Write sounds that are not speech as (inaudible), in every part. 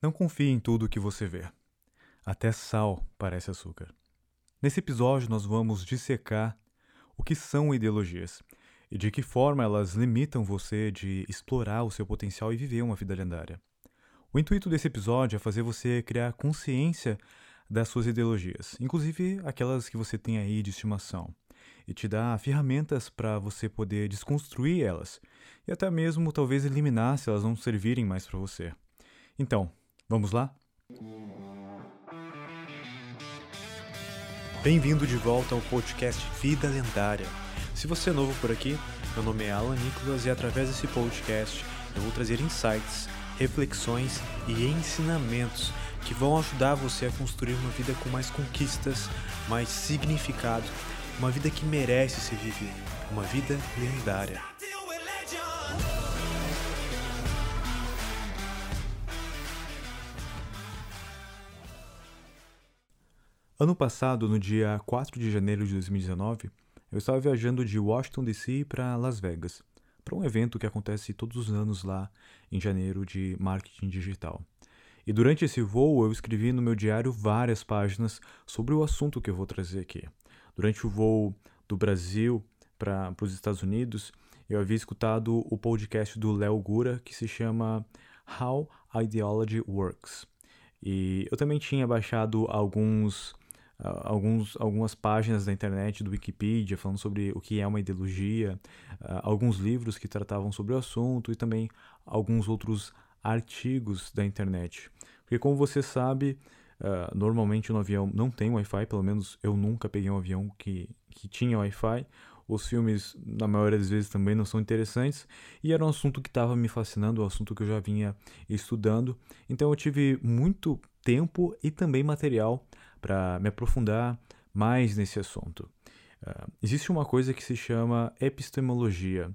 Não confie em tudo o que você vê. Até sal parece açúcar. Nesse episódio, nós vamos dissecar o que são ideologias e de que forma elas limitam você de explorar o seu potencial e viver uma vida lendária. O intuito desse episódio é fazer você criar consciência das suas ideologias, inclusive aquelas que você tem aí de estimação, e te dar ferramentas para você poder desconstruir elas e até mesmo talvez eliminar se elas não servirem mais para você. Então, Vamos lá? Bem-vindo de volta ao podcast Vida Lendária. Se você é novo por aqui, meu nome é Alan Nicolas e através desse podcast eu vou trazer insights, reflexões e ensinamentos que vão ajudar você a construir uma vida com mais conquistas, mais significado, uma vida que merece ser vivida, uma vida lendária. Ano passado, no dia 4 de janeiro de 2019, eu estava viajando de Washington DC para Las Vegas, para um evento que acontece todos os anos lá em janeiro de marketing digital. E durante esse voo eu escrevi no meu diário várias páginas sobre o assunto que eu vou trazer aqui. Durante o voo do Brasil para os Estados Unidos, eu havia escutado o podcast do Léo Gura que se chama How Ideology Works. E eu também tinha baixado alguns alguns, algumas páginas da internet, do Wikipedia, falando sobre o que é uma ideologia, alguns livros que tratavam sobre o assunto e também alguns outros artigos da internet. Porque, como você sabe, uh, normalmente no avião não tem Wi-Fi, pelo menos eu nunca peguei um avião que, que tinha Wi-Fi. Os filmes, na maioria das vezes, também não são interessantes. E era um assunto que estava me fascinando, um assunto que eu já vinha estudando. Então eu tive muito tempo e também material para me aprofundar mais nesse assunto. Uh, existe uma coisa que se chama epistemologia.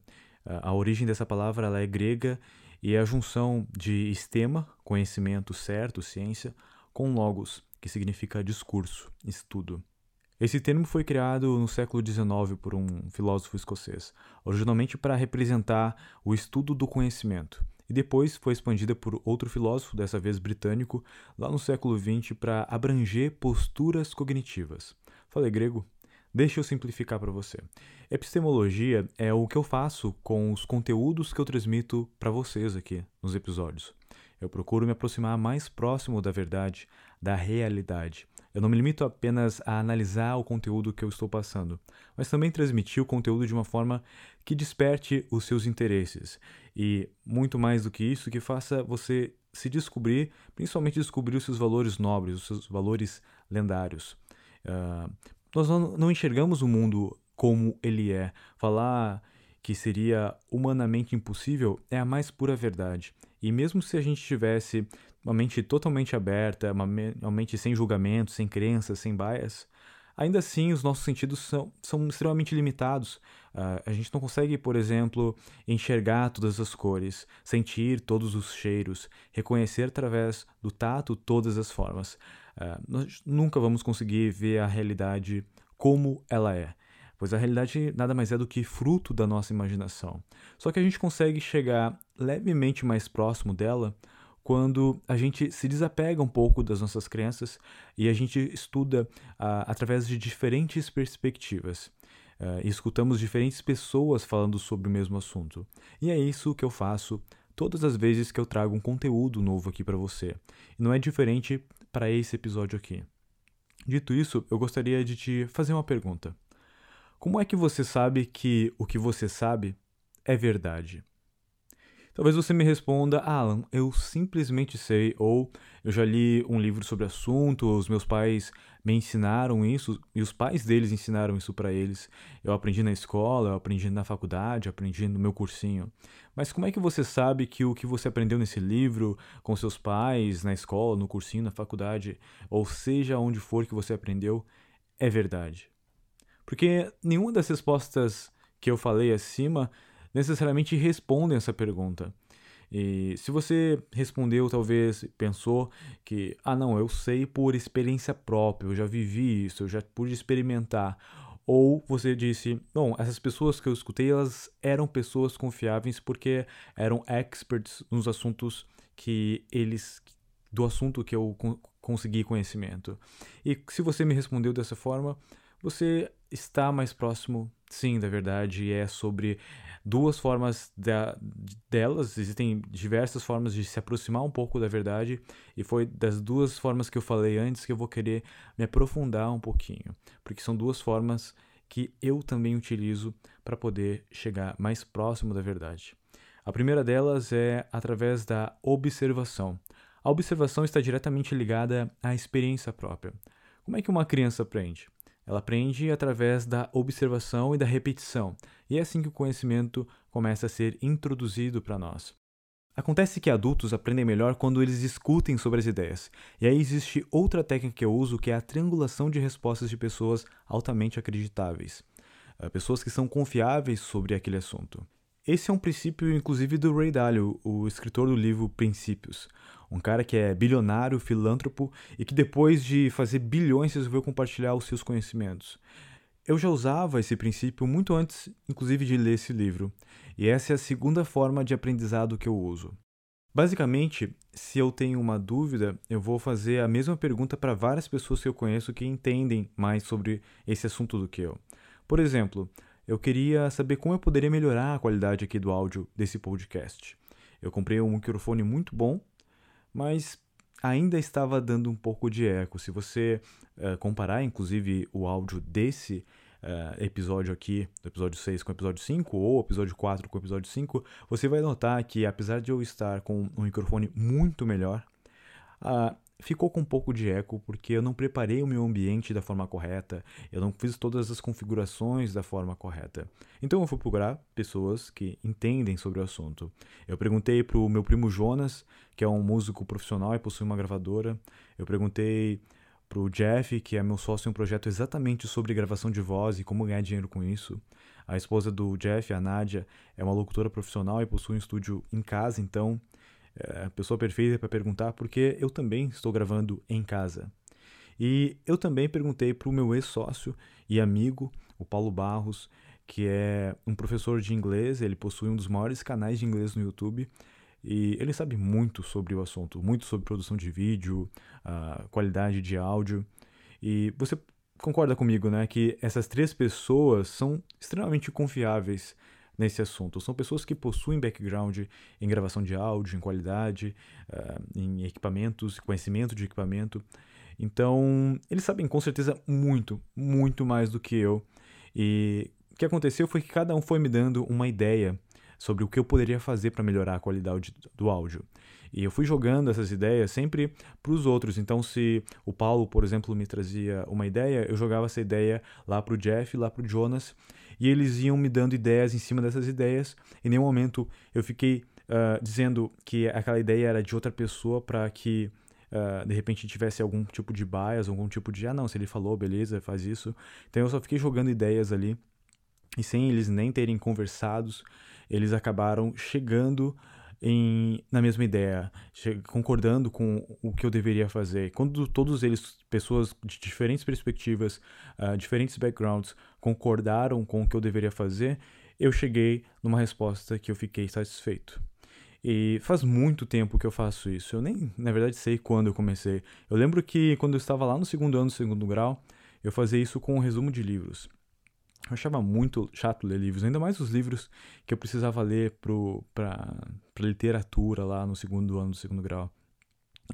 Uh, a origem dessa palavra ela é grega e é a junção de estema, conhecimento certo, ciência, com logos, que significa discurso, estudo. Esse termo foi criado no século XIX por um filósofo escocês, originalmente para representar o estudo do conhecimento e depois foi expandida por outro filósofo, dessa vez britânico, lá no século XX para abranger posturas cognitivas. Falei grego? Deixa eu simplificar para você. Epistemologia é o que eu faço com os conteúdos que eu transmito para vocês aqui nos episódios. Eu procuro me aproximar mais próximo da verdade, da realidade. Eu não me limito apenas a analisar o conteúdo que eu estou passando, mas também transmitir o conteúdo de uma forma que desperte os seus interesses e, muito mais do que isso, que faça você se descobrir, principalmente descobrir os seus valores nobres, os seus valores lendários. Uh, nós não, não enxergamos o mundo como ele é. Falar que seria humanamente impossível é a mais pura verdade. E mesmo se a gente tivesse uma mente totalmente aberta, uma, mente sem julgamento, sem crenças, sem bias, ainda assim os nossos sentidos são, são extremamente limitados. Uh, a gente não consegue, por exemplo, enxergar todas as cores, sentir todos os cheiros, reconhecer através do tato todas as formas. Uh, nós nunca vamos conseguir ver a realidade como ela é pois a realidade nada mais é do que fruto da nossa imaginação. Só que a gente consegue chegar levemente mais próximo dela quando a gente se desapega um pouco das nossas crenças e a gente estuda uh, através de diferentes perspectivas. Uh, e escutamos diferentes pessoas falando sobre o mesmo assunto. E é isso que eu faço todas as vezes que eu trago um conteúdo novo aqui para você. E não é diferente para esse episódio aqui. Dito isso, eu gostaria de te fazer uma pergunta. Como é que você sabe que o que você sabe é verdade? Talvez você me responda, Alan, eu simplesmente sei, ou eu já li um livro sobre assunto, os meus pais me ensinaram isso, e os pais deles ensinaram isso para eles. Eu aprendi na escola, eu aprendi na faculdade, aprendi no meu cursinho. Mas como é que você sabe que o que você aprendeu nesse livro, com seus pais, na escola, no cursinho, na faculdade, ou seja onde for que você aprendeu, é verdade? Porque nenhuma das respostas que eu falei acima necessariamente respondem essa pergunta. E se você respondeu, talvez pensou que, ah, não, eu sei por experiência própria, eu já vivi isso, eu já pude experimentar. Ou você disse, bom, essas pessoas que eu escutei, elas eram pessoas confiáveis porque eram experts nos assuntos que eles do assunto que eu consegui conhecimento. E se você me respondeu dessa forma, você está mais próximo, sim, da verdade, e é sobre duas formas da, delas, existem diversas formas de se aproximar um pouco da verdade, e foi das duas formas que eu falei antes que eu vou querer me aprofundar um pouquinho, porque são duas formas que eu também utilizo para poder chegar mais próximo da verdade. A primeira delas é através da observação. A observação está diretamente ligada à experiência própria. Como é que uma criança aprende? Ela aprende através da observação e da repetição, e é assim que o conhecimento começa a ser introduzido para nós. Acontece que adultos aprendem melhor quando eles discutem sobre as ideias, e aí existe outra técnica que eu uso que é a triangulação de respostas de pessoas altamente acreditáveis, eh, pessoas que são confiáveis sobre aquele assunto. Esse é um princípio, inclusive, do Ray Dalio, o escritor do livro Princípios. Um cara que é bilionário, filântropo e que depois de fazer bilhões resolveu compartilhar os seus conhecimentos. Eu já usava esse princípio muito antes, inclusive, de ler esse livro, e essa é a segunda forma de aprendizado que eu uso. Basicamente, se eu tenho uma dúvida, eu vou fazer a mesma pergunta para várias pessoas que eu conheço que entendem mais sobre esse assunto do que eu. Por exemplo, eu queria saber como eu poderia melhorar a qualidade aqui do áudio desse podcast. Eu comprei um microfone muito bom, mas ainda estava dando um pouco de eco. Se você uh, comparar, inclusive, o áudio desse uh, episódio aqui, do episódio 6 com o episódio 5, ou episódio 4 com o episódio 5, você vai notar que, apesar de eu estar com um microfone muito melhor, uh, ficou com um pouco de eco porque eu não preparei o meu ambiente da forma correta, eu não fiz todas as configurações da forma correta. Então eu fui procurar pessoas que entendem sobre o assunto. Eu perguntei para o meu primo Jonas, que é um músico profissional e possui uma gravadora. Eu perguntei para o Jeff, que é meu sócio em um projeto exatamente sobre gravação de voz e como ganhar dinheiro com isso. A esposa do Jeff, a Nádia, é uma locutora profissional e possui um estúdio em casa, então a pessoa perfeita para perguntar, porque eu também estou gravando em casa. E eu também perguntei para o meu ex-sócio e amigo, o Paulo Barros, que é um professor de inglês, ele possui um dos maiores canais de inglês no YouTube e ele sabe muito sobre o assunto, muito sobre produção de vídeo, qualidade de áudio. E você concorda comigo, né, que essas três pessoas são extremamente confiáveis nesse assunto. São pessoas que possuem background em gravação de áudio, em qualidade, uh, em equipamentos, conhecimento de equipamento. Então, eles sabem com certeza muito, muito mais do que eu. E o que aconteceu foi que cada um foi me dando uma ideia sobre o que eu poderia fazer para melhorar a qualidade do áudio. E eu fui jogando essas ideias sempre para os outros. Então, se o Paulo, por exemplo, me trazia uma ideia, eu jogava essa ideia lá para o Jeff, lá para o Jonas, e eles iam me dando ideias em cima dessas ideias. Em nenhum momento eu fiquei uh, dizendo que aquela ideia era de outra pessoa para que uh, de repente tivesse algum tipo de bias, algum tipo de, ah, não, se ele falou, beleza, faz isso. Então eu só fiquei jogando ideias ali. E sem eles nem terem conversados, eles acabaram chegando em, na mesma ideia, concordando com o que eu deveria fazer. Quando todos eles, pessoas de diferentes perspectivas, uh, diferentes backgrounds, concordaram com o que eu deveria fazer, eu cheguei numa resposta que eu fiquei satisfeito. E faz muito tempo que eu faço isso. Eu nem, na verdade, sei quando eu comecei. Eu lembro que quando eu estava lá no segundo ano do segundo grau, eu fazia isso com um resumo de livros. Eu achava muito chato ler livros, ainda mais os livros que eu precisava ler para literatura lá no segundo ano do segundo grau.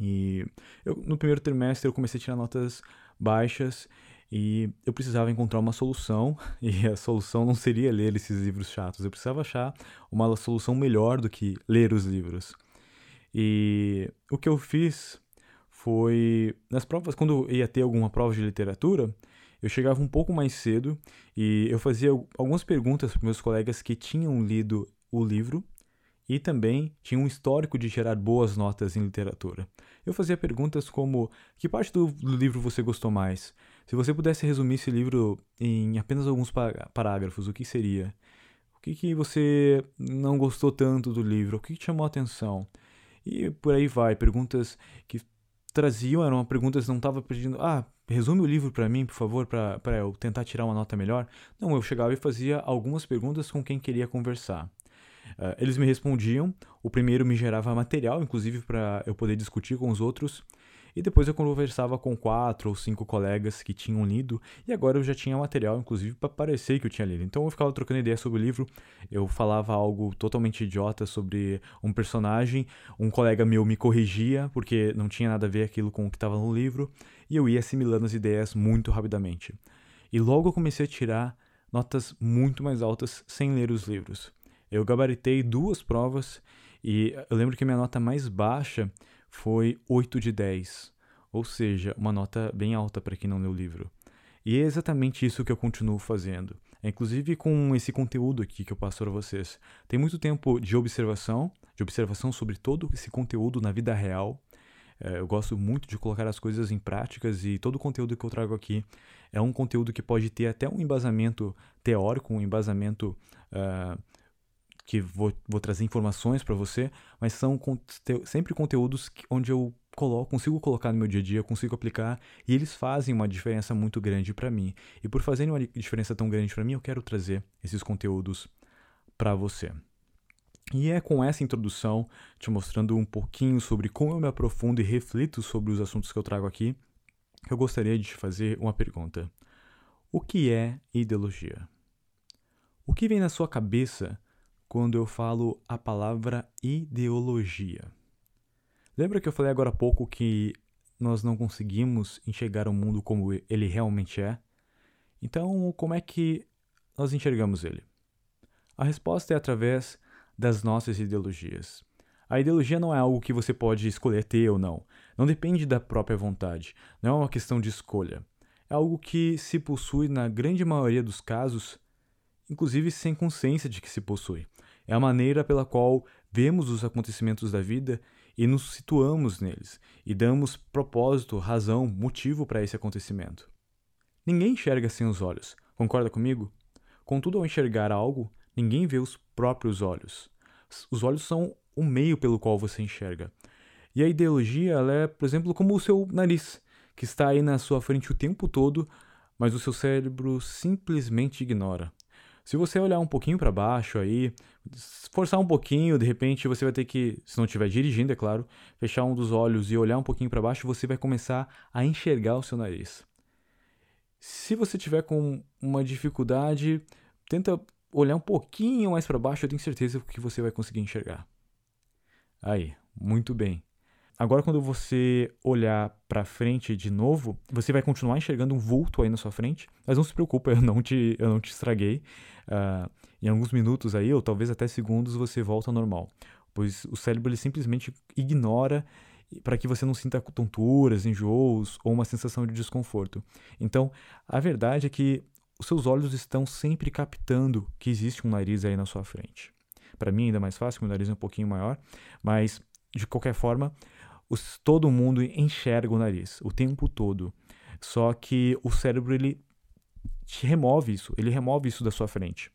E eu, no primeiro trimestre eu comecei a tirar notas baixas e eu precisava encontrar uma solução, (laughs) e a solução não seria ler esses livros chatos, eu precisava achar uma solução melhor do que ler os livros. E o que eu fiz foi, nas provas, quando ia ter alguma prova de literatura, eu chegava um pouco mais cedo e eu fazia algumas perguntas para meus colegas que tinham lido o livro e também tinham um histórico de gerar boas notas em literatura. Eu fazia perguntas como: que parte do livro você gostou mais? Se você pudesse resumir esse livro em apenas alguns parágrafos, o que seria? O que, que você não gostou tanto do livro? O que, que chamou a atenção? E por aí vai, perguntas que traziam, eram perguntas não estava pedindo, ah, resume o livro para mim, por favor, para eu tentar tirar uma nota melhor. Não, eu chegava e fazia algumas perguntas com quem queria conversar. Uh, eles me respondiam, o primeiro me gerava material, inclusive para eu poder discutir com os outros, e depois eu conversava com quatro ou cinco colegas que tinham lido, e agora eu já tinha material, inclusive, para parecer que eu tinha lido. Então eu ficava trocando ideia sobre o livro, eu falava algo totalmente idiota sobre um personagem, um colega meu me corrigia, porque não tinha nada a ver aquilo com o que estava no livro, e eu ia assimilando as ideias muito rapidamente. E logo eu comecei a tirar notas muito mais altas sem ler os livros. Eu gabaritei duas provas e eu lembro que minha nota mais baixa foi 8 de 10, ou seja, uma nota bem alta para quem não leu o livro. E é exatamente isso que eu continuo fazendo. É, inclusive com esse conteúdo aqui que eu passo para vocês. Tem muito tempo de observação, de observação sobre todo esse conteúdo na vida real. É, eu gosto muito de colocar as coisas em práticas e todo o conteúdo que eu trago aqui é um conteúdo que pode ter até um embasamento teórico, um embasamento uh, que vou, vou trazer informações para você, mas são conte sempre conteúdos que, onde eu coloco, consigo colocar no meu dia a dia, consigo aplicar e eles fazem uma diferença muito grande para mim. E por fazerem uma diferença tão grande para mim, eu quero trazer esses conteúdos para você. E é com essa introdução, te mostrando um pouquinho sobre como eu me aprofundo e reflito sobre os assuntos que eu trago aqui, que eu gostaria de te fazer uma pergunta. O que é ideologia? O que vem na sua cabeça quando eu falo a palavra ideologia. Lembra que eu falei agora há pouco que nós não conseguimos enxergar o mundo como ele realmente é? Então, como é que nós enxergamos ele? A resposta é através das nossas ideologias. A ideologia não é algo que você pode escolher ter ou não. Não depende da própria vontade. Não é uma questão de escolha. É algo que se possui na grande maioria dos casos, inclusive sem consciência de que se possui. É a maneira pela qual vemos os acontecimentos da vida e nos situamos neles, e damos propósito, razão, motivo para esse acontecimento. Ninguém enxerga sem os olhos, concorda comigo? Contudo, ao enxergar algo, ninguém vê os próprios olhos. Os olhos são o meio pelo qual você enxerga. E a ideologia, é, por exemplo, como o seu nariz, que está aí na sua frente o tempo todo, mas o seu cérebro simplesmente ignora. Se você olhar um pouquinho para baixo aí, forçar um pouquinho, de repente você vai ter que, se não estiver dirigindo, é claro, fechar um dos olhos e olhar um pouquinho para baixo, você vai começar a enxergar o seu nariz. Se você tiver com uma dificuldade, tenta olhar um pouquinho mais para baixo, eu tenho certeza que você vai conseguir enxergar. Aí, muito bem. Agora, quando você olhar para frente de novo, você vai continuar enxergando um vulto aí na sua frente, mas não se preocupe, (laughs) eu não te, eu não te estraguei. Uh, em alguns minutos aí, ou talvez até segundos, você volta ao normal, pois o cérebro ele simplesmente ignora para que você não sinta tonturas, enjoos ou uma sensação de desconforto. Então, a verdade é que os seus olhos estão sempre captando que existe um nariz aí na sua frente. Para mim, ainda mais fácil, meu nariz é um pouquinho maior, mas de qualquer forma, os, todo mundo enxerga o nariz o tempo todo. Só que o cérebro ele te remove isso, ele remove isso da sua frente.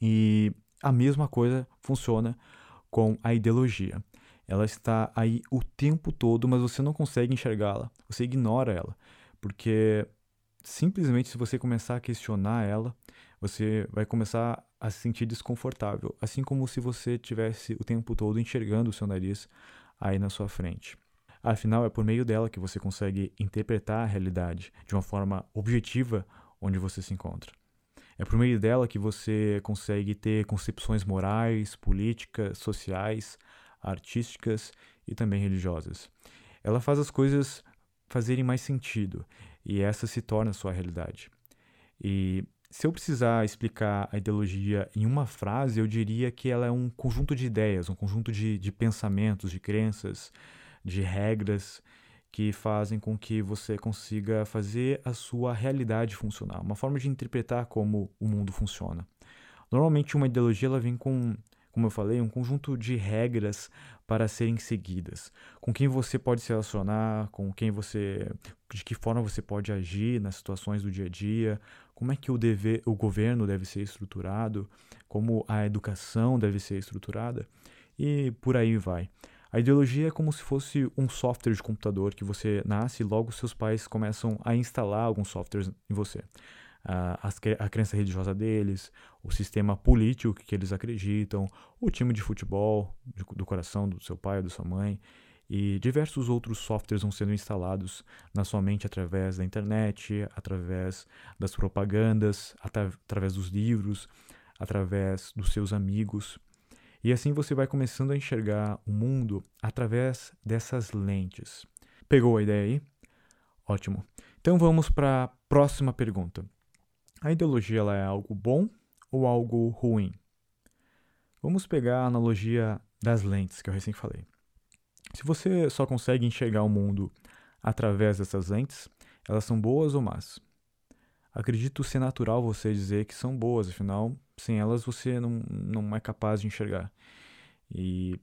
E a mesma coisa funciona com a ideologia. Ela está aí o tempo todo, mas você não consegue enxergá-la, você ignora ela, porque simplesmente se você começar a questionar ela, você vai começar a se sentir desconfortável, assim como se você tivesse o tempo todo enxergando o seu nariz aí na sua frente. Afinal, é por meio dela que você consegue interpretar a realidade de uma forma objetiva onde você se encontra. É por meio dela que você consegue ter concepções morais, políticas, sociais, artísticas e também religiosas. Ela faz as coisas fazerem mais sentido e essa se torna a sua realidade. E se eu precisar explicar a ideologia em uma frase, eu diria que ela é um conjunto de ideias, um conjunto de, de pensamentos, de crenças, de regras que fazem com que você consiga fazer a sua realidade funcionar, uma forma de interpretar como o mundo funciona. Normalmente uma ideologia ela vem com como eu falei, um conjunto de regras para serem seguidas. Com quem você pode se relacionar, com quem você. de que forma você pode agir nas situações do dia a dia, como é que o, dever, o governo deve ser estruturado, como a educação deve ser estruturada, e por aí vai. A ideologia é como se fosse um software de computador que você nasce e logo seus pais começam a instalar alguns softwares em você. A, a crença religiosa deles, o sistema político que eles acreditam, o time de futebol do coração do seu pai ou da sua mãe, e diversos outros softwares vão sendo instalados na sua mente através da internet, através das propagandas, através dos livros, através dos seus amigos. E assim você vai começando a enxergar o mundo através dessas lentes. Pegou a ideia aí? Ótimo. Então vamos para a próxima pergunta. A ideologia ela é algo bom ou algo ruim? Vamos pegar a analogia das lentes que eu recém falei. Se você só consegue enxergar o mundo através dessas lentes, elas são boas ou más? Acredito ser natural você dizer que são boas, afinal, sem elas você não, não é capaz de enxergar e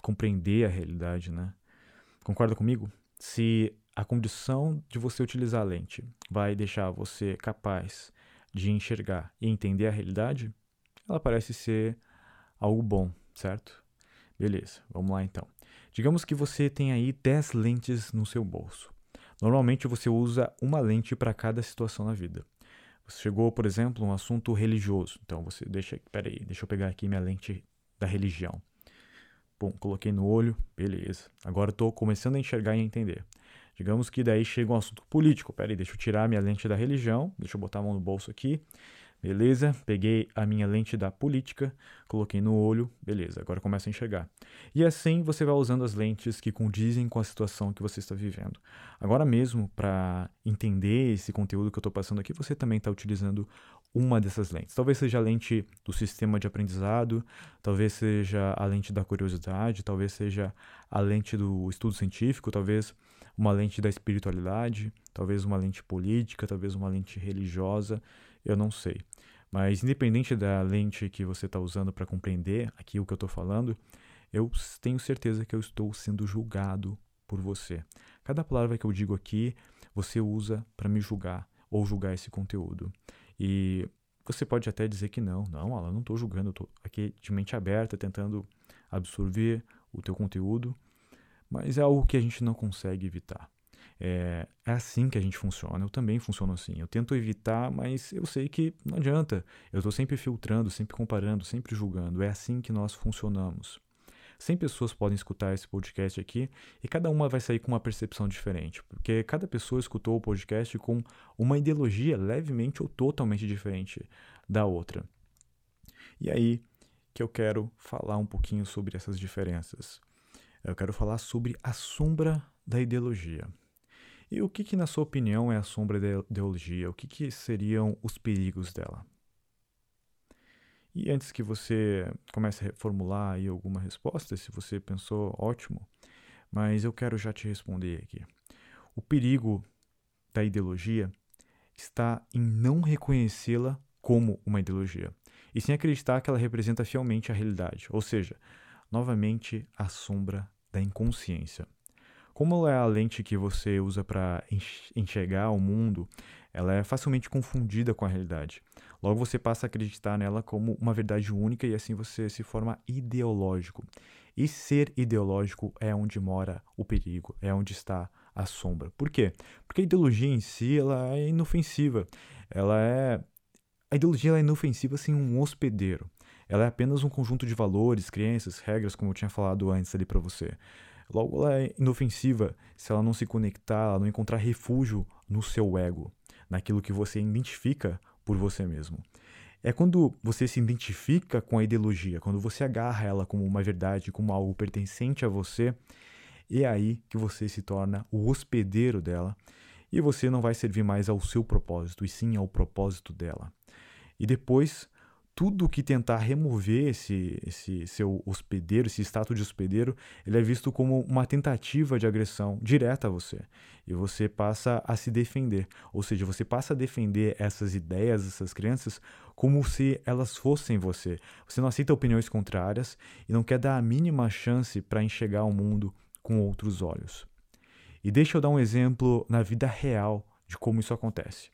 compreender a realidade, né? Concorda comigo? Se a condição de você utilizar a lente vai deixar você capaz de enxergar e entender a realidade, ela parece ser algo bom, certo? Beleza, vamos lá então. Digamos que você tem aí 10 lentes no seu bolso. Normalmente você usa uma lente para cada situação na vida. Você chegou, por exemplo, a um assunto religioso. Então você deixa, peraí, deixa eu pegar aqui minha lente da religião. Bom, coloquei no olho, beleza. Agora estou começando a enxergar e a entender. Digamos que daí chega um assunto político. Peraí, deixa eu tirar minha lente da religião, deixa eu botar a mão no bolso aqui. Beleza, peguei a minha lente da política, coloquei no olho, beleza, agora começa a enxergar. E assim você vai usando as lentes que condizem com a situação que você está vivendo. Agora mesmo, para entender esse conteúdo que eu estou passando aqui, você também está utilizando uma dessas lentes. Talvez seja a lente do sistema de aprendizado, talvez seja a lente da curiosidade, talvez seja a lente do estudo científico, talvez uma lente da espiritualidade, talvez uma lente política, talvez uma lente religiosa eu não sei. Mas independente da lente que você está usando para compreender aqui o que eu estou falando, eu tenho certeza que eu estou sendo julgado por você. Cada palavra que eu digo aqui, você usa para me julgar ou julgar esse conteúdo. E você pode até dizer que não, não, ela não estou julgando, estou aqui de mente aberta, tentando absorver o teu conteúdo, mas é algo que a gente não consegue evitar. É, é assim que a gente funciona. Eu também funciono assim. Eu tento evitar, mas eu sei que não adianta. Eu estou sempre filtrando, sempre comparando, sempre julgando. É assim que nós funcionamos. 100 pessoas podem escutar esse podcast aqui e cada uma vai sair com uma percepção diferente, porque cada pessoa escutou o podcast com uma ideologia levemente ou totalmente diferente da outra. E aí que eu quero falar um pouquinho sobre essas diferenças. Eu quero falar sobre a sombra da ideologia. E o que, que na sua opinião, é a sombra da ideologia? O que, que seriam os perigos dela? E antes que você comece a reformular aí alguma resposta, se você pensou, ótimo, mas eu quero já te responder aqui. O perigo da ideologia está em não reconhecê-la como uma ideologia, e sim acreditar que ela representa fielmente a realidade, ou seja, novamente a sombra da inconsciência. Como é a lente que você usa para enxergar o mundo, ela é facilmente confundida com a realidade. Logo você passa a acreditar nela como uma verdade única e assim você se forma ideológico. E ser ideológico é onde mora o perigo, é onde está a sombra. Por quê? Porque a ideologia em si ela é inofensiva. Ela é a ideologia é inofensiva sem um hospedeiro. Ela é apenas um conjunto de valores, crenças, regras, como eu tinha falado antes ali para você. Logo, ela é inofensiva se ela não se conectar, ela não encontrar refúgio no seu ego, naquilo que você identifica por você mesmo. É quando você se identifica com a ideologia, quando você agarra ela como uma verdade, como algo pertencente a você, é aí que você se torna o hospedeiro dela e você não vai servir mais ao seu propósito, e sim ao propósito dela. E depois tudo que tentar remover esse, esse seu hospedeiro, esse status de hospedeiro, ele é visto como uma tentativa de agressão direta a você. E você passa a se defender. Ou seja, você passa a defender essas ideias, essas crenças, como se elas fossem você. Você não aceita opiniões contrárias e não quer dar a mínima chance para enxergar o mundo com outros olhos. E deixa eu dar um exemplo na vida real de como isso acontece.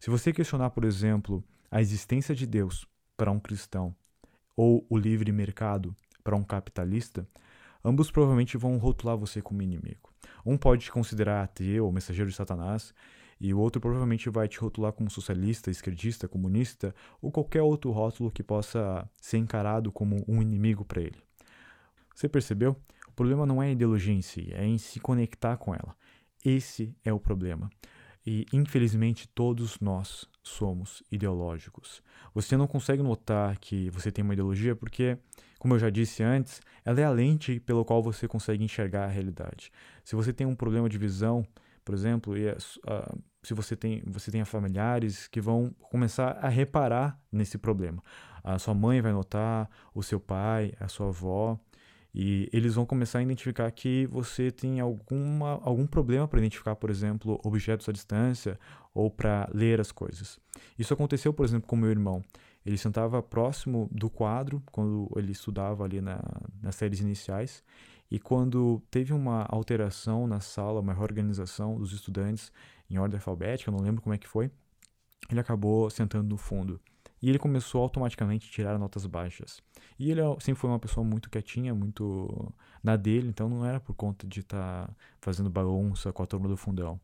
Se você questionar, por exemplo, a existência de Deus para um cristão ou o livre mercado para um capitalista, ambos provavelmente vão rotular você como inimigo. Um pode te considerar ateu ou mensageiro de Satanás, E o outro provavelmente vai te rotular como socialista, esquerdista, comunista ou qualquer outro rótulo que possa ser encarado como um inimigo para ele. Você percebeu? O problema não é a ideologia em si, é em se conectar com ela. Esse é o problema. E infelizmente todos nós somos ideológicos. Você não consegue notar que você tem uma ideologia porque, como eu já disse antes, ela é a lente pelo qual você consegue enxergar a realidade. Se você tem um problema de visão, por exemplo, e uh, se você tem, você tem familiares que vão começar a reparar nesse problema. A sua mãe vai notar, o seu pai, a sua avó, e eles vão começar a identificar que você tem alguma, algum problema para identificar, por exemplo, objetos à distância ou para ler as coisas. Isso aconteceu, por exemplo, com meu irmão. Ele sentava próximo do quadro quando ele estudava ali na, nas séries iniciais. E quando teve uma alteração na sala, uma reorganização dos estudantes em ordem alfabética, não lembro como é que foi, ele acabou sentando no fundo. E ele começou automaticamente a tirar notas baixas. E ele sempre foi uma pessoa muito quietinha, muito na dele, então não era por conta de estar tá fazendo bagunça com a turma do fundão.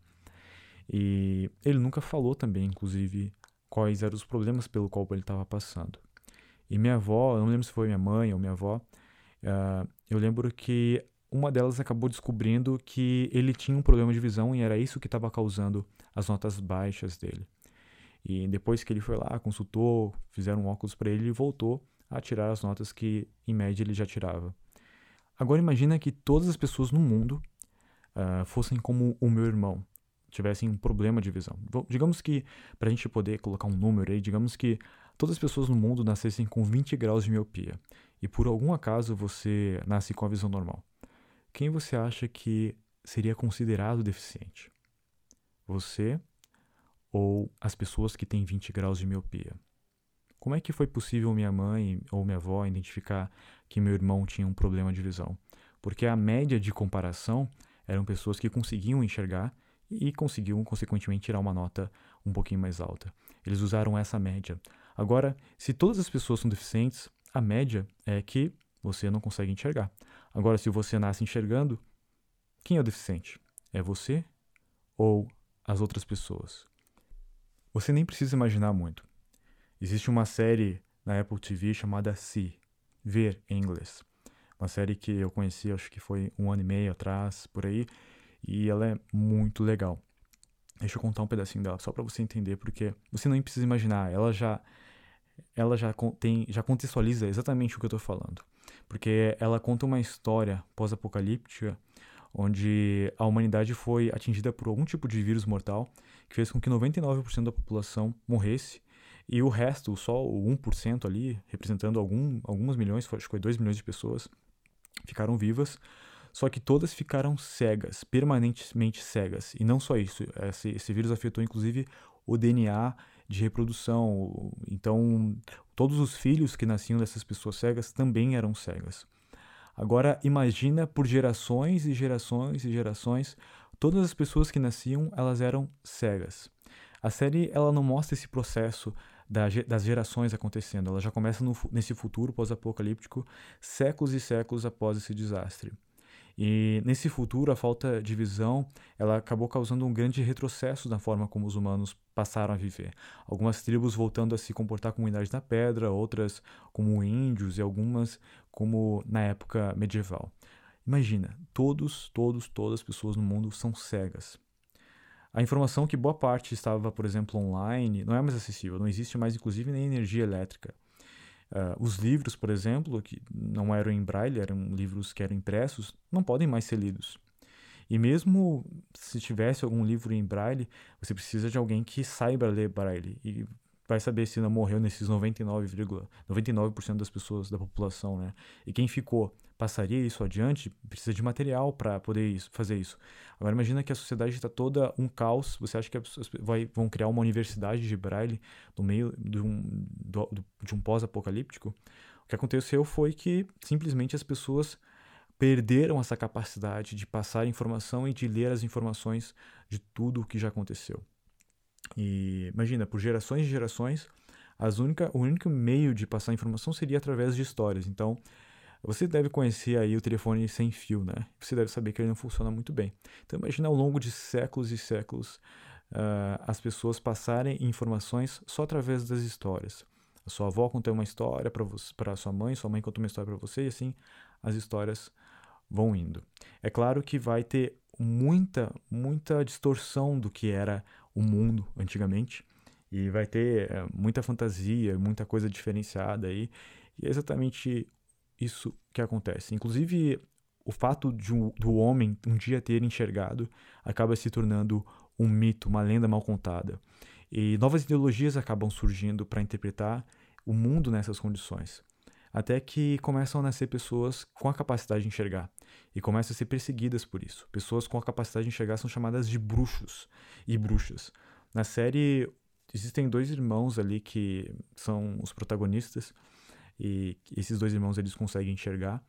E ele nunca falou também, inclusive, quais eram os problemas pelo qual ele estava passando. E minha avó, eu não lembro se foi minha mãe ou minha avó, uh, eu lembro que uma delas acabou descobrindo que ele tinha um problema de visão e era isso que estava causando as notas baixas dele. E depois que ele foi lá, consultou, fizeram um óculos para ele, ele voltou a tirar as notas que, em média, ele já tirava. Agora imagina que todas as pessoas no mundo uh, fossem como o meu irmão, tivessem um problema de visão. Digamos que, para a gente poder colocar um número aí, digamos que todas as pessoas no mundo nascessem com 20 graus de miopia e por algum acaso você nasce com a visão normal. Quem você acha que seria considerado deficiente? Você ou as pessoas que têm 20 graus de miopia. Como é que foi possível minha mãe ou minha avó identificar que meu irmão tinha um problema de visão? Porque a média de comparação eram pessoas que conseguiam enxergar e conseguiam, consequentemente, tirar uma nota um pouquinho mais alta. Eles usaram essa média. Agora, se todas as pessoas são deficientes, a média é que você não consegue enxergar. Agora, se você nasce enxergando, quem é o deficiente? É você ou as outras pessoas? Você nem precisa imaginar muito. Existe uma série na Apple TV chamada See, Ver em inglês. Uma série que eu conheci, acho que foi um ano e meio atrás, por aí, e ela é muito legal. Deixa eu contar um pedacinho dela, só para você entender, porque você nem precisa imaginar, ela já ela já tem já contextualiza exatamente o que eu estou falando. Porque ela conta uma história pós-apocalíptica onde a humanidade foi atingida por algum tipo de vírus mortal que fez com que 99% da população morresse e o resto, só o 1% ali, representando algum, algumas milhões, acho que foi 2 milhões de pessoas, ficaram vivas, só que todas ficaram cegas, permanentemente cegas. E não só isso, esse, esse vírus afetou inclusive o DNA de reprodução. Então, todos os filhos que nasciam dessas pessoas cegas também eram cegas. Agora imagina por gerações e gerações e gerações, todas as pessoas que nasciam, elas eram cegas. A série ela não mostra esse processo da, das gerações acontecendo, ela já começa no, nesse futuro pós-apocalíptico, séculos e séculos após esse desastre. E nesse futuro, a falta de visão, ela acabou causando um grande retrocesso na forma como os humanos passaram a viver. Algumas tribos voltando a se comportar como Idade da Pedra, outras como índios e algumas como na época medieval. Imagina, todos, todos, todas as pessoas no mundo são cegas. A informação que boa parte estava, por exemplo, online, não é mais acessível, não existe mais, inclusive, nem energia elétrica. Uh, os livros, por exemplo, que não eram em braille, eram livros que eram impressos, não podem mais ser lidos. E mesmo se tivesse algum livro em braille, você precisa de alguém que saiba ler braille. E vai saber se não morreu nesses 99,99% 99 das pessoas da população, né? E quem ficou passaria isso adiante precisa de material para poder isso, fazer isso. Agora imagina que a sociedade está toda um caos. Você acha que as pessoas vai, vão criar uma universidade de braille no meio de um, de um pós-apocalíptico? O que aconteceu foi que simplesmente as pessoas perderam essa capacidade de passar informação e de ler as informações de tudo o que já aconteceu. E imagina, por gerações e gerações, as única, o único meio de passar informação seria através de histórias. Então, você deve conhecer aí o telefone sem fio, né? Você deve saber que ele não funciona muito bem. Então, imagina ao longo de séculos e séculos, uh, as pessoas passarem informações só através das histórias. A sua avó conta uma história para sua mãe, sua mãe conta uma história para você, e assim as histórias vão indo. É claro que vai ter muita, muita distorção do que era o mundo antigamente, e vai ter é, muita fantasia, muita coisa diferenciada aí, e é exatamente isso que acontece. Inclusive, o fato de um, do homem um dia ter enxergado acaba se tornando um mito, uma lenda mal contada. E novas ideologias acabam surgindo para interpretar o mundo nessas condições. Até que começam a nascer pessoas com a capacidade de enxergar e começam a ser perseguidas por isso. Pessoas com a capacidade de enxergar são chamadas de bruxos e bruxas. Na série existem dois irmãos ali que são os protagonistas e esses dois irmãos eles conseguem enxergar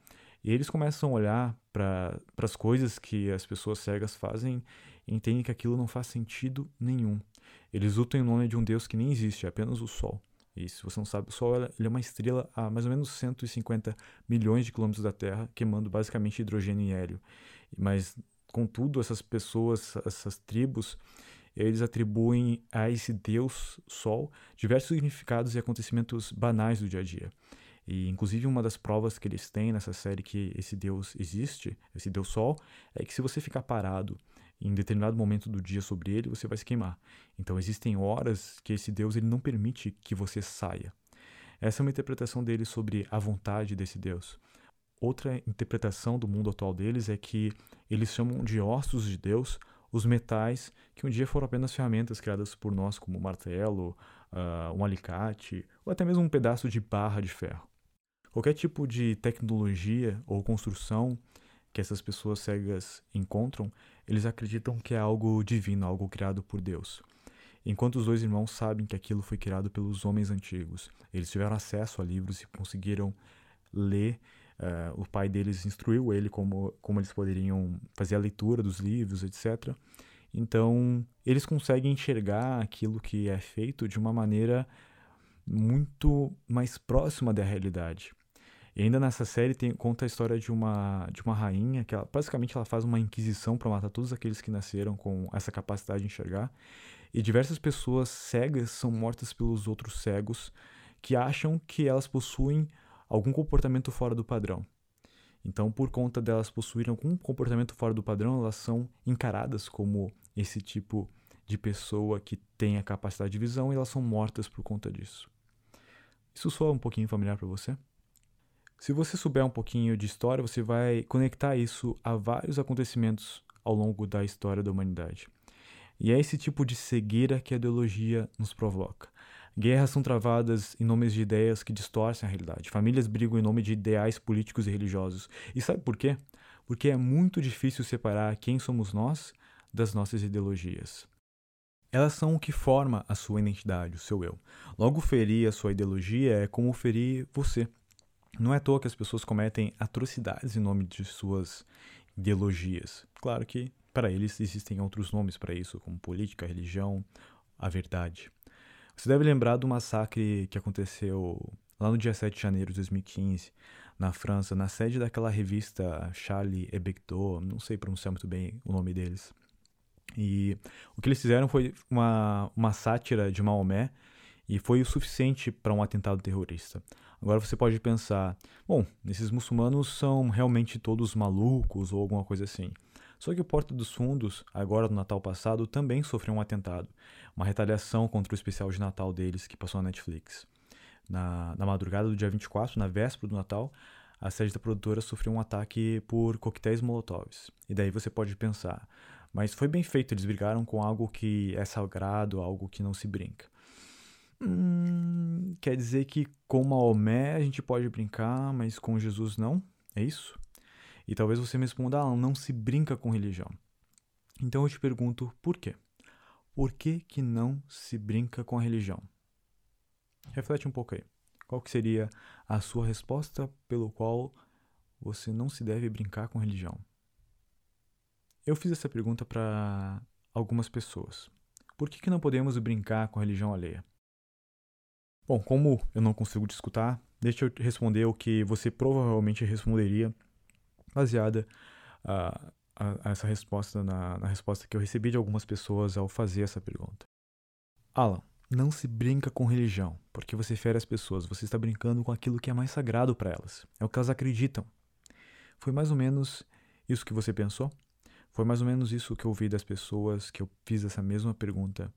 e eles começam a olhar para as coisas que as pessoas cegas fazem e entendem que aquilo não faz sentido nenhum. Eles lutam em nome de um Deus que nem existe, é apenas o Sol. E se você não sabe, o Sol ele é uma estrela a mais ou menos 150 milhões de quilômetros da Terra, queimando basicamente hidrogênio e hélio. Mas, contudo, essas pessoas, essas tribos, eles atribuem a esse Deus Sol diversos significados e acontecimentos banais do dia a dia. E, inclusive, uma das provas que eles têm nessa série que esse Deus existe, esse Deus Sol, é que se você ficar parado em determinado momento do dia sobre ele, você vai se queimar. Então existem horas que esse Deus ele não permite que você saia. Essa é uma interpretação deles sobre a vontade desse Deus. Outra interpretação do mundo atual deles é que eles chamam de ossos de Deus os metais que um dia foram apenas ferramentas criadas por nós, como martelo, uh, um alicate ou até mesmo um pedaço de barra de ferro. Qualquer tipo de tecnologia ou construção que essas pessoas cegas encontram, eles acreditam que é algo divino, algo criado por Deus. Enquanto os dois irmãos sabem que aquilo foi criado pelos homens antigos, eles tiveram acesso a livros e conseguiram ler. Uh, o pai deles instruiu ele como, como eles poderiam fazer a leitura dos livros, etc. Então, eles conseguem enxergar aquilo que é feito de uma maneira muito mais próxima da realidade. E ainda nessa série tem, conta a história de uma, de uma rainha que ela, basicamente ela faz uma inquisição para matar todos aqueles que nasceram com essa capacidade de enxergar. E diversas pessoas cegas são mortas pelos outros cegos que acham que elas possuem algum comportamento fora do padrão. Então, por conta delas possuírem algum comportamento fora do padrão, elas são encaradas como esse tipo de pessoa que tem a capacidade de visão e elas são mortas por conta disso. Isso soa um pouquinho familiar para você? Se você souber um pouquinho de história, você vai conectar isso a vários acontecimentos ao longo da história da humanidade. E é esse tipo de cegueira que a ideologia nos provoca. Guerras são travadas em nome de ideias que distorcem a realidade. Famílias brigam em nome de ideais políticos e religiosos. E sabe por quê? Porque é muito difícil separar quem somos nós das nossas ideologias. Elas são o que forma a sua identidade, o seu eu. Logo, ferir a sua ideologia é como ferir você. Não é à toa que as pessoas cometem atrocidades em nome de suas ideologias. Claro que para eles existem outros nomes para isso, como política, religião, a verdade. Você deve lembrar do massacre que aconteceu lá no dia 7 de janeiro de 2015, na França, na sede daquela revista Charlie Hebdo, não sei pronunciar muito bem o nome deles. E o que eles fizeram foi uma, uma sátira de Maomé e foi o suficiente para um atentado terrorista. Agora você pode pensar, bom, esses muçulmanos são realmente todos malucos ou alguma coisa assim. Só que o Porta dos Fundos, agora no Natal passado, também sofreu um atentado, uma retaliação contra o especial de Natal deles que passou na Netflix. Na, na madrugada do dia 24, na véspera do Natal, a sede da produtora sofreu um ataque por coquetéis molotovs. E daí você pode pensar, mas foi bem feito, eles brigaram com algo que é sagrado, algo que não se brinca. Hum, quer dizer que com Maomé a gente pode brincar, mas com Jesus não? É isso? E talvez você me responda, ah, não se brinca com religião. Então eu te pergunto, por quê? Por que, que não se brinca com a religião? Reflete um pouco aí. Qual que seria a sua resposta pelo qual você não se deve brincar com religião? Eu fiz essa pergunta para algumas pessoas. Por que, que não podemos brincar com a religião alheia? Bom, como eu não consigo te escutar, deixa eu responder o que você provavelmente responderia, baseada uh, a, a essa resposta na, na resposta que eu recebi de algumas pessoas ao fazer essa pergunta. Alan, não se brinca com religião, porque você fere as pessoas, você está brincando com aquilo que é mais sagrado para elas. É o que elas acreditam. Foi mais ou menos isso que você pensou? Foi mais ou menos isso que eu ouvi das pessoas que eu fiz essa mesma pergunta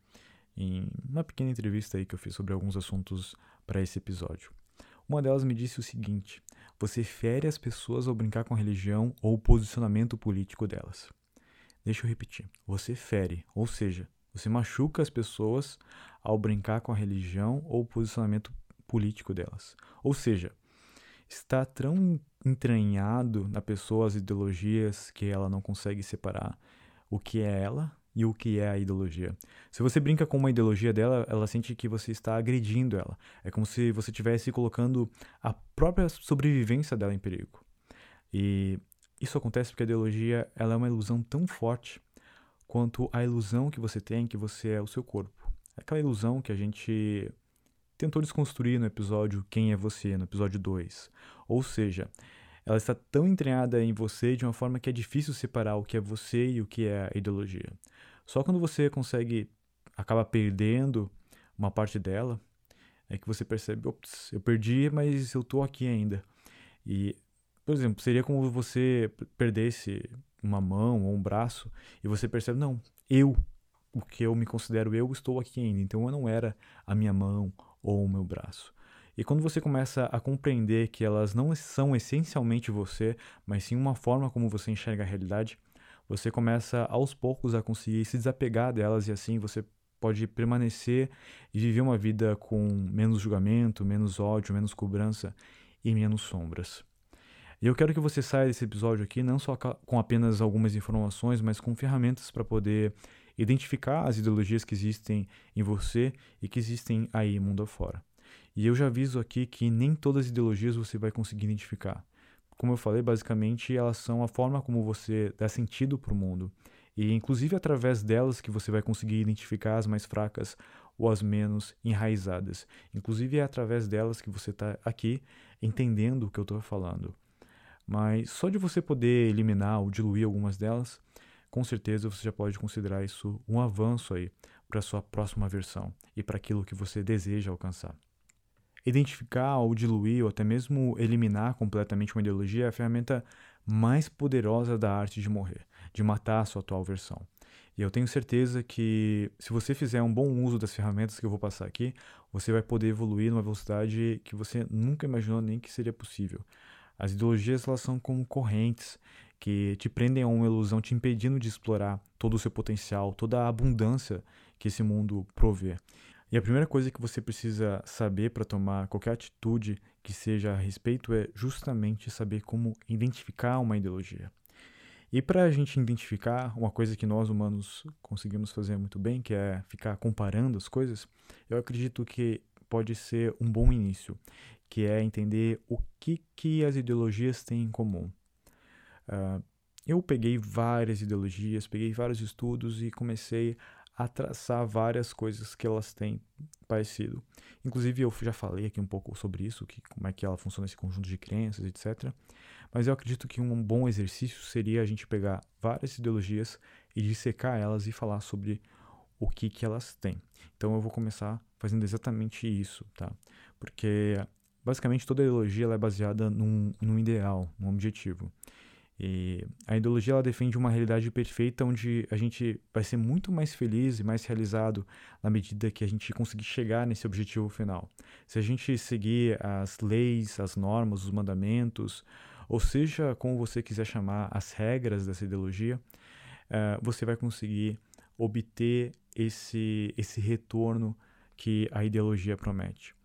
em uma pequena entrevista aí que eu fiz sobre alguns assuntos para esse episódio. Uma delas me disse o seguinte: você fere as pessoas ao brincar com a religião ou o posicionamento político delas. Deixa eu repetir. Você fere, ou seja, você machuca as pessoas ao brincar com a religião ou o posicionamento político delas. Ou seja, está tão entranhado na pessoa as ideologias que ela não consegue separar o que é ela e o que é a ideologia. Se você brinca com uma ideologia dela, ela sente que você está agredindo ela. É como se você estivesse colocando a própria sobrevivência dela em perigo. E isso acontece porque a ideologia ela é uma ilusão tão forte quanto a ilusão que você tem que você é o seu corpo. Aquela ilusão que a gente tentou desconstruir no episódio Quem é Você, no episódio 2. Ou seja, ela está tão entranhada em você de uma forma que é difícil separar o que é você e o que é a ideologia. Só quando você consegue, acaba perdendo uma parte dela, é que você percebe, ops, eu perdi, mas eu tô aqui ainda. E, por exemplo, seria como você perdesse uma mão ou um braço e você percebe, não, eu, o que eu me considero eu, estou aqui ainda. Então eu não era a minha mão ou o meu braço. E quando você começa a compreender que elas não são essencialmente você, mas sim uma forma como você enxerga a realidade, você começa aos poucos a conseguir se desapegar delas e assim você pode permanecer e viver uma vida com menos julgamento, menos ódio, menos cobrança e menos sombras. E eu quero que você saia desse episódio aqui não só com apenas algumas informações, mas com ferramentas para poder identificar as ideologias que existem em você e que existem aí mundo afora. E eu já aviso aqui que nem todas as ideologias você vai conseguir identificar. Como eu falei, basicamente elas são a forma como você dá sentido para o mundo. E inclusive através delas que você vai conseguir identificar as mais fracas ou as menos enraizadas. Inclusive é através delas que você está aqui entendendo o que eu estou falando. Mas só de você poder eliminar ou diluir algumas delas, com certeza você já pode considerar isso um avanço aí para sua próxima versão e para aquilo que você deseja alcançar. Identificar ou diluir ou até mesmo eliminar completamente uma ideologia é a ferramenta mais poderosa da arte de morrer, de matar a sua atual versão. E eu tenho certeza que se você fizer um bom uso das ferramentas que eu vou passar aqui, você vai poder evoluir numa velocidade que você nunca imaginou nem que seria possível. As ideologias elas são como correntes que te prendem a uma ilusão, te impedindo de explorar todo o seu potencial, toda a abundância que esse mundo provê. E a primeira coisa que você precisa saber para tomar qualquer atitude que seja a respeito é justamente saber como identificar uma ideologia. E para a gente identificar uma coisa que nós humanos conseguimos fazer muito bem, que é ficar comparando as coisas, eu acredito que pode ser um bom início, que é entender o que, que as ideologias têm em comum. Uh, eu peguei várias ideologias, peguei vários estudos e comecei a traçar várias coisas que elas têm parecido. Inclusive, eu já falei aqui um pouco sobre isso, que, como é que ela funciona esse conjunto de crenças, etc. Mas eu acredito que um bom exercício seria a gente pegar várias ideologias e dissecar elas e falar sobre o que, que elas têm. Então eu vou começar fazendo exatamente isso, tá? Porque basicamente toda ideologia é baseada num, num ideal, num objetivo. E a ideologia ela defende uma realidade perfeita onde a gente vai ser muito mais feliz e mais realizado na medida que a gente conseguir chegar nesse objetivo final. Se a gente seguir as leis, as normas, os mandamentos, ou seja, como você quiser chamar as regras dessa ideologia, uh, você vai conseguir obter esse, esse retorno que a ideologia promete.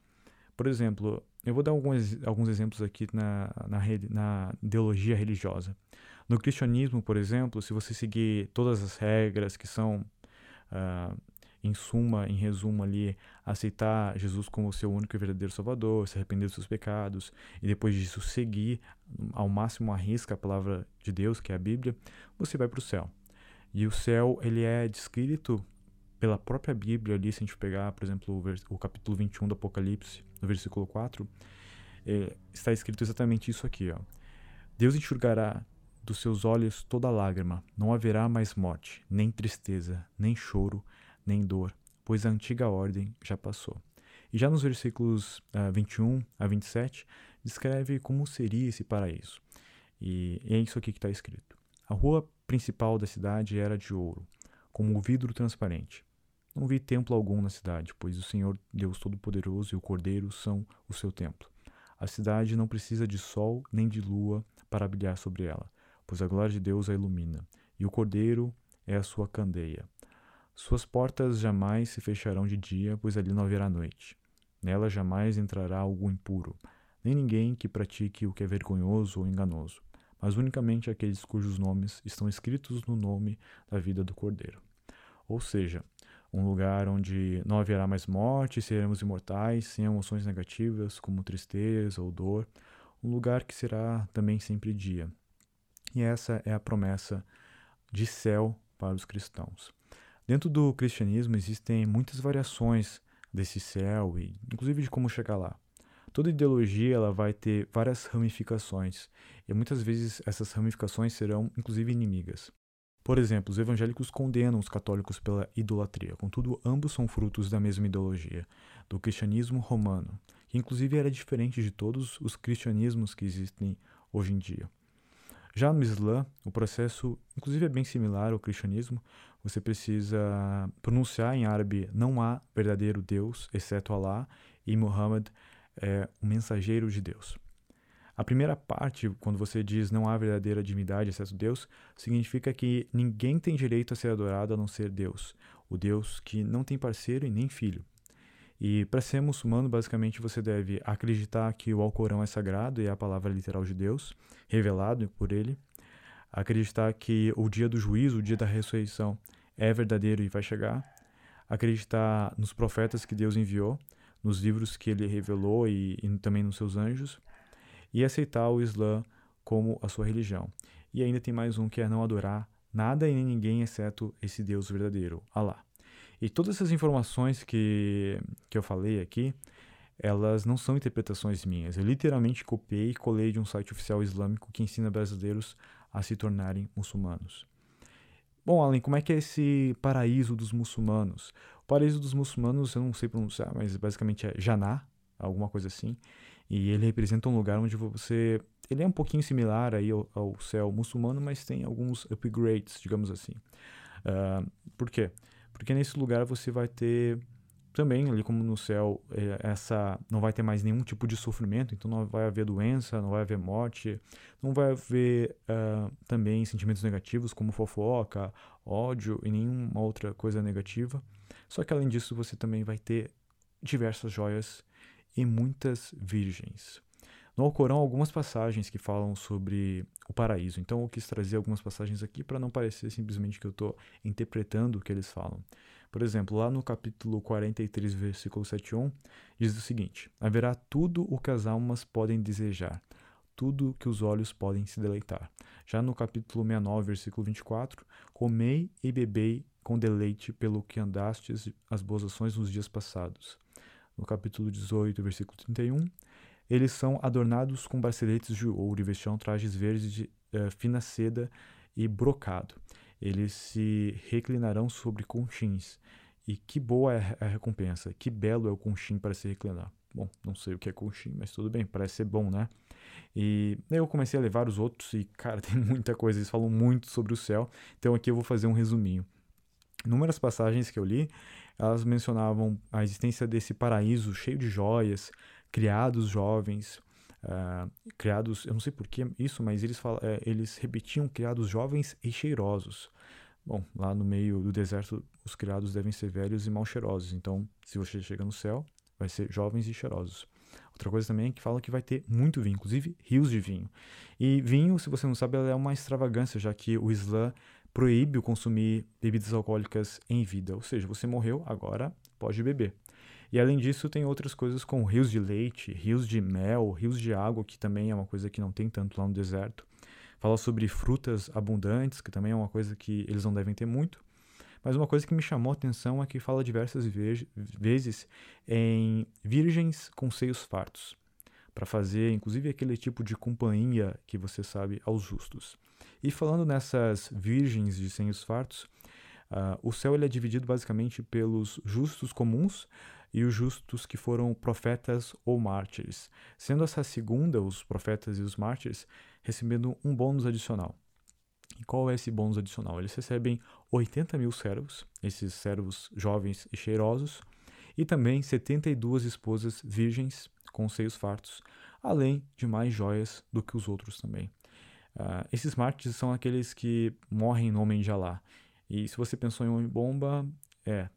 Por exemplo, eu vou dar alguns, alguns exemplos aqui na, na, na ideologia religiosa. No cristianismo, por exemplo, se você seguir todas as regras que são, uh, em suma, em resumo ali, aceitar Jesus como seu único e verdadeiro Salvador, se arrepender dos seus pecados, e depois disso seguir ao máximo a risca a palavra de Deus, que é a Bíblia, você vai para o céu. E o céu, ele é descrito pela própria Bíblia ali, se a gente pegar, por exemplo, o, o capítulo 21 do Apocalipse, no versículo 4, é, está escrito exatamente isso aqui, ó. Deus enxugará dos seus olhos toda lágrima, não haverá mais morte, nem tristeza, nem choro, nem dor, pois a antiga ordem já passou. E já nos versículos uh, 21 a 27, descreve como seria esse paraíso. E é isso aqui que está escrito. A rua principal da cidade era de ouro, como um vidro transparente. Não vi templo algum na cidade, pois o Senhor Deus Todo-Poderoso e o Cordeiro são o seu templo. A cidade não precisa de sol nem de lua para brilhar sobre ela, pois a glória de Deus a ilumina, e o Cordeiro é a sua candeia. Suas portas jamais se fecharão de dia, pois ali não haverá noite. Nela jamais entrará algo impuro, nem ninguém que pratique o que é vergonhoso ou enganoso, mas unicamente aqueles cujos nomes estão escritos no nome da vida do Cordeiro. Ou seja, um lugar onde não haverá mais morte, seremos imortais, sem emoções negativas como tristeza ou dor, um lugar que será também sempre dia. E essa é a promessa de céu para os cristãos. Dentro do cristianismo existem muitas variações desse céu e inclusive de como chegar lá. Toda ideologia ela vai ter várias ramificações e muitas vezes essas ramificações serão inclusive inimigas. Por exemplo, os evangélicos condenam os católicos pela idolatria, contudo, ambos são frutos da mesma ideologia, do cristianismo romano, que inclusive era diferente de todos os cristianismos que existem hoje em dia. Já no Islã, o processo, inclusive, é bem similar ao cristianismo. Você precisa pronunciar em árabe: não há verdadeiro Deus, exceto Allah, e Muhammad é o mensageiro de Deus. A primeira parte, quando você diz não há verdadeira divindade exceto Deus, significa que ninguém tem direito a ser adorado a não ser Deus, o Deus que não tem parceiro e nem filho. E para ser muçulmano, basicamente você deve acreditar que o Alcorão é sagrado e é a palavra literal de Deus, revelado por ele, acreditar que o dia do juízo, o dia da ressurreição, é verdadeiro e vai chegar, acreditar nos profetas que Deus enviou, nos livros que ele revelou e, e também nos seus anjos e aceitar o Islã como a sua religião. E ainda tem mais um que é não adorar nada e nem ninguém exceto esse Deus verdadeiro, Allah. E todas essas informações que, que eu falei aqui, elas não são interpretações minhas. Eu literalmente copiei e colei de um site oficial islâmico que ensina brasileiros a se tornarem muçulmanos. Bom, Alan, como é que é esse paraíso dos muçulmanos? O paraíso dos muçulmanos eu não sei pronunciar, mas basicamente é Jannah, alguma coisa assim. E ele representa um lugar onde você. Ele é um pouquinho similar aí ao, ao céu muçulmano, mas tem alguns upgrades, digamos assim. Uh, por quê? Porque nesse lugar você vai ter também, ali como no céu, é, essa não vai ter mais nenhum tipo de sofrimento, então não vai haver doença, não vai haver morte, não vai haver uh, também sentimentos negativos como fofoca, ódio e nenhuma outra coisa negativa. Só que além disso, você também vai ter diversas joias e muitas virgens. No Alcorão, algumas passagens que falam sobre o paraíso. Então, eu quis trazer algumas passagens aqui para não parecer simplesmente que eu estou interpretando o que eles falam. Por exemplo, lá no capítulo 43, versículo 7 1, diz o seguinte: Haverá tudo o que as almas podem desejar, tudo que os olhos podem se deleitar. Já no capítulo 69, versículo 24, Comei e bebei com deleite pelo que andastes as boas ações nos dias passados no capítulo 18, versículo 31, eles são adornados com braceletes de ouro e vestirão trajes verdes de uh, fina seda e brocado. Eles se reclinarão sobre conchins. E que boa é a recompensa, que belo é o conchim para se reclinar. Bom, não sei o que é conchim, mas tudo bem, parece ser bom, né? E eu comecei a levar os outros e, cara, (laughs) tem muita coisa, eles falam muito sobre o céu, então aqui eu vou fazer um resuminho. Inúmeras passagens que eu li, elas mencionavam a existência desse paraíso cheio de joias, criados jovens, uh, criados, eu não sei por que isso, mas eles, uh, eles repetiam criados jovens e cheirosos. Bom, lá no meio do deserto, os criados devem ser velhos e mal cheirosos. Então, se você chega no céu, vai ser jovens e cheirosos. Outra coisa também é que fala que vai ter muito vinho, inclusive rios de vinho. E vinho, se você não sabe, é uma extravagância, já que o Islã proíbe o consumir bebidas alcoólicas em vida, ou seja, você morreu, agora pode beber. E além disso, tem outras coisas como rios de leite, rios de mel, rios de água, que também é uma coisa que não tem tanto lá no deserto. Fala sobre frutas abundantes, que também é uma coisa que eles não devem ter muito. Mas uma coisa que me chamou a atenção é que fala diversas vezes em virgens com seios fartos. Para fazer, inclusive, aquele tipo de companhia que você sabe aos justos. E falando nessas virgens de senhos fartos, uh, o céu ele é dividido basicamente pelos justos comuns e os justos que foram profetas ou mártires, sendo essa segunda, os profetas e os mártires, recebendo um bônus adicional. E qual é esse bônus adicional? Eles recebem 80 mil servos, esses servos jovens e cheirosos, e também 72 esposas virgens com seios fartos, além de mais joias do que os outros também. Uh, esses mártires são aqueles que morrem em nome de Alá. E se você pensou em homem bomba, é,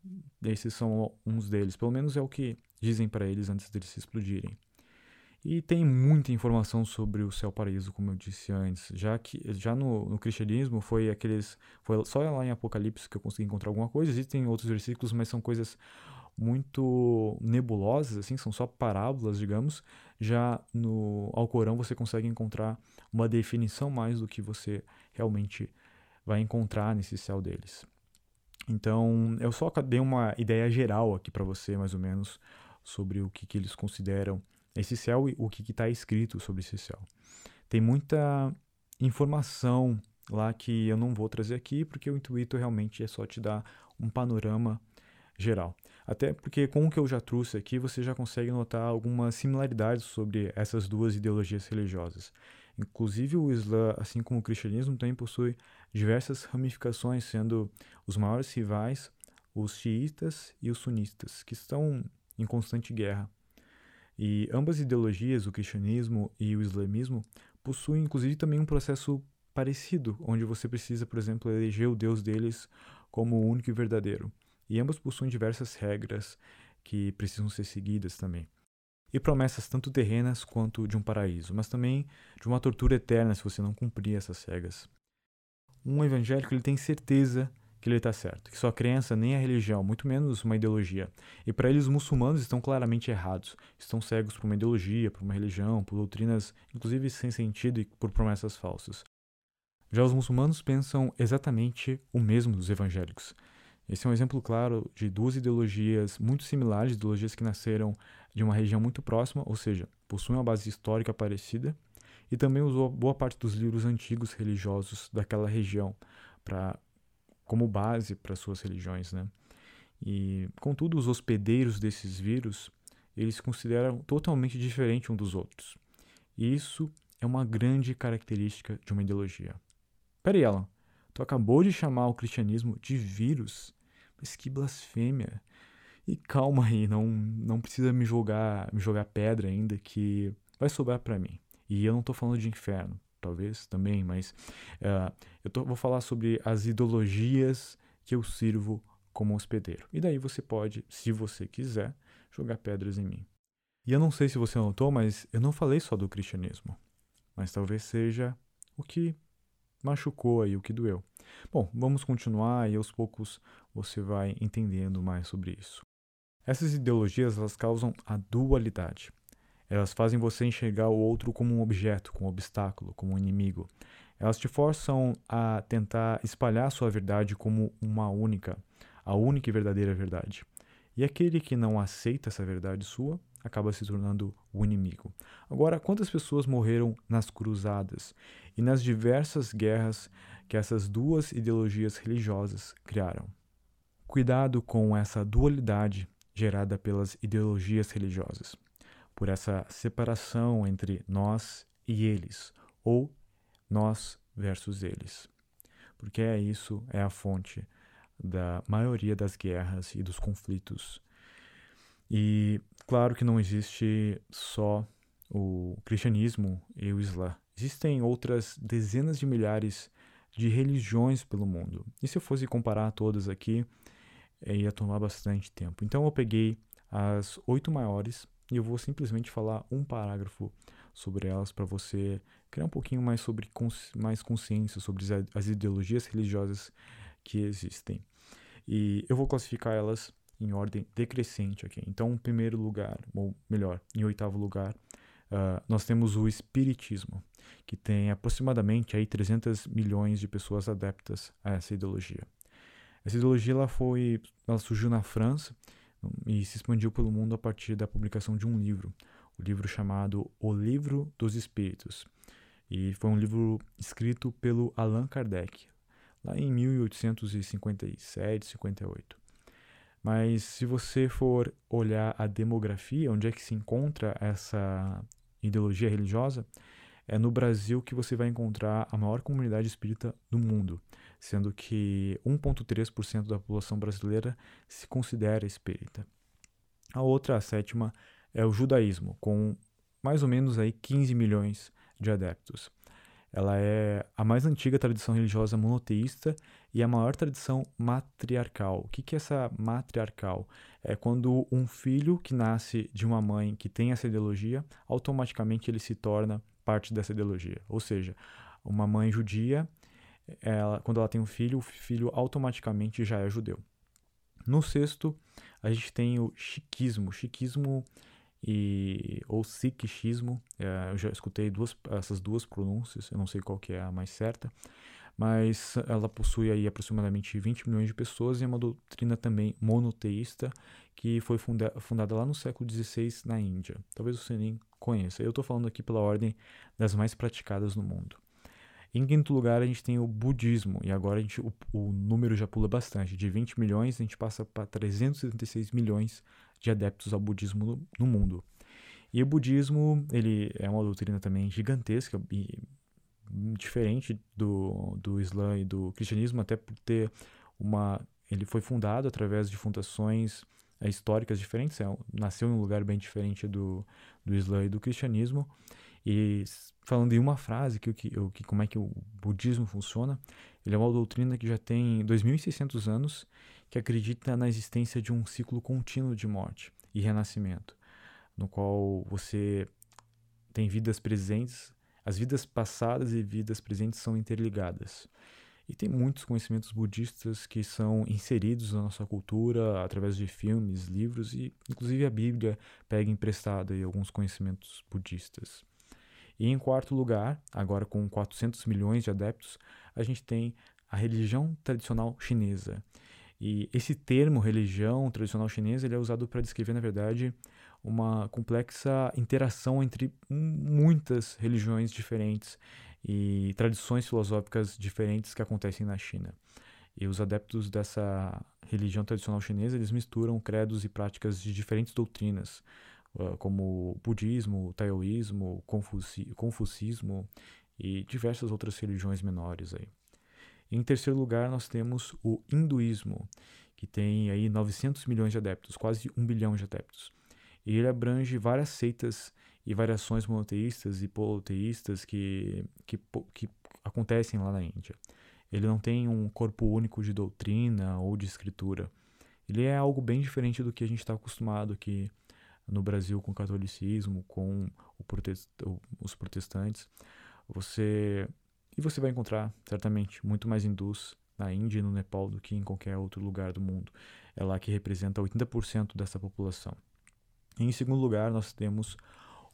esses são uns deles. Pelo menos é o que dizem para eles antes deles se explodirem. E tem muita informação sobre o céu paraíso, como eu disse antes. Já que já no, no, cristianismo foi aqueles. Foi só lá em Apocalipse que eu consegui encontrar alguma coisa. Existem outros versículos, mas são coisas muito nebulosas, assim, são só parábolas, digamos. Já no Alcorão você consegue encontrar uma definição mais do que você realmente vai encontrar nesse céu deles. Então, eu só dei uma ideia geral aqui para você, mais ou menos, sobre o que, que eles consideram esse céu e o que está escrito sobre esse céu. Tem muita informação lá que eu não vou trazer aqui, porque o intuito realmente é só te dar um panorama geral. Até porque com o que eu já trouxe aqui, você já consegue notar algumas similaridades sobre essas duas ideologias religiosas. Inclusive o Islã, assim como o cristianismo, também possui diversas ramificações, sendo os maiores rivais os xiitas e os sunistas, que estão em constante guerra. E ambas ideologias, o cristianismo e o islamismo, possuem inclusive também um processo parecido, onde você precisa, por exemplo, eleger o Deus deles como o único e verdadeiro. E ambos possuem diversas regras que precisam ser seguidas também. E promessas tanto terrenas quanto de um paraíso, mas também de uma tortura eterna se você não cumprir essas regras. Um evangélico ele tem certeza que ele está certo, que sua crença nem a religião, muito menos uma ideologia. E para eles, os muçulmanos estão claramente errados, estão cegos por uma ideologia, por uma religião, por doutrinas, inclusive sem sentido e por promessas falsas. Já os muçulmanos pensam exatamente o mesmo dos evangélicos. Esse é um exemplo claro de duas ideologias muito similares, ideologias que nasceram de uma região muito próxima, ou seja, possuem uma base histórica parecida, e também usou boa parte dos livros antigos religiosos daquela região para como base para suas religiões, né? E contudo, os hospedeiros desses vírus, eles consideram totalmente diferentes um dos outros. E isso é uma grande característica de uma ideologia. Peraí, Alan, tu acabou de chamar o cristianismo de vírus? Mas que blasfêmia. E calma aí, não, não precisa me jogar, me jogar pedra ainda que vai sobrar para mim. E eu não estou falando de inferno, talvez também, mas uh, eu tô, vou falar sobre as ideologias que eu sirvo como hospedeiro. E daí você pode, se você quiser, jogar pedras em mim. E eu não sei se você notou, mas eu não falei só do cristianismo. Mas talvez seja o que machucou aí, o que doeu. Bom, vamos continuar e aos poucos você vai entendendo mais sobre isso. Essas ideologias elas causam a dualidade. Elas fazem você enxergar o outro como um objeto, como um obstáculo, como um inimigo. Elas te forçam a tentar espalhar sua verdade como uma única, a única e verdadeira verdade. E aquele que não aceita essa verdade sua acaba se tornando o inimigo. Agora, quantas pessoas morreram nas cruzadas e nas diversas guerras que essas duas ideologias religiosas criaram? Cuidado com essa dualidade gerada pelas ideologias religiosas, por essa separação entre nós e eles, ou nós versus eles. Porque é isso, é a fonte da maioria das guerras e dos conflitos. E claro que não existe só o cristianismo e o islã. Existem outras dezenas de milhares de religiões pelo mundo. E se eu fosse comparar todas aqui, é, ia tomar bastante tempo. Então eu peguei as oito maiores e eu vou simplesmente falar um parágrafo sobre elas para você criar um pouquinho mais sobre mais consciência sobre as ideologias religiosas que existem. E eu vou classificar elas em ordem decrescente aqui. Então, em primeiro lugar, ou melhor, em oitavo lugar, uh, nós temos o Espiritismo, que tem aproximadamente aí 300 milhões de pessoas adeptas a essa ideologia. Essa ideologia ela foi, ela surgiu na França e se expandiu pelo mundo a partir da publicação de um livro, o livro chamado O Livro dos Espíritos. E foi um livro escrito pelo Allan Kardec, lá em 1857, 58. Mas se você for olhar a demografia, onde é que se encontra essa ideologia religiosa, é no Brasil que você vai encontrar a maior comunidade espírita do mundo, sendo que 1,3% da população brasileira se considera espírita. A outra, a sétima, é o judaísmo, com mais ou menos aí 15 milhões de adeptos. Ela é a mais antiga tradição religiosa monoteísta e a maior tradição matriarcal. O que, é essa matriarcal? É quando um filho que nasce de uma mãe que tem essa ideologia, automaticamente ele se torna parte dessa ideologia. Ou seja, uma mãe judia, ela, quando ela tem um filho, o filho automaticamente já é judeu. No sexto, a gente tem o chiquismo. Chiquismo e ou sikhismo. É, eu já escutei duas, essas duas pronúncias, eu não sei qual que é a mais certa, mas ela possui aí aproximadamente 20 milhões de pessoas e é uma doutrina também monoteísta que foi funda fundada lá no século XVI na Índia. Talvez você nem conheça. Eu estou falando aqui pela ordem das mais praticadas no mundo. Em quinto lugar, a gente tem o budismo, e agora a gente, o, o número já pula bastante. De 20 milhões, a gente passa para 376 milhões de adeptos ao budismo no, no, mundo. E o budismo, ele é uma doutrina também gigantesca e diferente do, do Islã e do cristianismo, até por ter uma... Ele foi fundado através de fundações é, históricas diferentes, é, nasceu em um lugar bem diferente do, do Islã e do cristianismo. E falando em uma frase, que, que, que como é que o budismo funciona, ele é uma doutrina que já tem 2.600 anos que acredita na existência de um ciclo contínuo de morte e renascimento, no qual você tem vidas presentes, as vidas passadas e vidas presentes são interligadas. E tem muitos conhecimentos budistas que são inseridos na nossa cultura através de filmes, livros e inclusive a Bíblia pega emprestado aí alguns conhecimentos budistas. E em quarto lugar, agora com 400 milhões de adeptos, a gente tem a religião tradicional chinesa, e esse termo religião tradicional chinesa ele é usado para descrever, na verdade, uma complexa interação entre muitas religiões diferentes e tradições filosóficas diferentes que acontecem na China. E os adeptos dessa religião tradicional chinesa, eles misturam credos e práticas de diferentes doutrinas, como budismo, taoísmo, confuci confucismo e diversas outras religiões menores aí. Em terceiro lugar, nós temos o hinduísmo, que tem aí 900 milhões de adeptos, quase um bilhão de adeptos. E ele abrange várias seitas e variações monoteístas e politeístas que, que, que acontecem lá na Índia. Ele não tem um corpo único de doutrina ou de escritura. Ele é algo bem diferente do que a gente está acostumado aqui no Brasil com o catolicismo, com protest os protestantes. Você e você vai encontrar, certamente, muito mais hindus na Índia e no Nepal do que em qualquer outro lugar do mundo. É lá que representa 80% dessa população. Em segundo lugar, nós temos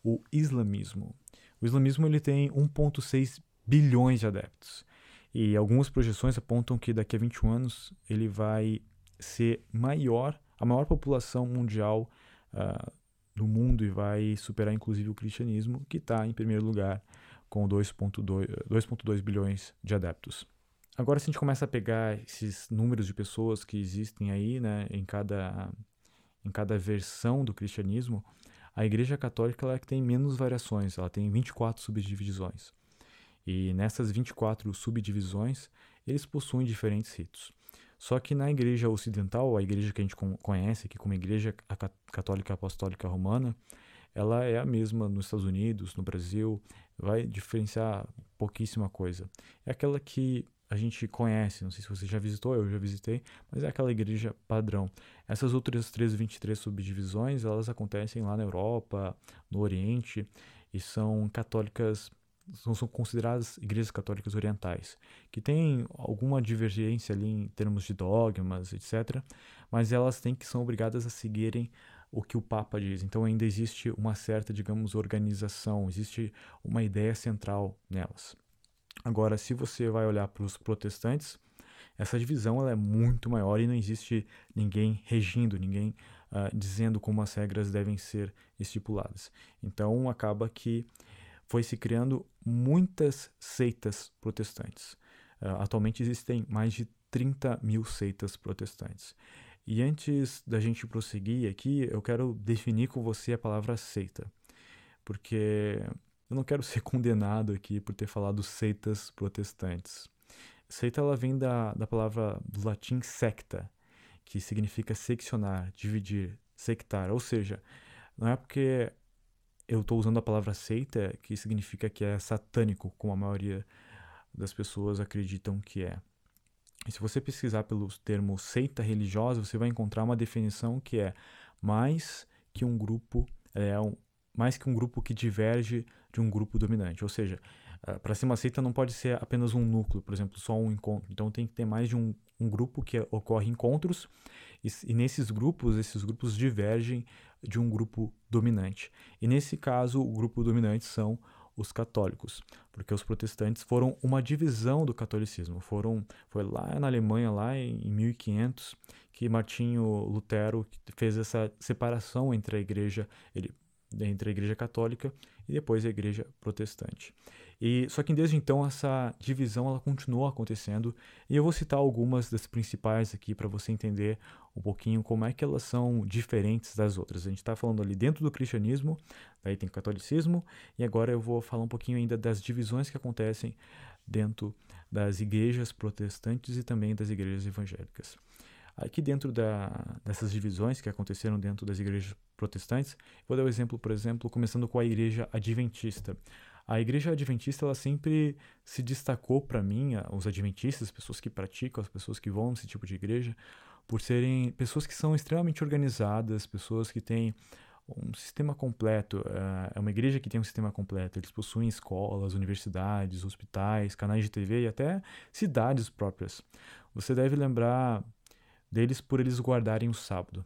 o islamismo. O islamismo ele tem 1,6 bilhões de adeptos. E algumas projeções apontam que daqui a 21 anos ele vai ser maior, a maior população mundial uh, do mundo e vai superar inclusive o cristianismo, que está em primeiro lugar com 2,2 bilhões de adeptos. Agora, se a gente começa a pegar esses números de pessoas que existem aí, né, em cada, em cada versão do cristianismo, a Igreja Católica ela é tem menos variações, ela tem 24 subdivisões. E nessas 24 subdivisões, eles possuem diferentes ritos. Só que na Igreja Ocidental, a igreja que a gente conhece aqui como Igreja Católica Apostólica Romana, ela é a mesma nos Estados Unidos, no Brasil, vai diferenciar pouquíssima coisa. É aquela que a gente conhece, não sei se você já visitou, eu já visitei, mas é aquela igreja padrão. Essas outras 323 subdivisões, elas acontecem lá na Europa, no Oriente, e são católicas, são, são consideradas igrejas católicas orientais, que têm alguma divergência ali em termos de dogmas, etc., mas elas têm que são obrigadas a seguirem o que o Papa diz. Então ainda existe uma certa, digamos, organização, existe uma ideia central nelas. Agora, se você vai olhar para os protestantes, essa divisão ela é muito maior e não existe ninguém regindo, ninguém uh, dizendo como as regras devem ser estipuladas. Então acaba que foi se criando muitas seitas protestantes. Uh, atualmente existem mais de 30 mil seitas protestantes. E antes da gente prosseguir aqui, eu quero definir com você a palavra seita, porque eu não quero (laughs) ser condenado aqui por ter falado seitas protestantes. Seita ela vem da, da palavra do latim secta, que significa seccionar, dividir, sectar. Ou seja, não é porque eu estou usando a palavra seita que significa que é satânico, como a maioria das pessoas acreditam que é. E se você pesquisar pelo termo seita religiosa, você vai encontrar uma definição que é mais que um grupo, é um, mais que um grupo que diverge de um grupo dominante. Ou seja, uh, para ser uma seita não pode ser apenas um núcleo, por exemplo, só um encontro. Então tem que ter mais de um, um grupo que ocorre encontros e, e, nesses grupos, esses grupos divergem de um grupo dominante. E nesse caso, o grupo dominante são os católicos, porque os protestantes foram uma divisão do catolicismo. Foram, foi lá na Alemanha, lá em, em 1500, que Martinho Lutero fez essa separação entre a igreja, ele entre a Igreja Católica e depois a Igreja Protestante. E só que desde então essa divisão ela continuou acontecendo e eu vou citar algumas das principais aqui para você entender um pouquinho como é que elas são diferentes das outras. A gente está falando ali dentro do cristianismo, daí tem o catolicismo e agora eu vou falar um pouquinho ainda das divisões que acontecem dentro das igrejas protestantes e também das igrejas evangélicas. Aqui dentro da, dessas divisões que aconteceram dentro das igrejas protestantes, vou dar o um exemplo, por exemplo, começando com a igreja adventista. A igreja adventista ela sempre se destacou para mim, os adventistas, as pessoas que praticam, as pessoas que vão nesse tipo de igreja, por serem pessoas que são extremamente organizadas, pessoas que têm um sistema completo. É uma igreja que tem um sistema completo. Eles possuem escolas, universidades, hospitais, canais de TV e até cidades próprias. Você deve lembrar deles por eles guardarem o sábado.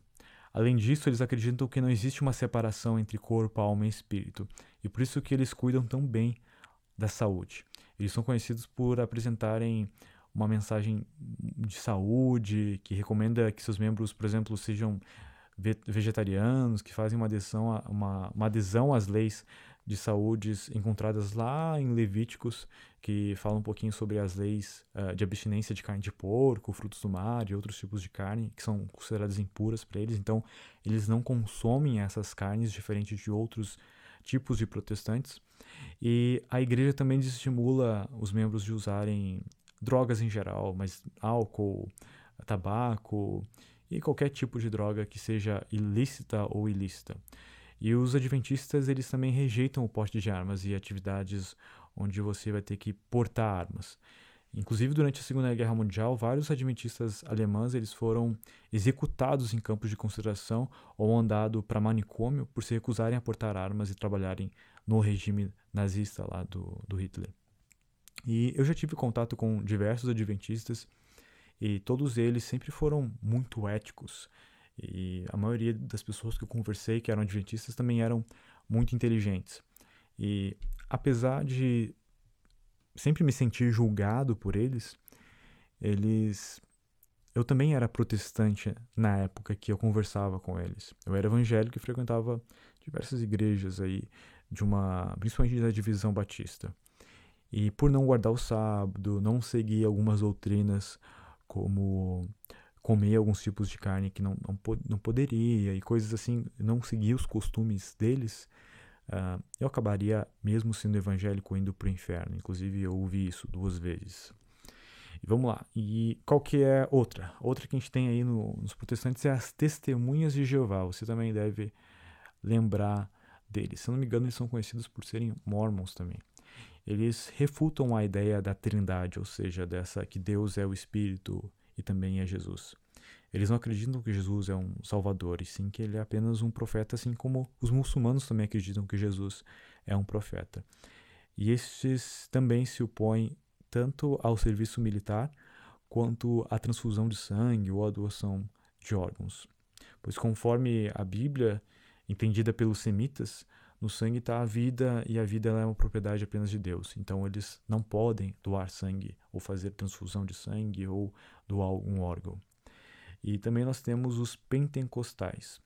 Além disso, eles acreditam que não existe uma separação entre corpo, alma e espírito, e por isso que eles cuidam tão bem da saúde. Eles são conhecidos por apresentarem uma mensagem de saúde, que recomenda que seus membros, por exemplo, sejam vegetarianos, que fazem uma adesão, a, uma, uma adesão às leis de saúdes encontradas lá em Levíticos, que falam um pouquinho sobre as leis uh, de abstinência de carne de porco, frutos do mar e outros tipos de carne que são consideradas impuras para eles. Então, eles não consomem essas carnes diferente de outros tipos de protestantes. E a igreja também desestimula os membros de usarem drogas em geral, mas álcool, tabaco e qualquer tipo de droga que seja ilícita ou ilícita. E os adventistas, eles também rejeitam o porte de armas e atividades onde você vai ter que portar armas. Inclusive, durante a Segunda Guerra Mundial, vários adventistas alemães eles foram executados em campos de concentração ou mandados para manicômio por se recusarem a portar armas e trabalharem no regime nazista lá do, do Hitler. E eu já tive contato com diversos adventistas e todos eles sempre foram muito éticos e a maioria das pessoas que eu conversei que eram adventistas também eram muito inteligentes. E apesar de sempre me sentir julgado por eles, eles eu também era protestante na época que eu conversava com eles. Eu era evangélico e frequentava diversas igrejas aí de uma, principalmente da divisão batista. E por não guardar o sábado, não seguir algumas doutrinas como comer alguns tipos de carne que não, não, não poderia e coisas assim, não seguir os costumes deles, uh, eu acabaria, mesmo sendo evangélico, indo para o inferno. Inclusive, eu ouvi isso duas vezes. E vamos lá. E qual que é outra? Outra que a gente tem aí no, nos protestantes é as testemunhas de Jeová. Você também deve lembrar deles. Se eu não me engano, eles são conhecidos por serem mormons também. Eles refutam a ideia da trindade, ou seja, dessa que Deus é o Espírito e também é Jesus. Eles não acreditam que Jesus é um salvador, e sim que ele é apenas um profeta, assim como os muçulmanos também acreditam que Jesus é um profeta. E estes também se opõem tanto ao serviço militar quanto à transfusão de sangue ou à doação de órgãos. Pois, conforme a Bíblia, entendida pelos semitas, no sangue está a vida e a vida é uma propriedade apenas de Deus. Então eles não podem doar sangue ou fazer transfusão de sangue ou doar um órgão. E também nós temos os pentecostais,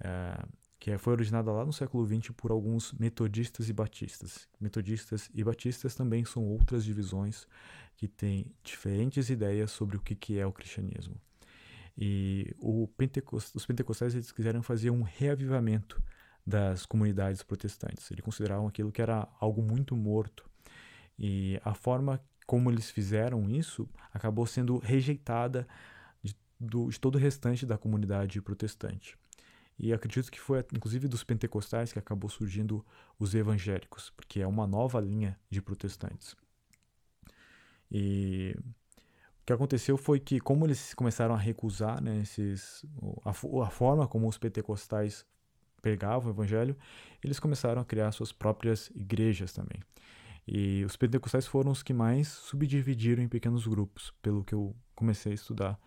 é, que foi originada lá no século XX por alguns metodistas e batistas. Metodistas e batistas também são outras divisões que têm diferentes ideias sobre o que é o cristianismo. E os pentecostais eles quiseram fazer um reavivamento das comunidades protestantes. Eles consideravam aquilo que era algo muito morto. E a forma como eles fizeram isso acabou sendo rejeitada de, do, de todo o restante da comunidade protestante. E acredito que foi, inclusive, dos pentecostais que acabou surgindo os evangélicos, porque é uma nova linha de protestantes. E o que aconteceu foi que, como eles começaram a recusar né, esses, a, a forma como os pentecostais pregavam o evangelho, eles começaram a criar suas próprias igrejas também. E os pentecostais foram os que mais subdividiram em pequenos grupos, pelo que eu comecei a estudar.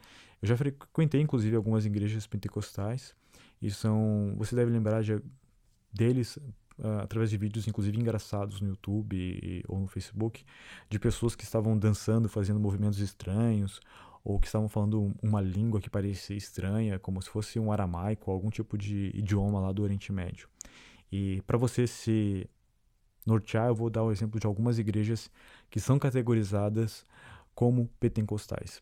Eu já frequentei, inclusive, algumas igrejas pentecostais, e são. Você deve lembrar de, deles uh, através de vídeos, inclusive engraçados no YouTube e, ou no Facebook, de pessoas que estavam dançando, fazendo movimentos estranhos, ou que estavam falando uma língua que parecia estranha, como se fosse um aramaico, algum tipo de idioma lá do Oriente Médio. E para você se nortear, eu vou dar o exemplo de algumas igrejas que são categorizadas como pentecostais.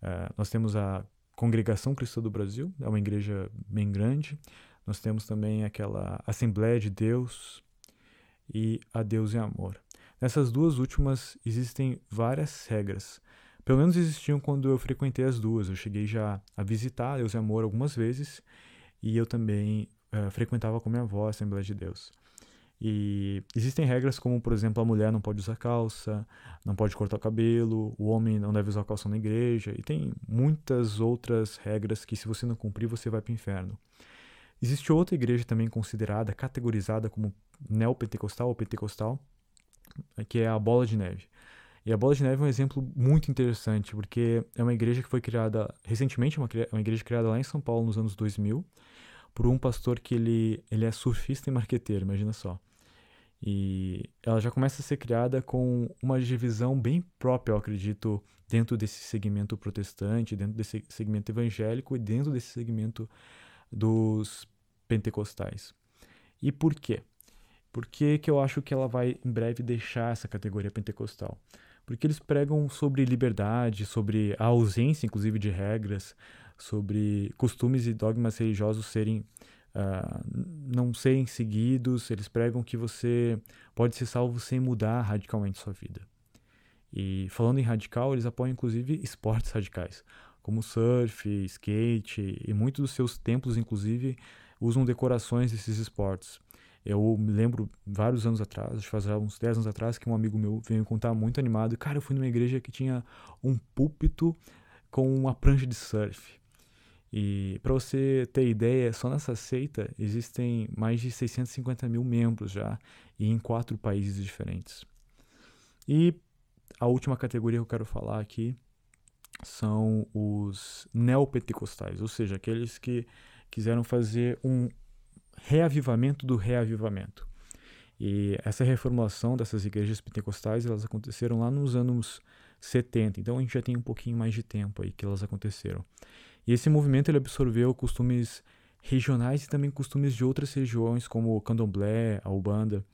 Uh, nós temos a Congregação Cristã do Brasil, é uma igreja bem grande. Nós temos também aquela Assembleia de Deus e a Deus e Amor. Nessas duas últimas existem várias regras. Pelo menos existiam quando eu frequentei as duas. Eu cheguei já a visitar Deus e Amor algumas vezes e eu também uh, frequentava com minha avó a Assembleia de Deus. E existem regras como, por exemplo, a mulher não pode usar calça, não pode cortar o cabelo, o homem não deve usar calça na igreja, e tem muitas outras regras que, se você não cumprir, você vai para o inferno. Existe outra igreja também considerada, categorizada como neopentecostal ou pentecostal, que é a Bola de Neve. E a Bola de Neve é um exemplo muito interessante, porque é uma igreja que foi criada recentemente, uma, uma igreja criada lá em São Paulo nos anos 2000, por um pastor que ele, ele é surfista e marqueteiro, imagina só. E ela já começa a ser criada com uma divisão bem própria, eu acredito, dentro desse segmento protestante, dentro desse segmento evangélico e dentro desse segmento dos pentecostais. E por quê? Por que, que eu acho que ela vai em breve deixar essa categoria pentecostal? Porque eles pregam sobre liberdade, sobre a ausência, inclusive, de regras, sobre costumes e dogmas religiosos serem uh, não serem seguidos. Eles pregam que você pode ser salvo sem mudar radicalmente sua vida. E falando em radical, eles apoiam inclusive esportes radicais como surf, skate e muitos dos seus templos, inclusive, usam decorações desses esportes. Eu me lembro vários anos atrás, acho que faz uns 10 anos atrás, que um amigo meu veio me contar muito animado. Cara, eu fui numa igreja que tinha um púlpito com uma prancha de surf. E para você ter ideia, só nessa seita existem mais de 650 mil membros já, e em quatro países diferentes. E a última categoria que eu quero falar aqui são os neopentecostais, ou seja, aqueles que quiseram fazer um reavivamento do reavivamento. E essa reformulação dessas igrejas pentecostais, elas aconteceram lá nos anos 70, então a gente já tem um pouquinho mais de tempo aí que elas aconteceram. E esse movimento ele absorveu costumes regionais e também costumes de outras regiões, como o candomblé, a ubanda,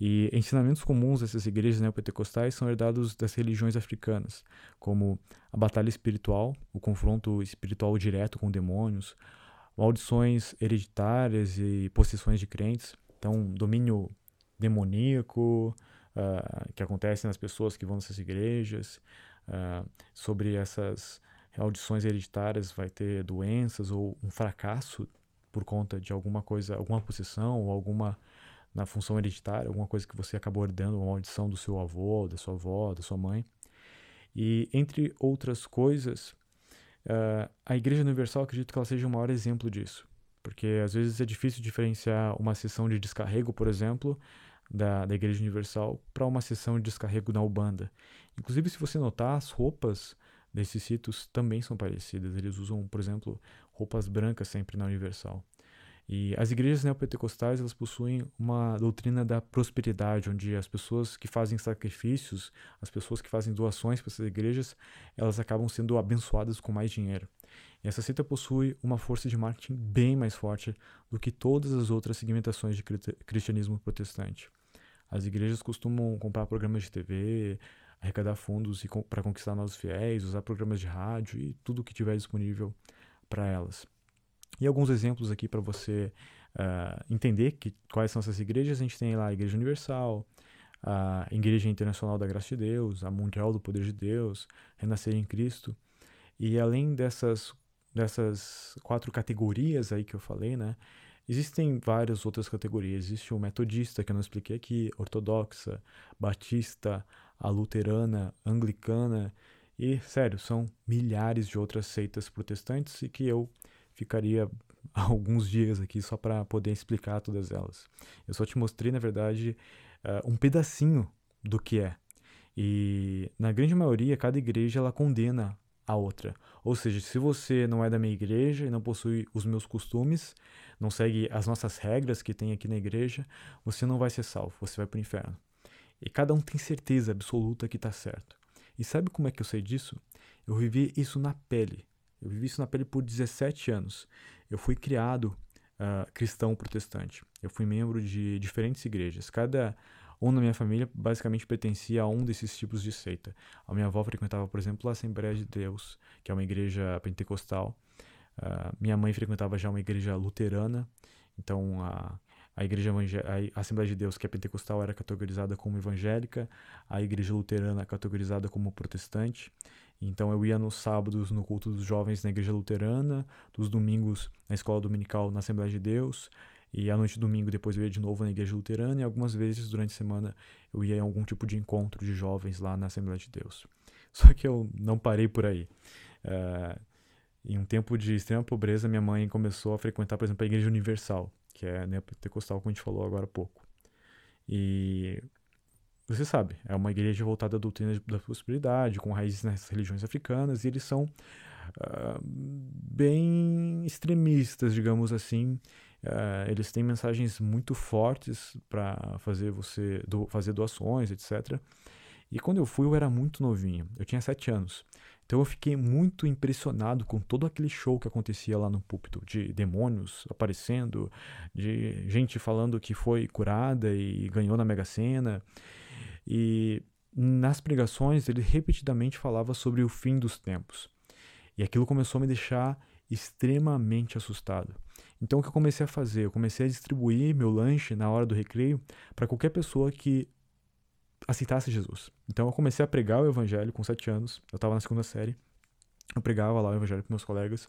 e ensinamentos comuns dessas igrejas neopentecostais são herdados das religiões africanas, como a batalha espiritual, o confronto espiritual direto com demônios, maldições hereditárias e possessões de crentes, então domínio demoníaco uh, que acontece nas pessoas que vão nessas igrejas, uh, sobre essas maldições hereditárias vai ter doenças ou um fracasso por conta de alguma coisa, alguma possessão ou alguma na função hereditária, alguma coisa que você acabou herdando, uma maldição do seu avô, da sua avó, da sua mãe. E entre outras coisas, uh, a Igreja Universal acredito que ela seja o maior exemplo disso. Porque às vezes é difícil diferenciar uma sessão de descarrego, por exemplo, da, da Igreja Universal para uma sessão de descarrego na Ubanda. Inclusive, se você notar, as roupas desses sítios também são parecidas. Eles usam, por exemplo, roupas brancas sempre na Universal. E as igrejas neopentecostais elas possuem uma doutrina da prosperidade, onde as pessoas que fazem sacrifícios, as pessoas que fazem doações para essas igrejas, elas acabam sendo abençoadas com mais dinheiro. E essa seita possui uma força de marketing bem mais forte do que todas as outras segmentações de cristianismo protestante. As igrejas costumam comprar programas de TV, arrecadar fundos para conquistar novos fiéis, usar programas de rádio e tudo o que tiver disponível para elas. E alguns exemplos aqui para você uh, entender que, quais são essas igrejas. A gente tem lá a Igreja Universal, a Igreja Internacional da Graça de Deus, a Mundial do Poder de Deus, Renascer em Cristo. E além dessas, dessas quatro categorias aí que eu falei, né? Existem várias outras categorias. Existe o metodista, que eu não expliquei aqui, ortodoxa, batista, a luterana, anglicana e, sério, são milhares de outras seitas protestantes e que eu ficaria (laughs) alguns dias aqui só para poder explicar todas elas. Eu só te mostrei, na verdade, uh, um pedacinho do que é. E na grande maioria, cada igreja ela condena a outra. Ou seja, se você não é da minha igreja e não possui os meus costumes, não segue as nossas regras que tem aqui na igreja, você não vai ser salvo, você vai para o inferno. E cada um tem certeza absoluta que está certo. E sabe como é que eu sei disso? Eu vivi isso na pele. Eu vivi isso na pele por 17 anos. Eu fui criado uh, cristão protestante. Eu fui membro de diferentes igrejas. Cada um na minha família basicamente pertencia a um desses tipos de seita. A minha avó frequentava, por exemplo, a Assembleia de Deus, que é uma igreja pentecostal. Uh, minha mãe frequentava já uma igreja luterana. Então, a, a igreja a Assembleia de Deus, que é pentecostal, era categorizada como evangélica. A igreja luterana categorizada como protestante. Então eu ia nos sábados no culto dos jovens na igreja luterana, dos domingos na escola dominical na Assembleia de Deus, e à noite de domingo depois eu ia de novo na igreja luterana, e algumas vezes durante a semana eu ia em algum tipo de encontro de jovens lá na Assembleia de Deus. (laughs) Só que eu não parei por aí. Uh, em um tempo de extrema pobreza, minha mãe começou a frequentar, por exemplo, a Igreja Universal, que é neopentecostal, como a gente falou agora há pouco. E você sabe, é uma igreja voltada à doutrina da prosperidade, com raízes nas religiões africanas, e eles são uh, bem extremistas, digamos assim. Uh, eles têm mensagens muito fortes para fazer você do, fazer doações, etc. E quando eu fui, eu era muito novinho, eu tinha sete anos. Então eu fiquei muito impressionado com todo aquele show que acontecia lá no púlpito, de demônios aparecendo, de gente falando que foi curada e ganhou na Mega Sena. E nas pregações ele repetidamente falava sobre o fim dos tempos. E aquilo começou a me deixar extremamente assustado. Então o que eu comecei a fazer? Eu comecei a distribuir meu lanche na hora do recreio para qualquer pessoa que aceitasse Jesus. Então eu comecei a pregar o evangelho com sete anos. Eu estava na segunda série. Eu pregava lá o evangelho com meus colegas.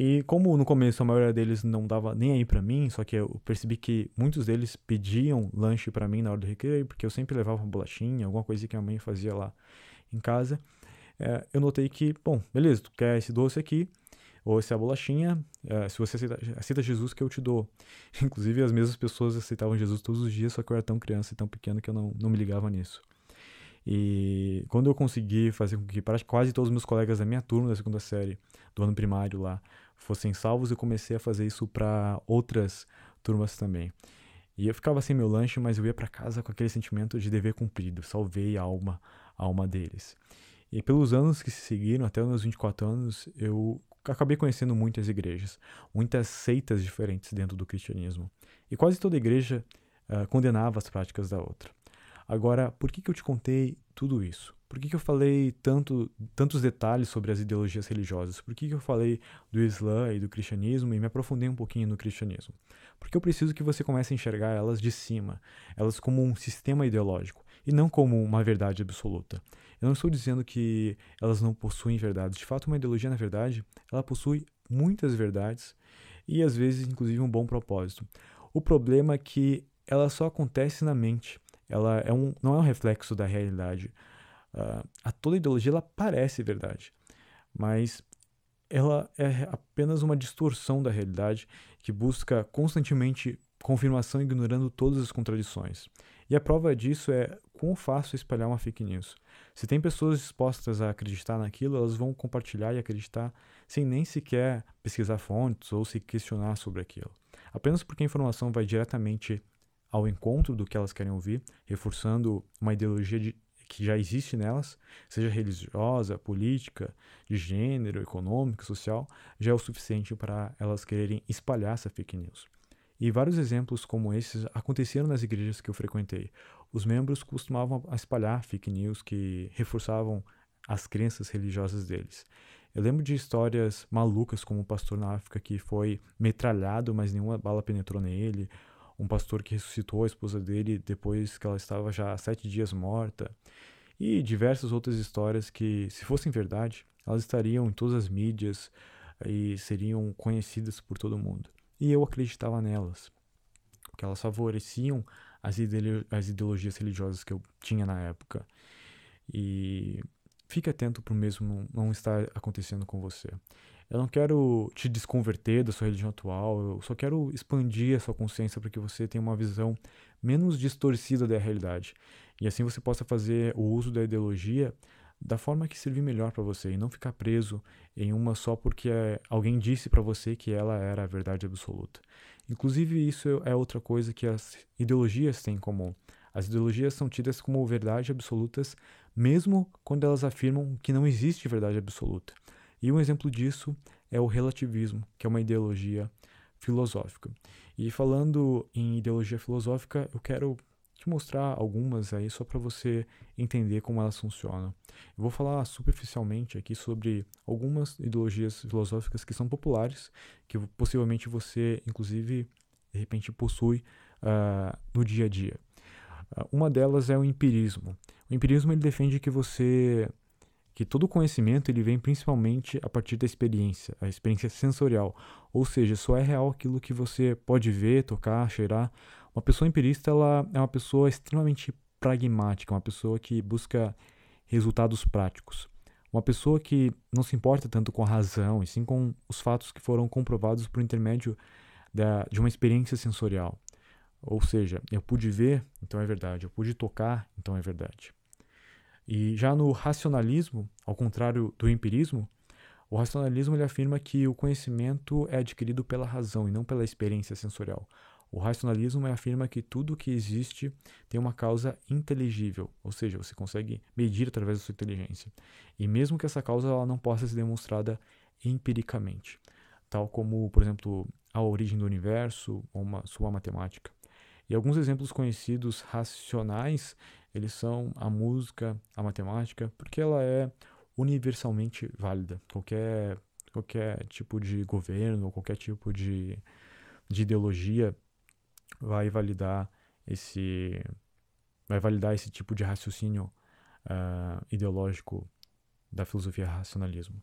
E como no começo a maioria deles não dava nem aí para mim, só que eu percebi que muitos deles pediam lanche para mim na hora do recreio, porque eu sempre levava uma bolachinha, alguma coisa que a mãe fazia lá em casa. É, eu notei que, bom, beleza, tu quer esse doce aqui, ou essa bolachinha, é, se você aceita, aceita, Jesus que eu te dou. (laughs) Inclusive as mesmas pessoas aceitavam Jesus todos os dias, só que eu era tão criança e tão pequeno que eu não, não me ligava nisso. E quando eu consegui fazer com que quase todos os meus colegas da minha turma da segunda série, do ano primário lá, fossem salvos, eu comecei a fazer isso para outras turmas também. E eu ficava sem meu lanche, mas eu ia para casa com aquele sentimento de dever cumprido. Salvei a alma, a alma deles. E pelos anos que se seguiram, até os meus 24 anos, eu acabei conhecendo muitas igrejas, muitas seitas diferentes dentro do cristianismo. E quase toda igreja uh, condenava as práticas da outra. Agora, por que, que eu te contei tudo isso? Por que, que eu falei tanto, tantos detalhes sobre as ideologias religiosas? Por que, que eu falei do Islã e do cristianismo e me aprofundei um pouquinho no cristianismo? Porque eu preciso que você comece a enxergar elas de cima, elas como um sistema ideológico e não como uma verdade absoluta. Eu não estou dizendo que elas não possuem verdades. De fato, uma ideologia, na verdade, ela possui muitas verdades e às vezes, inclusive, um bom propósito. O problema é que ela só acontece na mente. Ela é um, não é um reflexo da realidade. Uh, a toda ideologia ela parece verdade, mas ela é apenas uma distorção da realidade que busca constantemente confirmação ignorando todas as contradições. E a prova disso é quão fácil espalhar uma fake news. Se tem pessoas dispostas a acreditar naquilo, elas vão compartilhar e acreditar sem nem sequer pesquisar fontes ou se questionar sobre aquilo. apenas porque a informação vai diretamente ao encontro do que elas querem ouvir, reforçando uma ideologia de, que já existe nelas, seja religiosa, política, de gênero, econômica, social, já é o suficiente para elas quererem espalhar essa fake news. E vários exemplos como esses aconteceram nas igrejas que eu frequentei. Os membros costumavam espalhar fake news que reforçavam as crenças religiosas deles. Eu lembro de histórias malucas, como um pastor na África que foi metralhado, mas nenhuma bala penetrou nele. Um pastor que ressuscitou a esposa dele depois que ela estava já há sete dias morta. E diversas outras histórias que, se fossem verdade, elas estariam em todas as mídias e seriam conhecidas por todo mundo. E eu acreditava nelas, porque elas favoreciam as, ideolo as ideologias religiosas que eu tinha na época. E fique atento para o mesmo não estar acontecendo com você. Eu não quero te desconverter da sua religião atual, eu só quero expandir a sua consciência para que você tenha uma visão menos distorcida da realidade. E assim você possa fazer o uso da ideologia da forma que servir melhor para você e não ficar preso em uma só porque alguém disse para você que ela era a verdade absoluta. Inclusive, isso é outra coisa que as ideologias têm em comum. As ideologias são tidas como verdade absolutas, mesmo quando elas afirmam que não existe verdade absoluta. E um exemplo disso é o relativismo, que é uma ideologia filosófica. E falando em ideologia filosófica, eu quero te mostrar algumas aí só para você entender como elas funcionam. Eu vou falar superficialmente aqui sobre algumas ideologias filosóficas que são populares, que possivelmente você, inclusive, de repente possui uh, no dia a dia. Uh, uma delas é o empirismo. O empirismo ele defende que você que todo conhecimento ele vem principalmente a partir da experiência, a experiência sensorial, ou seja, só é real aquilo que você pode ver, tocar, cheirar. Uma pessoa empirista ela é uma pessoa extremamente pragmática, uma pessoa que busca resultados práticos. Uma pessoa que não se importa tanto com a razão, e sim com os fatos que foram comprovados por intermédio da, de uma experiência sensorial. Ou seja, eu pude ver, então é verdade. Eu pude tocar, então é verdade. E já no racionalismo, ao contrário do empirismo, o racionalismo ele afirma que o conhecimento é adquirido pela razão e não pela experiência sensorial. O racionalismo afirma que tudo que existe tem uma causa inteligível, ou seja, você consegue medir através da sua inteligência. E mesmo que essa causa ela não possa ser demonstrada empiricamente, tal como, por exemplo, a origem do universo ou uma sua matemática. E alguns exemplos conhecidos racionais eles são a música, a matemática, porque ela é universalmente válida. Qualquer, qualquer tipo de governo, qualquer tipo de, de ideologia vai validar esse vai validar esse tipo de raciocínio uh, ideológico da filosofia racionalismo.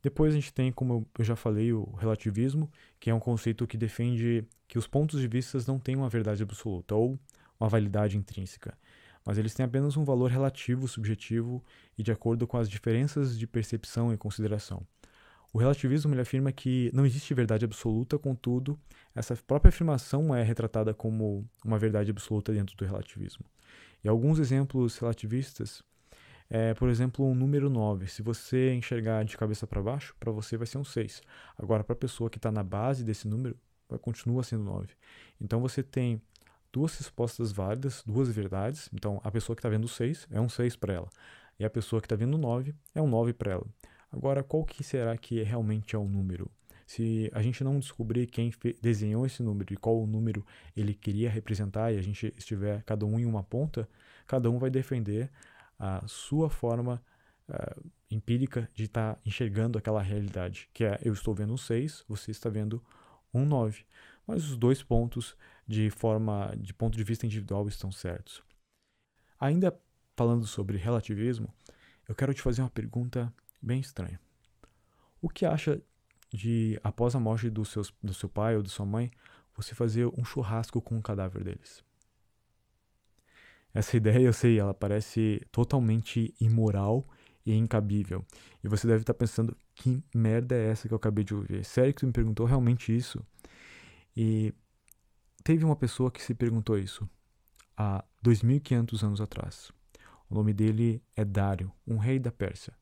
Depois a gente tem, como eu já falei, o relativismo, que é um conceito que defende que os pontos de vista não têm uma verdade absoluta ou uma validade intrínseca mas eles têm apenas um valor relativo, subjetivo e de acordo com as diferenças de percepção e consideração. O relativismo afirma que não existe verdade absoluta, contudo, essa própria afirmação é retratada como uma verdade absoluta dentro do relativismo. E alguns exemplos relativistas é, por exemplo, um número 9. Se você enxergar de cabeça para baixo, para você vai ser um 6. Agora, para a pessoa que está na base desse número, vai, continua sendo 9. Então, você tem duas respostas válidas, duas verdades. Então, a pessoa que está vendo 6 é um 6 para ela. E a pessoa que está vendo 9 é um 9 para ela. Agora, qual que será que realmente é o número? Se a gente não descobrir quem desenhou esse número e qual o número ele queria representar e a gente estiver cada um em uma ponta, cada um vai defender a sua forma uh, empírica de estar tá enxergando aquela realidade, que é eu estou vendo um 6, você está vendo um 9. Mas os dois pontos de forma de ponto de vista individual estão certos. Ainda falando sobre relativismo, eu quero te fazer uma pergunta bem estranha. O que acha de após a morte do, seus, do seu pai ou de sua mãe, você fazer um churrasco com o cadáver deles? Essa (laughs) ideia, eu sei, ela parece totalmente imoral e incabível. E você deve estar pensando, que merda é essa que eu acabei de ouvir? Sério que tu me perguntou realmente isso? E Teve uma pessoa que se perguntou isso há 2500 anos atrás. O nome dele é Dário, um rei da Pérsia.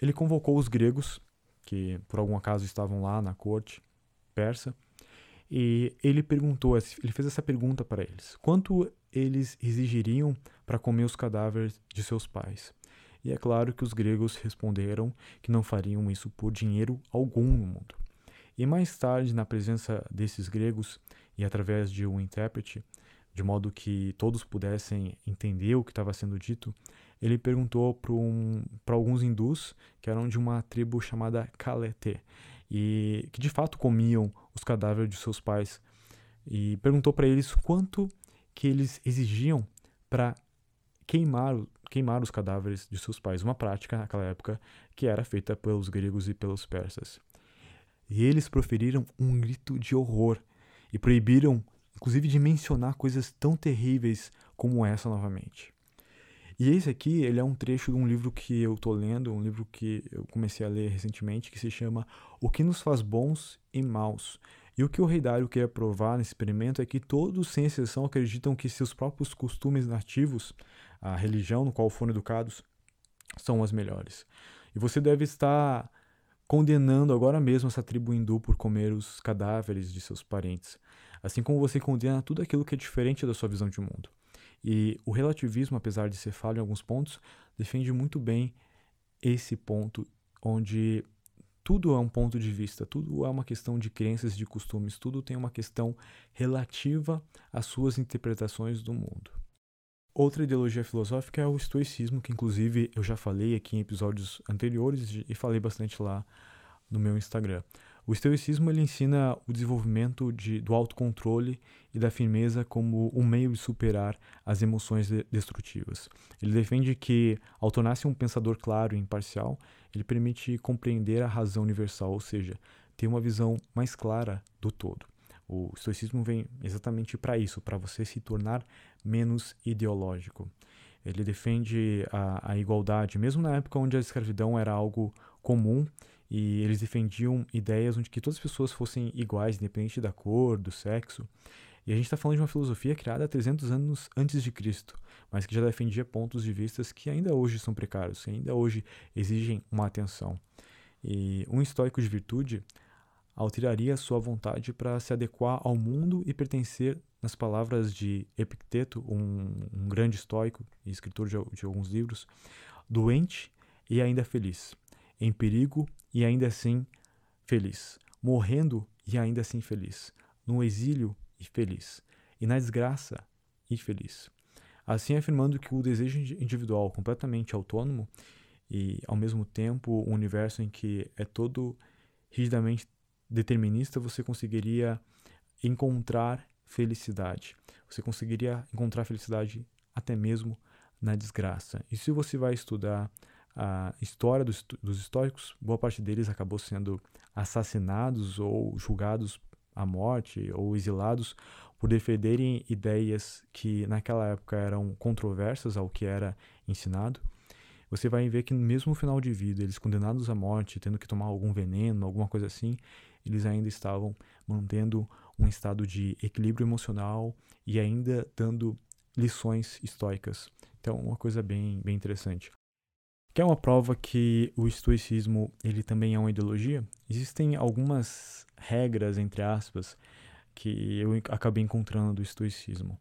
Ele convocou os gregos, que por algum acaso estavam lá na corte persa, E ele perguntou, ele fez essa pergunta para eles: quanto eles exigiriam para comer os cadáveres de seus pais? E é claro que os gregos responderam que não fariam isso por dinheiro algum no mundo. E mais tarde, na presença desses gregos e através de um intérprete, de modo que todos pudessem entender o que estava sendo dito, ele perguntou para um, alguns hindus que eram de uma tribo chamada Kalete e que de fato comiam os cadáveres de seus pais. E perguntou para eles quanto que eles exigiam para queimar, queimar os cadáveres de seus pais, uma prática naquela época que era feita pelos gregos e pelos persas. E eles proferiram um grito de horror e proibiram, inclusive, de mencionar coisas tão terríveis como essa novamente. E esse aqui, ele é um trecho de um livro que eu estou lendo, um livro que eu comecei a ler recentemente, que se chama O que nos faz bons e maus. E o que o rei Dário quer provar nesse experimento é que todos, sem exceção, acreditam que seus próprios costumes nativos, a religião no qual foram educados, são as melhores. E você deve estar condenando agora mesmo essa tribo hindu por comer os cadáveres de seus parentes, assim como você condena tudo aquilo que é diferente da sua visão de mundo. E o relativismo, apesar de ser falho em alguns pontos, defende muito bem esse ponto onde tudo é um ponto de vista, tudo é uma questão de crenças, de costumes, tudo tem uma questão relativa às suas interpretações do mundo. Outra ideologia filosófica é o estoicismo, que inclusive eu já falei aqui em episódios anteriores e falei bastante lá no meu Instagram. O estoicismo ele ensina o desenvolvimento de, do autocontrole e da firmeza como um meio de superar as emoções de, destrutivas. Ele defende que, ao tornar-se um pensador claro e imparcial, ele permite compreender a razão universal, ou seja, ter uma visão mais clara do todo. O estoicismo vem exatamente para isso, para você se tornar menos ideológico. Ele defende a, a, igualdade, mesmo na época onde a escravidão era algo comum e eles defendiam ideias onde que todas as pessoas fossem iguais, independente da cor, do sexo. E a gente está falando de uma filosofia criada há 300 anos antes de Cristo, mas que já defendia pontos de vista que ainda hoje são precários, que ainda hoje exigem uma atenção. E um estoico de virtude alteraria sua vontade para se adequar ao mundo e pertencer, nas palavras de Epicteto, um, um grande estoico e escritor de, de alguns livros, doente e ainda feliz, em perigo e ainda assim feliz, morrendo e ainda assim feliz, no exílio e feliz, e na desgraça e feliz. Assim afirmando que o desejo individual completamente autônomo e ao mesmo tempo um universo em que é todo rigidamente determinista, você conseguiria encontrar felicidade. Você conseguiria encontrar felicidade até mesmo na desgraça. E se você vai estudar a história dos, dos históricos, boa parte deles acabou sendo assassinados ou julgados à morte ou exilados por defenderem ideias que naquela época eram controversas ao que era ensinado. Você vai ver que mesmo no final de vida, eles condenados à morte, tendo que tomar algum veneno, alguma coisa assim, eles ainda estavam mantendo um estado de equilíbrio emocional e ainda dando lições estoicas. Então, uma coisa bem, bem interessante. Quer uma prova que o estoicismo ele também é uma ideologia? Existem algumas regras, entre aspas, que eu acabei encontrando do estoicismo.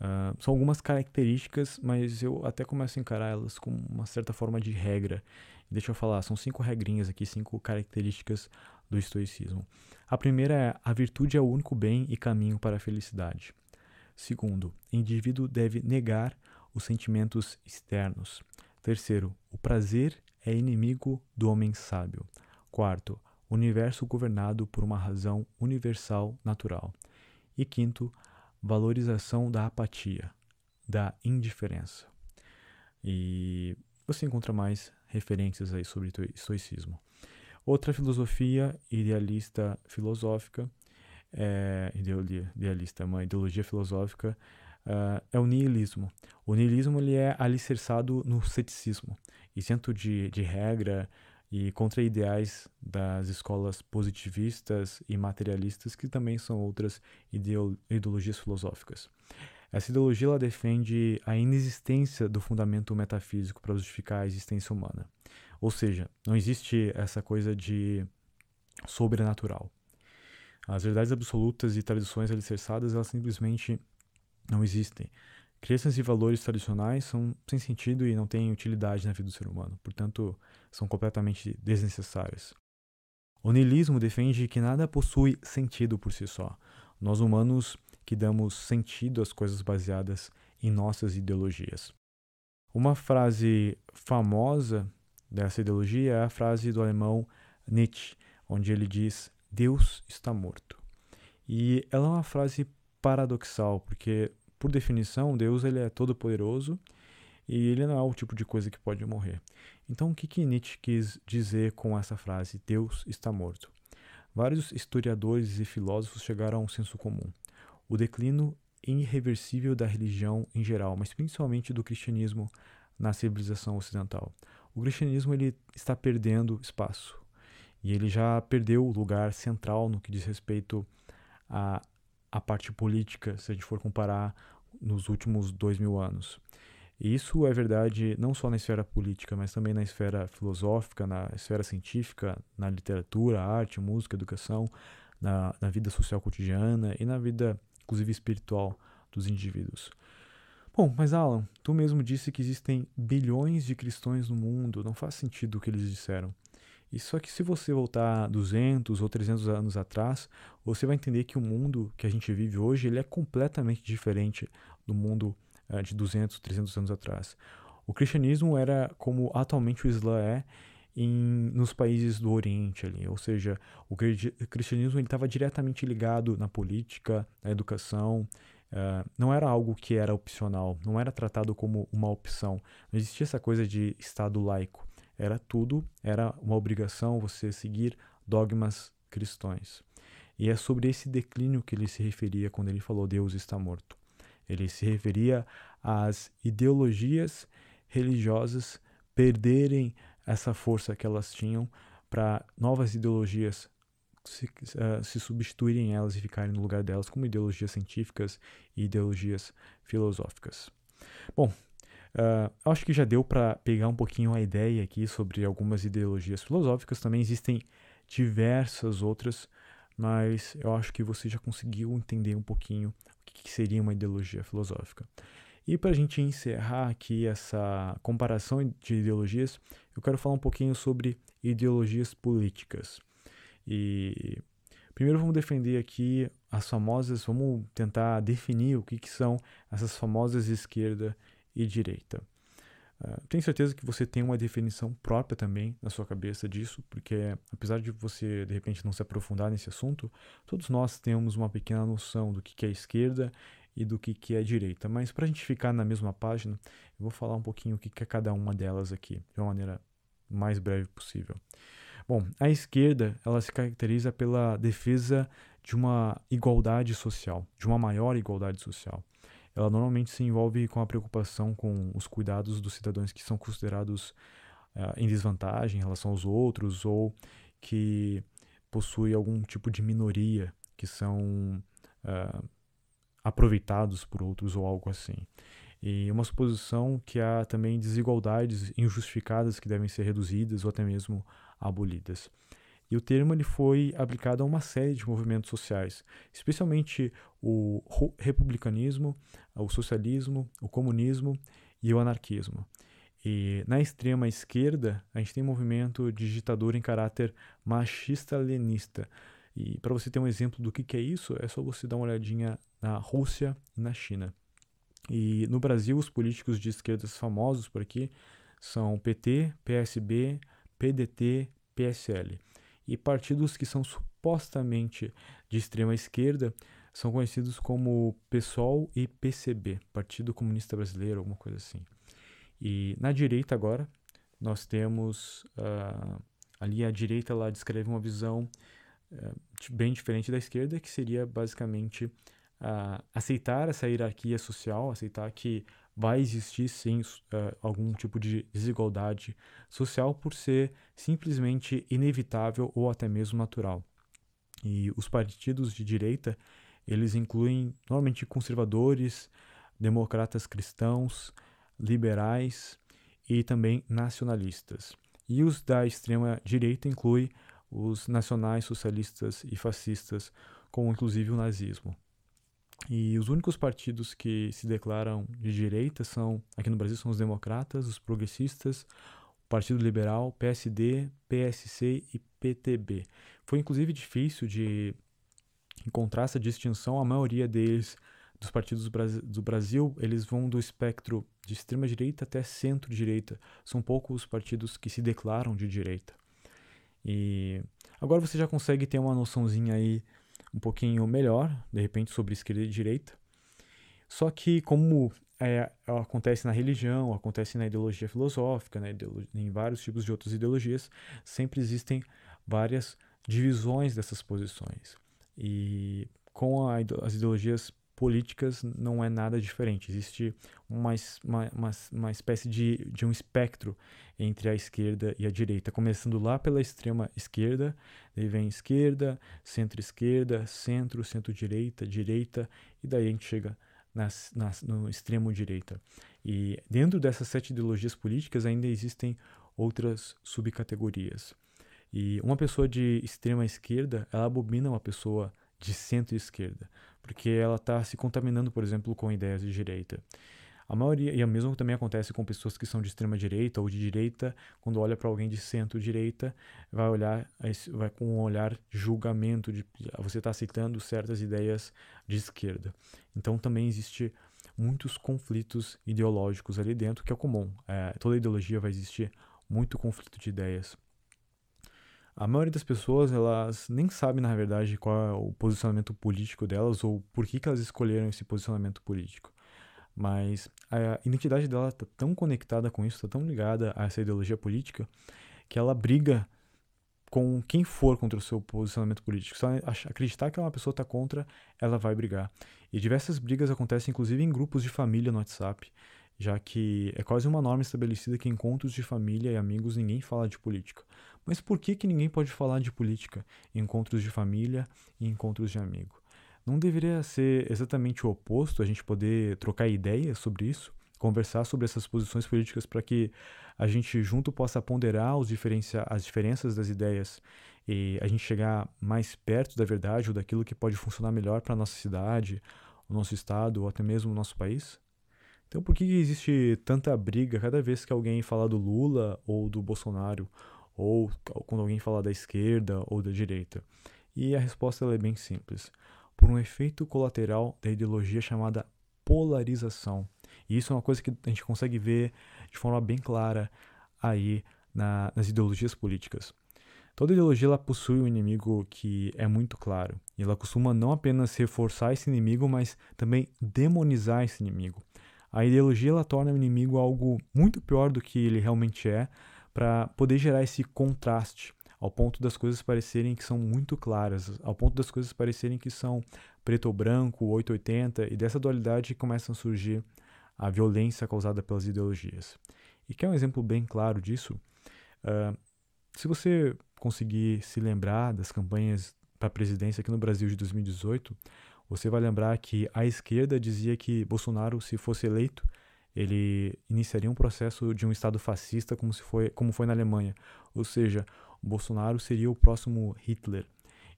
Uh, são algumas características, mas eu até começo a encarar elas como uma certa forma de regra. Deixa eu falar, são cinco regrinhas aqui, cinco características do estoicismo. A primeira é: a virtude é o único bem e caminho para a felicidade. Segundo, o indivíduo deve negar os sentimentos externos. Terceiro, o prazer é inimigo do homem sábio. Quarto, universo governado por uma razão universal natural. E quinto, valorização da apatia, da indiferença. E você encontra mais referências aí sobre estoicismo. Outra filosofia idealista filosófica, é, idealista, uma ideologia filosófica, uh, é o niilismo. O niilismo ele é alicerçado no ceticismo, isento de, de regra e contra ideais das escolas positivistas e materialistas, que também são outras ideologias filosóficas. Essa ideologia ela defende a inexistência do fundamento metafísico para justificar a existência humana. Ou seja, não existe essa coisa de sobrenatural. As verdades absolutas e tradições alicerçadas, elas simplesmente não existem. Crenças e valores tradicionais são sem sentido e não têm utilidade na vida do ser humano, portanto, são completamente desnecessários. O niilismo defende que nada possui sentido por si só. Nós humanos que damos sentido às coisas baseadas em nossas ideologias. Uma frase famosa dessa ideologia é a frase do alemão Nietzsche, onde ele diz: Deus está morto. E ela é uma frase paradoxal, porque por definição, Deus ele é todo poderoso e ele não é o tipo de coisa que pode morrer. Então, o que, que Nietzsche quis dizer com essa frase, Deus está morto? Vários historiadores e filósofos chegaram a um senso comum. O declínio irreversível da religião em geral, mas principalmente do cristianismo na civilização ocidental. O cristianismo ele está perdendo espaço e ele já perdeu o lugar central no que diz respeito à, à parte política, se a gente for comparar nos últimos dois mil anos. E isso é verdade não só na esfera política, mas também na esfera filosófica, na esfera científica, na literatura, arte, música, educação, na, na vida social cotidiana e na vida, inclusive, espiritual dos indivíduos. Bom, mas Alan, tu mesmo disse que existem bilhões de cristãos no mundo, não faz sentido o que eles disseram. E só que se você voltar 200 ou 300 anos atrás, você vai entender que o mundo que a gente vive hoje ele é completamente diferente do mundo uh, de 200, 300 anos atrás. O cristianismo era como atualmente o Islã é em, nos países do Oriente ali, ou seja, o cristianismo estava diretamente ligado na política, na educação, uh, não era algo que era opcional, não era tratado como uma opção, não existia essa coisa de Estado laico. Era tudo, era uma obrigação você seguir dogmas cristãos. E é sobre esse declínio que ele se referia quando ele falou Deus está morto. Ele se referia às ideologias religiosas perderem essa força que elas tinham para novas ideologias se, uh, se substituírem elas e ficarem no lugar delas como ideologias científicas e ideologias filosóficas. Bom, Uh, acho que já deu para pegar um pouquinho a ideia aqui sobre algumas ideologias filosóficas. Também existem diversas outras, mas eu acho que você já conseguiu entender um pouquinho o que seria uma ideologia filosófica. E para a gente encerrar aqui essa comparação de ideologias, eu quero falar um pouquinho sobre ideologias políticas. E primeiro vamos defender aqui as famosas, vamos tentar definir o que, que são essas famosas esquerda e direita. Uh, tenho certeza que você tem uma definição própria também na sua cabeça disso, porque apesar de você de repente não se aprofundar nesse assunto, todos nós temos uma pequena noção do que é esquerda e do que é direita. Mas para a gente ficar na mesma página, eu vou falar um pouquinho o que é cada uma delas aqui, de uma maneira mais breve possível. Bom, a esquerda ela se caracteriza pela defesa de uma igualdade social, de uma maior igualdade social ela normalmente se envolve com a preocupação com os cuidados dos cidadãos que são considerados uh, em desvantagem em relação aos outros ou que possuem algum tipo de minoria que são uh, aproveitados por outros ou algo assim. E uma suposição que há também desigualdades injustificadas que devem ser reduzidas ou até mesmo abolidas. E o termo ele foi aplicado a uma série de movimentos sociais, especialmente o republicanismo, o socialismo, o comunismo e o anarquismo. E na extrema esquerda, a gente tem um movimento de ditadura em caráter machista-leninista. E para você ter um exemplo do que, que é isso, é só você dar uma olhadinha na Rússia e na China. E no Brasil, os políticos de esquerdas famosos por aqui são PT, PSB, PDT, PSL. E partidos que são supostamente de extrema esquerda são conhecidos como PSOL e PCB, Partido Comunista Brasileiro, alguma coisa assim. E na direita agora, nós temos uh, ali direita lá descreve uma visão uh, bem diferente da esquerda, que seria basicamente uh, aceitar essa hierarquia social, aceitar que vai existir sim uh, algum tipo de desigualdade social por ser simplesmente inevitável ou até mesmo natural. E os partidos de direita, eles incluem normalmente conservadores, democratas cristãos, liberais e também nacionalistas. E os da extrema direita incluem os nacionais socialistas e fascistas, como inclusive o nazismo. E os únicos partidos que se declaram de direita são, aqui no Brasil, são os democratas, os progressistas, o Partido Liberal, PSD, PSC e PTB. Foi inclusive difícil de encontrar essa distinção, a maioria deles dos partidos do Brasil, eles vão do espectro de extrema direita até centro-direita. São poucos os partidos que se declaram de direita. E agora você já consegue ter uma noçãozinha aí um pouquinho melhor, de repente, sobre esquerda e direita. Só que, como é, acontece na religião, acontece na ideologia filosófica, né, em vários tipos de outras ideologias, sempre existem várias divisões dessas posições. E com a, as ideologias políticas não é nada diferente. Existe uma, uma, uma, espécie de, de um espectro entre a esquerda e a direita, começando lá pela extrema esquerda, daí vem esquerda, centro-esquerda, centro, centro-direita, direita, e daí a gente chega nas, nas, no extremo direita. E dentro dessas sete ideologias políticas ainda existem outras subcategorias. E uma pessoa de extrema esquerda, ela abomina uma pessoa de centro-esquerda porque ela está se contaminando, por exemplo, com ideias de direita. A maioria, e o mesmo também acontece com pessoas que são de extrema direita ou de direita, quando olha para alguém de centro-direita, vai olhar vai com um olhar de julgamento, de você está aceitando certas ideias de esquerda. Então também existe muitos conflitos ideológicos ali dentro, que é comum. É, toda ideologia vai existir muito conflito de ideias. A maioria das pessoas, elas nem sabem, na verdade, qual é o posicionamento político delas ou por que, que elas escolheram esse posicionamento político. Mas a identidade dela está tão conectada com isso, está tão ligada a essa ideologia política, que ela briga com quem for contra o seu posicionamento político. Se ela acreditar que uma pessoa está contra, ela vai brigar. E diversas brigas acontecem, inclusive, em grupos de família no WhatsApp, já que é quase uma norma estabelecida que em encontros de família e amigos ninguém fala de política. Mas por que, que ninguém pode falar de política em encontros de família e encontros de amigo? Não deveria ser exatamente o oposto, a gente poder trocar ideias sobre isso, conversar sobre essas posições políticas para que a gente junto possa ponderar os as diferenças das ideias e a gente chegar mais perto da verdade ou daquilo que pode funcionar melhor para a nossa cidade, o nosso estado ou até mesmo o nosso país? Então, por que existe tanta briga cada vez que alguém fala do Lula ou do Bolsonaro ou quando alguém fala da esquerda ou da direita? E a resposta é bem simples. Por um efeito colateral da ideologia chamada polarização. E isso é uma coisa que a gente consegue ver de forma bem clara aí na, nas ideologias políticas. Toda ideologia ela possui um inimigo que é muito claro. E ela costuma não apenas reforçar esse inimigo, mas também demonizar esse inimigo. A ideologia ela torna o inimigo algo muito pior do que ele realmente é, para poder gerar esse contraste, ao ponto das coisas parecerem que são muito claras, ao ponto das coisas parecerem que são preto ou branco, 880, e dessa dualidade começam a surgir a violência causada pelas ideologias. E quer um exemplo bem claro disso? Uh, se você conseguir se lembrar das campanhas para a presidência aqui no Brasil de 2018, você vai lembrar que a esquerda dizia que Bolsonaro, se fosse eleito, ele iniciaria um processo de um Estado fascista como, se foi, como foi na Alemanha. Ou seja, o Bolsonaro seria o próximo Hitler.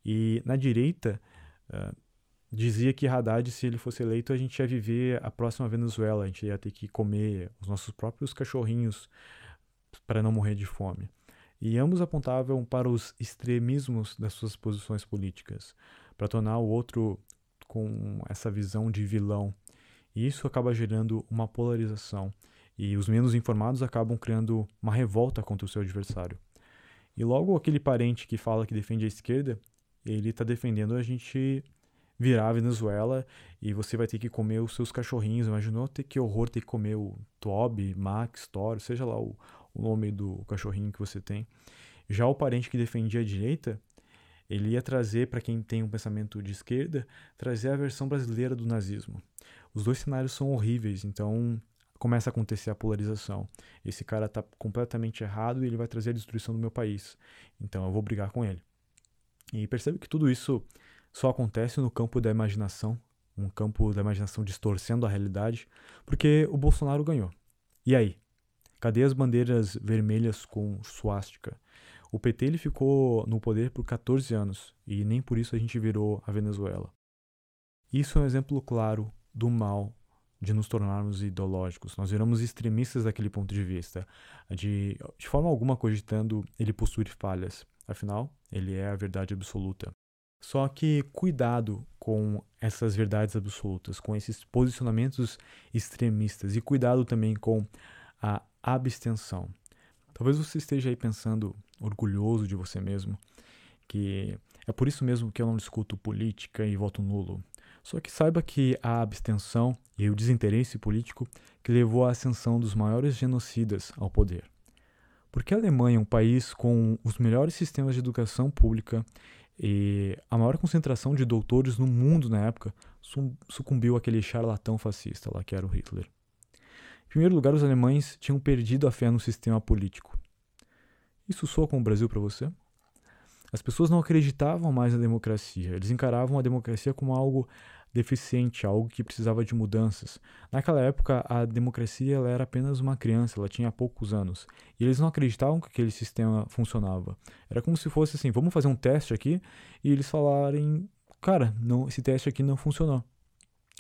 E na direita, uh, dizia que Haddad, se ele fosse eleito, a gente ia viver a próxima Venezuela, a gente ia ter que comer os nossos próprios cachorrinhos para não morrer de fome. E ambos apontavam para os extremismos das suas posições políticas, para tornar o outro com essa visão de vilão e isso acaba gerando uma polarização. E os menos informados acabam criando uma revolta contra o seu adversário. E logo aquele parente que fala que defende a esquerda, ele está defendendo a gente virar a Venezuela e você vai ter que comer os seus cachorrinhos. Imaginou ter que horror ter que comer o Toby, Max, Thor, seja lá o, o nome do cachorrinho que você tem. Já o parente que defendia a direita, ele ia trazer, para quem tem um pensamento de esquerda, trazer a versão brasileira do nazismo. Os dois cenários são horríveis, então começa a acontecer a polarização. Esse cara está completamente errado e ele vai trazer a destruição do meu país. Então eu vou brigar com ele. E percebe que tudo isso só acontece no campo da imaginação, um campo da imaginação distorcendo a realidade, porque o Bolsonaro ganhou. E aí? Cadê as bandeiras vermelhas com suástica? O PT ele ficou no poder por 14 anos e nem por isso a gente virou a Venezuela. Isso é um exemplo claro do mal de nos tornarmos ideológicos. Nós viramos extremistas daquele ponto de vista, de, de forma alguma cogitando ele possuir falhas. Afinal, ele é a verdade absoluta. Só que cuidado com essas verdades absolutas, com esses posicionamentos extremistas e cuidado também com a abstenção. Talvez você esteja aí pensando, orgulhoso de você mesmo, que é por isso mesmo que eu não discuto política e voto nulo. Só que saiba que a abstenção e o desinteresse político que levou à ascensão dos maiores genocidas ao poder. Porque a Alemanha é um país com os melhores sistemas de educação pública e a maior concentração de doutores no mundo na época sucumbiu àquele charlatão fascista lá que era o Hitler. Em primeiro lugar, os alemães tinham perdido a fé no sistema político. Isso soa com o Brasil para você? As pessoas não acreditavam mais na democracia. Eles encaravam a democracia como algo deficiente, algo que precisava de mudanças. Naquela época, a democracia ela era apenas uma criança, ela tinha poucos anos. E eles não acreditavam que aquele sistema funcionava. Era como se fosse assim: vamos fazer um teste aqui, e eles falarem, cara, não, esse teste aqui não funcionou.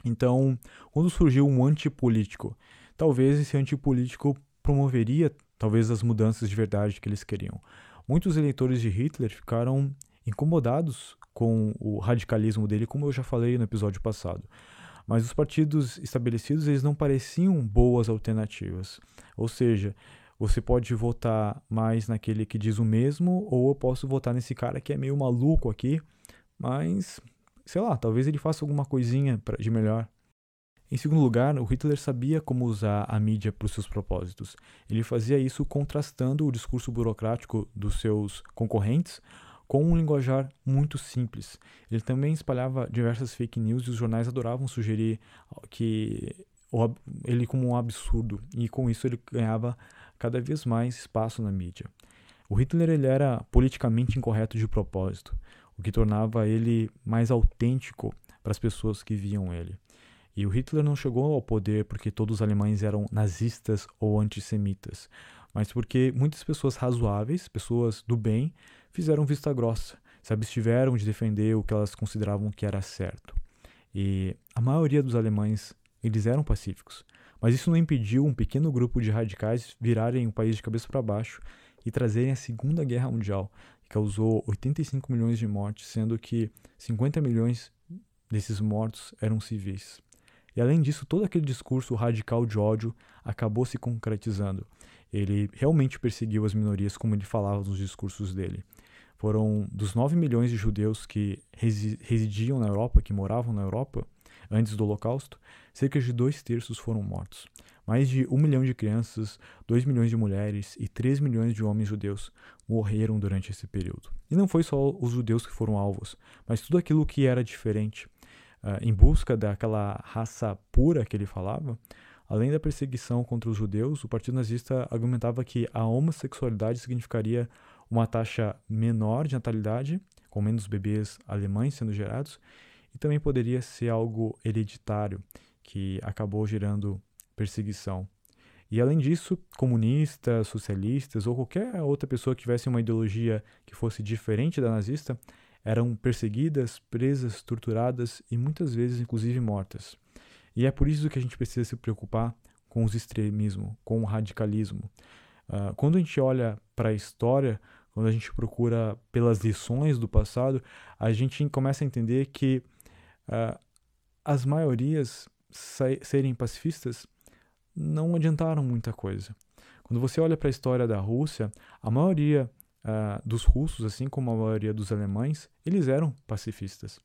Então, quando surgiu um antipolítico, talvez esse antipolítico promoveria talvez as mudanças de verdade que eles queriam. Muitos eleitores de Hitler ficaram incomodados com o radicalismo dele, como eu já falei no episódio passado. Mas os partidos estabelecidos eles não pareciam boas alternativas. Ou seja, você pode votar mais naquele que diz o mesmo, ou eu posso votar nesse cara que é meio maluco aqui, mas sei lá, talvez ele faça alguma coisinha de melhor. Em segundo lugar, o Hitler sabia como usar a mídia para os seus propósitos. Ele fazia isso contrastando o discurso burocrático dos seus concorrentes com um linguajar muito simples. Ele também espalhava diversas fake news e os jornais adoravam sugerir que ele como um absurdo e com isso ele ganhava cada vez mais espaço na mídia. O Hitler ele era politicamente incorreto de propósito, o que tornava ele mais autêntico para as pessoas que viam ele. E o Hitler não chegou ao poder porque todos os alemães eram nazistas ou antissemitas, mas porque muitas pessoas razoáveis, pessoas do bem, fizeram vista grossa, se abstiveram de defender o que elas consideravam que era certo. E a maioria dos alemães, eles eram pacíficos, mas isso não impediu um pequeno grupo de radicais virarem o país de cabeça para baixo e trazerem a Segunda Guerra Mundial, que causou 85 milhões de mortes, sendo que 50 milhões desses mortos eram civis. E além disso, todo aquele discurso radical de ódio acabou se concretizando. Ele realmente perseguiu as minorias como ele falava nos discursos dele. Foram dos 9 milhões de judeus que residiam na Europa, que moravam na Europa, antes do Holocausto, cerca de dois terços foram mortos. Mais de um milhão de crianças, 2 milhões de mulheres e 3 milhões de homens judeus morreram durante esse período. E não foi só os judeus que foram alvos, mas tudo aquilo que era diferente, em busca daquela raça pura que ele falava, além da perseguição contra os judeus, o Partido Nazista argumentava que a homossexualidade significaria uma taxa menor de natalidade, com menos bebês alemães sendo gerados, e também poderia ser algo hereditário, que acabou gerando perseguição. E além disso, comunistas, socialistas ou qualquer outra pessoa que tivesse uma ideologia que fosse diferente da nazista eram perseguidas, presas, torturadas e muitas vezes inclusive mortas. E é por isso que a gente precisa se preocupar com os extremismo, com o radicalismo. Uh, quando a gente olha para a história, quando a gente procura pelas lições do passado, a gente começa a entender que uh, as maiorias serem pacifistas não adiantaram muita coisa. Quando você olha para a história da Rússia, a maioria uh, dos russos, assim como a maioria dos alemães, eles eram pacifistas.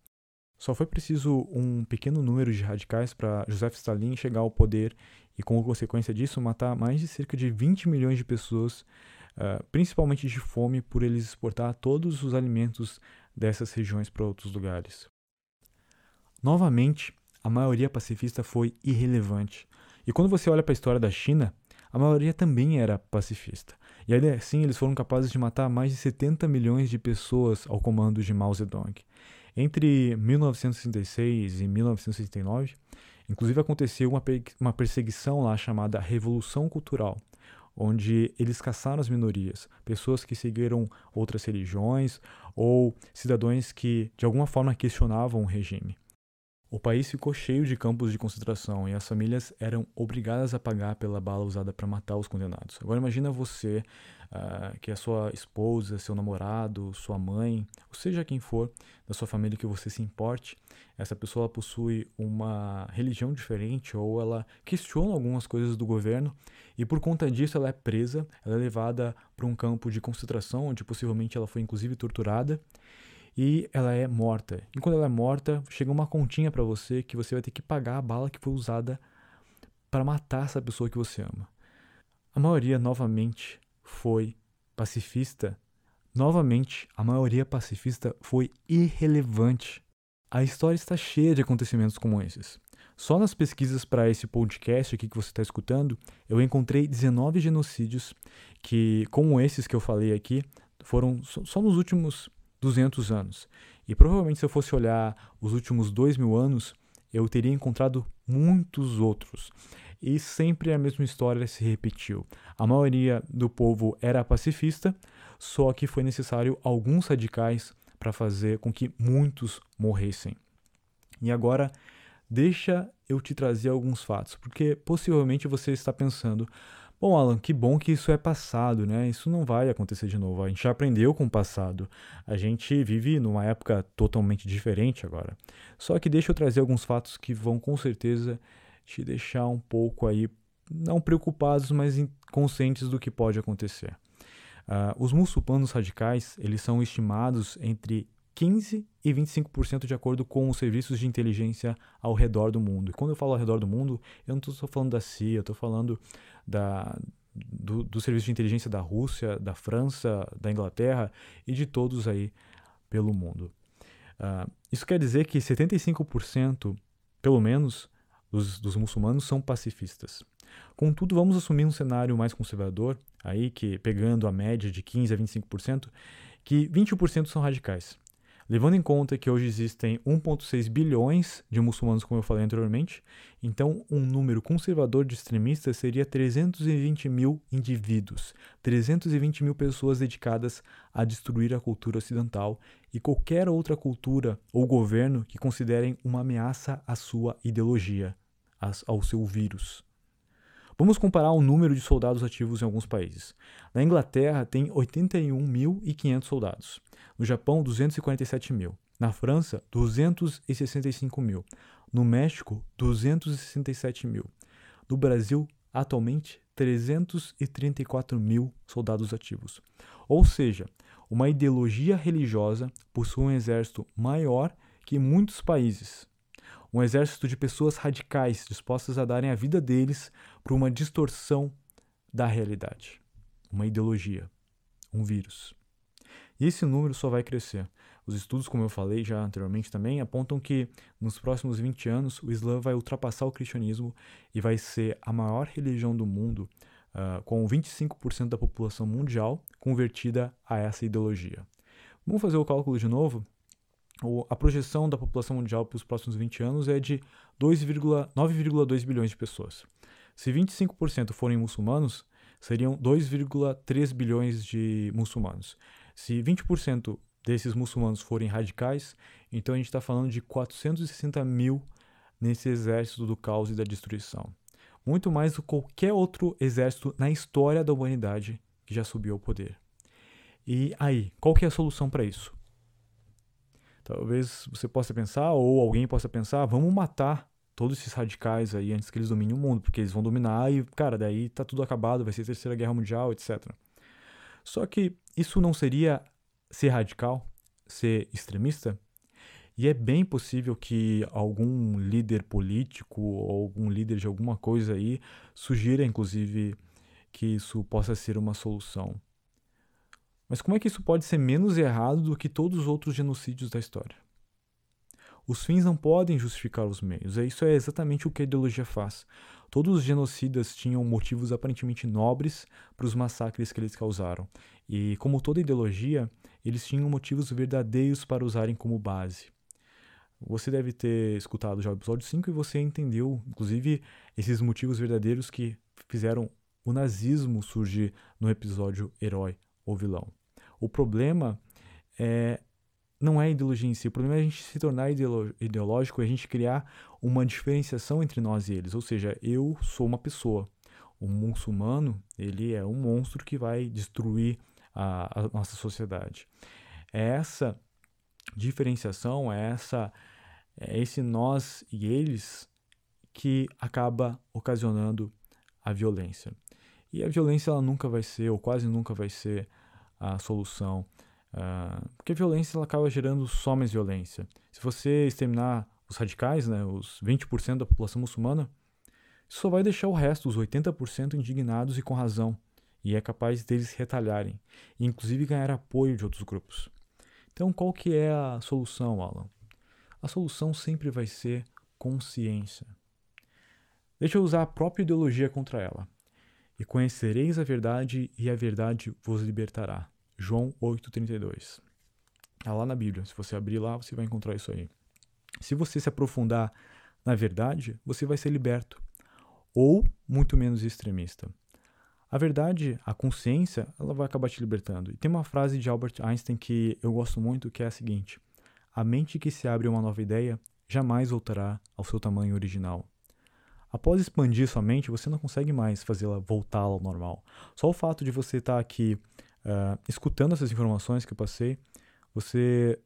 Só foi preciso um pequeno número de radicais para Joseph Stalin chegar ao poder e, como consequência disso, matar mais de cerca de 20 milhões de pessoas, uh, principalmente de fome, por eles exportar todos os alimentos dessas regiões para outros lugares. Novamente, a maioria pacifista foi irrelevante. E quando você olha para a história da China, a maioria também era pacifista. E aí, assim, eles foram capazes de matar mais de 70 milhões de pessoas ao comando de Mao Zedong. Entre 1966 e 1969, inclusive aconteceu uma, uma perseguição lá chamada Revolução Cultural, onde eles caçaram as minorias, pessoas que seguiram outras religiões ou cidadãos que de alguma forma questionavam o regime. O país ficou cheio de campos de concentração e as famílias eram obrigadas a pagar pela bala usada para matar os condenados. Agora imagina você, uh, que a sua esposa, seu namorado, sua mãe, ou seja quem for da sua família que você se importe, essa pessoa possui uma religião diferente ou ela questiona algumas coisas do governo e por conta disso ela é presa, ela é levada para um campo de concentração onde possivelmente ela foi inclusive torturada e ela é morta. E quando ela é morta, chega uma continha para você que você vai ter que pagar a bala que foi usada para matar essa pessoa que você ama. A maioria, novamente, foi pacifista. Novamente, a maioria pacifista foi irrelevante. A história está cheia de acontecimentos como esses. Só nas pesquisas para esse podcast aqui que você está escutando, eu encontrei 19 genocídios que, como esses que eu falei aqui, foram só nos últimos 200 anos. E provavelmente se eu fosse olhar os últimos dois mil anos, eu teria encontrado muitos outros. E sempre a mesma história se repetiu. A maioria do povo era pacifista, só que foi necessário alguns radicais para fazer com que muitos morressem. E agora, deixa eu te trazer alguns fatos, porque possivelmente você está pensando: Bom, Alan, que bom que isso é passado, né? Isso não vai acontecer de novo. A gente já aprendeu com o passado. A gente vive numa época totalmente diferente agora. Só que deixa eu trazer alguns fatos que vão com certeza te deixar um pouco aí, não preocupados, mas conscientes do que pode acontecer. Uh, os muçulmanos radicais, eles são estimados entre 15 e 25% de acordo com os serviços de inteligência ao redor do mundo. E quando eu falo ao redor do mundo, eu não estou falando da CIA, eu estou falando da, do, do serviço de inteligência da Rússia, da França, da Inglaterra e de todos aí pelo mundo. Uh, isso quer dizer que 75%, pelo menos, dos, dos muçulmanos são pacifistas. Contudo, vamos assumir um cenário mais conservador, aí que pegando a média de 15 a 25%, que 20% são radicais. Levando em conta que hoje existem 1,6 bilhões de muçulmanos, como eu falei anteriormente, então um número conservador de extremistas seria 320 mil indivíduos, 320 mil pessoas dedicadas a destruir a cultura ocidental e qualquer outra cultura ou governo que considerem uma ameaça à sua ideologia, ao seu vírus. Vamos comparar o número de soldados ativos em alguns países. Na Inglaterra, tem 81.500 soldados. No Japão, 247 mil. Na França, 265 mil. No México, 267 mil. No Brasil, atualmente, 334 mil soldados ativos. Ou seja, uma ideologia religiosa possui um exército maior que muitos países, um exército de pessoas radicais dispostas a darem a vida deles para uma distorção da realidade, uma ideologia, um vírus. E esse número só vai crescer. Os estudos, como eu falei já anteriormente também, apontam que nos próximos 20 anos o Islã vai ultrapassar o cristianismo e vai ser a maior religião do mundo, uh, com 25% da população mundial convertida a essa ideologia. Vamos fazer o cálculo de novo? A projeção da população mundial para os próximos 20 anos é de 9,2 bilhões de pessoas. Se 25% forem muçulmanos, seriam 2,3 bilhões de muçulmanos. Se 20% desses muçulmanos forem radicais, então a gente está falando de 460 mil nesse exército do caos e da destruição. Muito mais do que qualquer outro exército na história da humanidade que já subiu ao poder. E aí, qual que é a solução para isso? Talvez você possa pensar, ou alguém possa pensar, vamos matar todos esses radicais aí antes que eles dominem o mundo, porque eles vão dominar e, cara, daí tá tudo acabado, vai ser a terceira guerra mundial, etc. Só que isso não seria ser radical, ser extremista? E é bem possível que algum líder político ou algum líder de alguma coisa aí sugira, inclusive, que isso possa ser uma solução. Mas como é que isso pode ser menos errado do que todos os outros genocídios da história? Os fins não podem justificar os meios. É isso é exatamente o que a ideologia faz. Todos os genocidas tinham motivos aparentemente nobres para os massacres que eles causaram. E, como toda ideologia, eles tinham motivos verdadeiros para usarem como base. Você deve ter escutado já o episódio 5 e você entendeu, inclusive, esses motivos verdadeiros que fizeram o nazismo surge no episódio herói ou vilão. O problema é não é a ideologia em si. O problema é a gente se tornar ideológico e a gente criar uma diferenciação entre nós e eles. Ou seja, eu sou uma pessoa. O muçulmano, ele é um monstro que vai destruir a, a nossa sociedade. É essa diferenciação, é, essa, é esse nós e eles que acaba ocasionando a violência. E a violência ela nunca vai ser, ou quase nunca vai ser, a solução. Uh, porque a violência ela acaba gerando só mais violência. Se você exterminar os radicais, né, os 20% da população muçulmana, só vai deixar o resto, os 80%, indignados e com razão. E é capaz deles retalharem, e inclusive ganhar apoio de outros grupos. Então, qual que é a solução, Alan? A solução sempre vai ser consciência. Deixa eu usar a própria ideologia contra ela. E conhecereis a verdade, e a verdade vos libertará. João 8,32. Está lá na Bíblia. Se você abrir lá, você vai encontrar isso aí. Se você se aprofundar na verdade, você vai ser liberto. Ou muito menos extremista. A verdade, a consciência, ela vai acabar te libertando. E tem uma frase de Albert Einstein que eu gosto muito, que é a seguinte: A mente que se abre a uma nova ideia jamais voltará ao seu tamanho original. Após expandir sua mente, você não consegue mais fazê-la voltar ao normal. Só o fato de você estar tá aqui uh, escutando essas informações que eu passei, você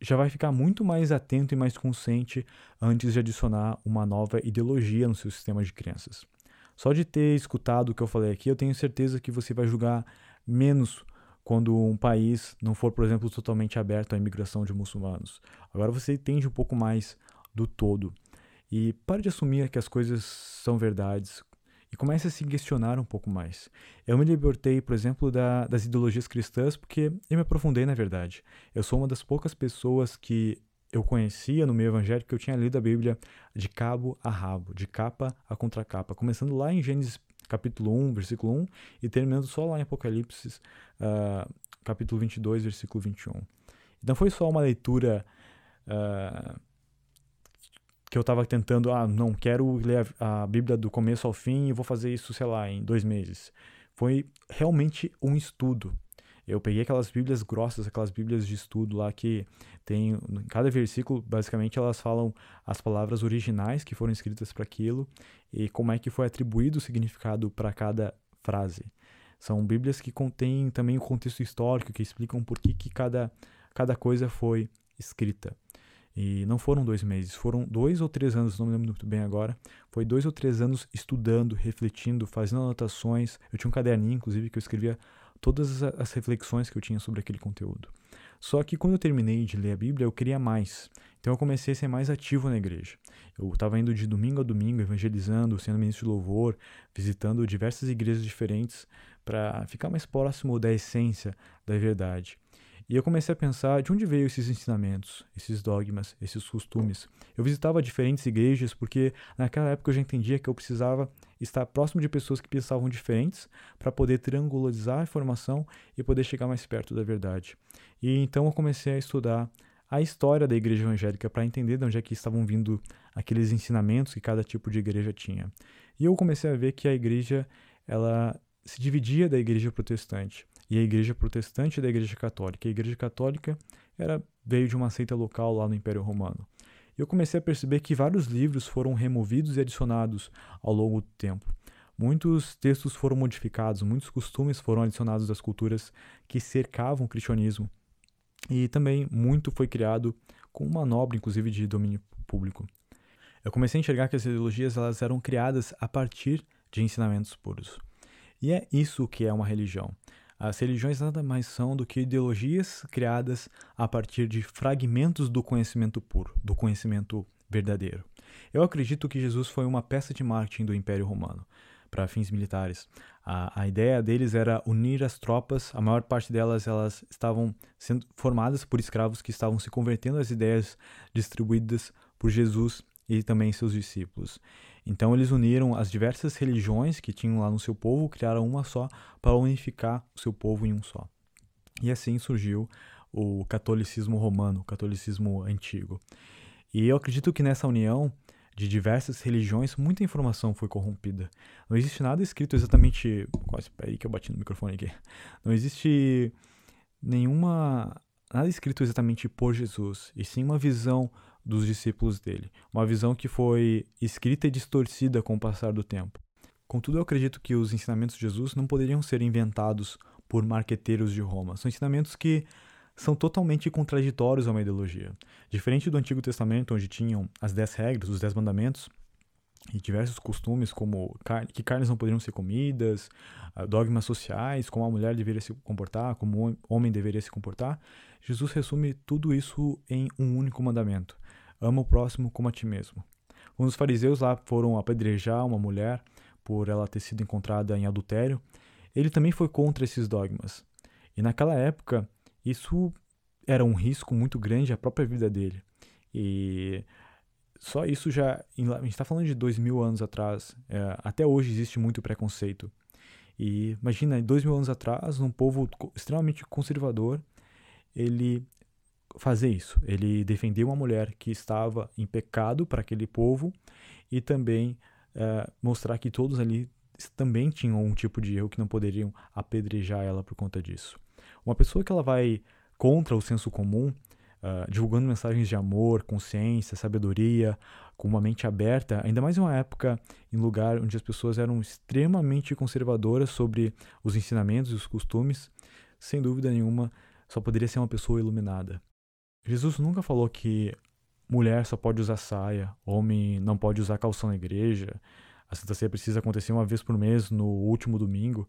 já vai ficar muito mais atento e mais consciente antes de adicionar uma nova ideologia no seu sistema de crenças. Só de ter escutado o que eu falei aqui, eu tenho certeza que você vai julgar menos quando um país não for, por exemplo, totalmente aberto à imigração de muçulmanos. Agora você entende um pouco mais do todo. E pare de assumir que as coisas são verdades e comece a se questionar um pouco mais. Eu me libertei, por exemplo, da, das ideologias cristãs porque eu me aprofundei na verdade. Eu sou uma das poucas pessoas que eu conhecia no meio evangélico que eu tinha lido a Bíblia de cabo a rabo, de capa a contracapa, começando lá em Gênesis capítulo 1, versículo 1 e terminando só lá em Apocalipse uh, capítulo 22, versículo 21. Então foi só uma leitura uh, que eu estava tentando, ah, não, quero ler a, a, Bíblia do começo ao fim e vou fazer isso, sei lá, em dois meses. Foi realmente um estudo. Eu peguei aquelas Bíblias grossas, aquelas Bíblias de estudo lá que tem, em cada versículo, basicamente elas falam as palavras originais que foram escritas para aquilo e como é que foi atribuído o significado para cada frase. São Bíblias que contêm também o contexto histórico, que explicam por que, que cada, cada coisa foi escrita. E não foram dois meses, foram dois ou três anos, não me lembro muito bem agora. Foi dois ou três anos estudando, refletindo, fazendo anotações. Eu tinha um caderninho, inclusive, que eu escrevia todas as reflexões que eu tinha sobre aquele conteúdo. Só que quando eu terminei de ler a Bíblia, eu queria mais. Então eu comecei a ser mais ativo na igreja. Eu estava indo de domingo a domingo, evangelizando, sendo ministro de louvor, visitando diversas igrejas diferentes para ficar mais próximo da essência da verdade. E eu comecei a pensar de onde veio esses ensinamentos, esses dogmas, esses costumes. Eu visitava diferentes igrejas porque naquela época eu já entendia que eu precisava estar próximo de pessoas que pensavam diferentes para poder triangularizar a informação e poder chegar mais perto da verdade. E então eu comecei a estudar a história da igreja evangélica para entender de onde é que estavam vindo aqueles ensinamentos que cada tipo de igreja tinha. E eu comecei a ver que a igreja ela se dividia da igreja protestante e a igreja protestante da igreja católica. A igreja católica era veio de uma seita local lá no Império Romano. E eu comecei a perceber que vários livros foram removidos e adicionados ao longo do tempo. Muitos textos foram modificados, muitos costumes foram adicionados às culturas que cercavam o cristianismo. E também muito foi criado com uma manobra, inclusive, de domínio público. Eu comecei a enxergar que as ideologias elas eram criadas a partir de ensinamentos puros. E é isso que é uma religião. As religiões nada mais são do que ideologias criadas a partir de fragmentos do conhecimento puro, do conhecimento verdadeiro. Eu acredito que Jesus foi uma peça de marketing do Império Romano para fins militares. A, a, ideia deles era unir as tropas, a maior parte delas elas estavam sendo formadas por escravos que estavam se convertendo às ideias distribuídas por Jesus e também seus discípulos. Então eles uniram as diversas religiões que tinham lá no seu povo, criaram uma só para unificar o seu povo em um só. E assim surgiu o catolicismo romano, o catolicismo antigo. E eu acredito que nessa união de diversas religiões, muita informação foi corrompida. Não existe nada escrito exatamente. Quase, peraí que eu bati no microfone aqui. Não existe nenhuma. Nada escrito exatamente por Jesus, e sim uma visão dos discípulos dele. Uma visão que foi escrita e distorcida com o passar do tempo. Contudo, eu acredito que os ensinamentos de Jesus não poderiam ser inventados por marqueteiros de Roma. São ensinamentos que são totalmente contraditórios a uma ideologia. Diferente do Antigo Testamento, onde tinham as dez regras, os dez mandamentos, e diversos costumes, como que carnes não poderiam ser comidas, ah, dogmas sociais, como a mulher deveria se comportar, como o homem deveria se comportar, Jesus resume tudo isso em um único mandamento: ama o próximo como a ti mesmo. Quando os fariseus lá foram apedrejar uma mulher por ela ter sido encontrada em adultério, ele também foi contra esses dogmas. E naquela época, isso era um risco muito grande à própria vida dele. E só isso já. A gente está falando de dois mil anos atrás. É, até hoje existe muito preconceito. E imagina, dois mil anos atrás, um povo extremamente conservador, ele fazer isso. Ele defendeu uma mulher que estava em pecado para aquele povo e também é, mostrar que todos ali também tinham um tipo de erro que não poderiam apedrejar ela por conta disso. Uma pessoa que ela vai contra o senso comum, uh, divulgando mensagens de amor, consciência, sabedoria, com uma mente aberta, ainda mais em uma época, em lugar onde as pessoas eram extremamente conservadoras sobre os ensinamentos e os costumes, sem dúvida nenhuma, só poderia ser uma pessoa iluminada. Jesus nunca falou que mulher só pode usar saia, homem não pode usar calção na igreja, a Santa Ceia precisa acontecer uma vez por mês no último domingo.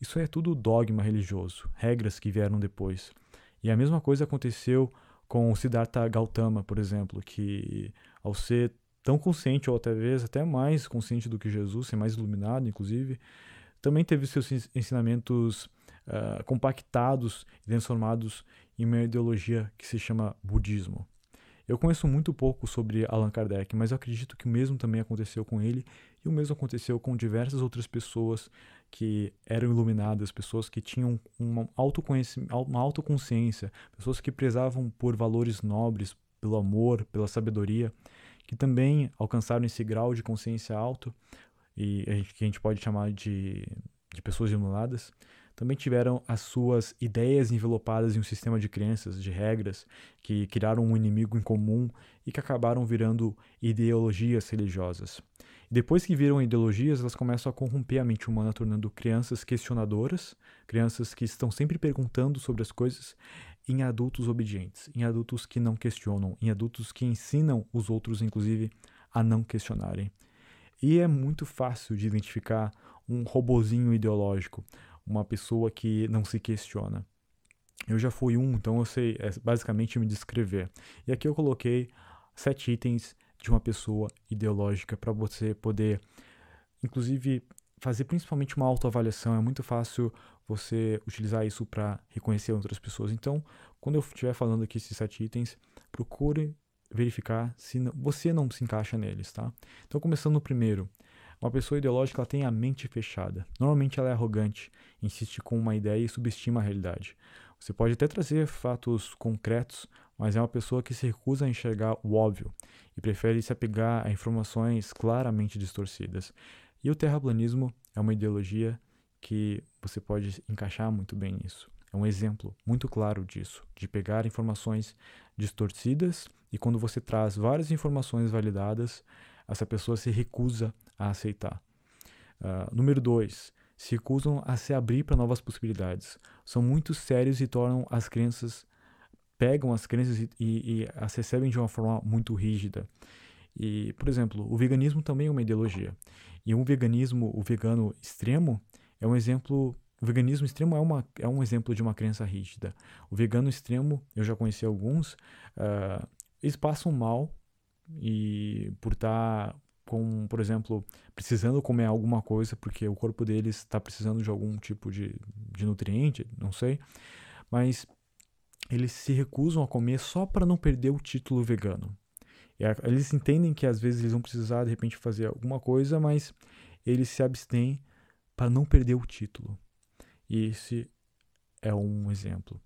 Isso é tudo dogma religioso, regras que vieram depois. E a mesma coisa aconteceu com Siddhartha Gautama, por exemplo, que ao ser tão consciente, ou vezes até mais consciente do que Jesus, ser mais iluminado, inclusive, também teve seus ensinamentos uh, compactados e transformados em uma ideologia que se chama budismo. Eu conheço muito pouco sobre Allan Kardec, mas eu acredito que o mesmo também aconteceu com ele e o mesmo aconteceu com diversas outras pessoas que eram iluminadas, pessoas que tinham uma, uma autoconsciência, pessoas que prezavam por valores nobres, pelo amor, pela sabedoria, que também alcançaram esse grau de consciência alto e que a gente pode chamar de, de pessoas iluminadas também tiveram as suas ideias envelopadas em um sistema de crenças, de regras, que criaram um inimigo em comum e que acabaram virando ideologias religiosas. Depois que viram ideologias, elas começam a corromper a mente humana, tornando crianças questionadoras, crianças que estão sempre perguntando sobre as coisas, em adultos obedientes, em adultos que não questionam, em adultos que ensinam os outros, inclusive, a não questionarem. E é muito fácil de identificar um robozinho ideológico, uma pessoa que não se questiona. Eu já fui um, então eu sei é, basicamente me descrever. E aqui eu coloquei sete itens de uma pessoa ideológica para você poder, inclusive, fazer principalmente uma autoavaliação. É muito fácil você utilizar isso para reconhecer outras pessoas. Então, quando eu estiver falando aqui esses sete itens, procure verificar se você não se encaixa neles, tá? Então, começando no primeiro, uma pessoa ideológica tem a mente fechada. Normalmente ela é arrogante, insiste com uma ideia e subestima a realidade. Você pode até trazer fatos concretos, mas é uma pessoa que se recusa a enxergar o óbvio e prefere se apegar a informações claramente distorcidas. E o terraplanismo é uma ideologia que você pode encaixar muito bem nisso. É um exemplo muito claro disso, de pegar informações distorcidas e quando você traz várias informações validadas, essa pessoa se recusa a aceitar. Uh, número dois, se recusam a se abrir para novas possibilidades. São muito sérios e tornam as crenças, pegam as crenças e, e, e as recebem de uma forma muito rígida. E, por exemplo, o veganismo também é uma ideologia. E um veganismo, o vegano extremo, é um exemplo. O veganismo extremo é, uma, é um exemplo de uma crença rígida. O vegano extremo, eu já conheci alguns, uh, eles passam mal e por estar tá com, por exemplo, precisando comer alguma coisa porque o corpo deles está precisando de algum tipo de, de nutriente, não sei, mas eles se recusam a comer só para não perder o título vegano. Eles entendem que às vezes eles vão precisar de repente fazer alguma coisa, mas eles se abstêm para não perder o título. E esse é um exemplo.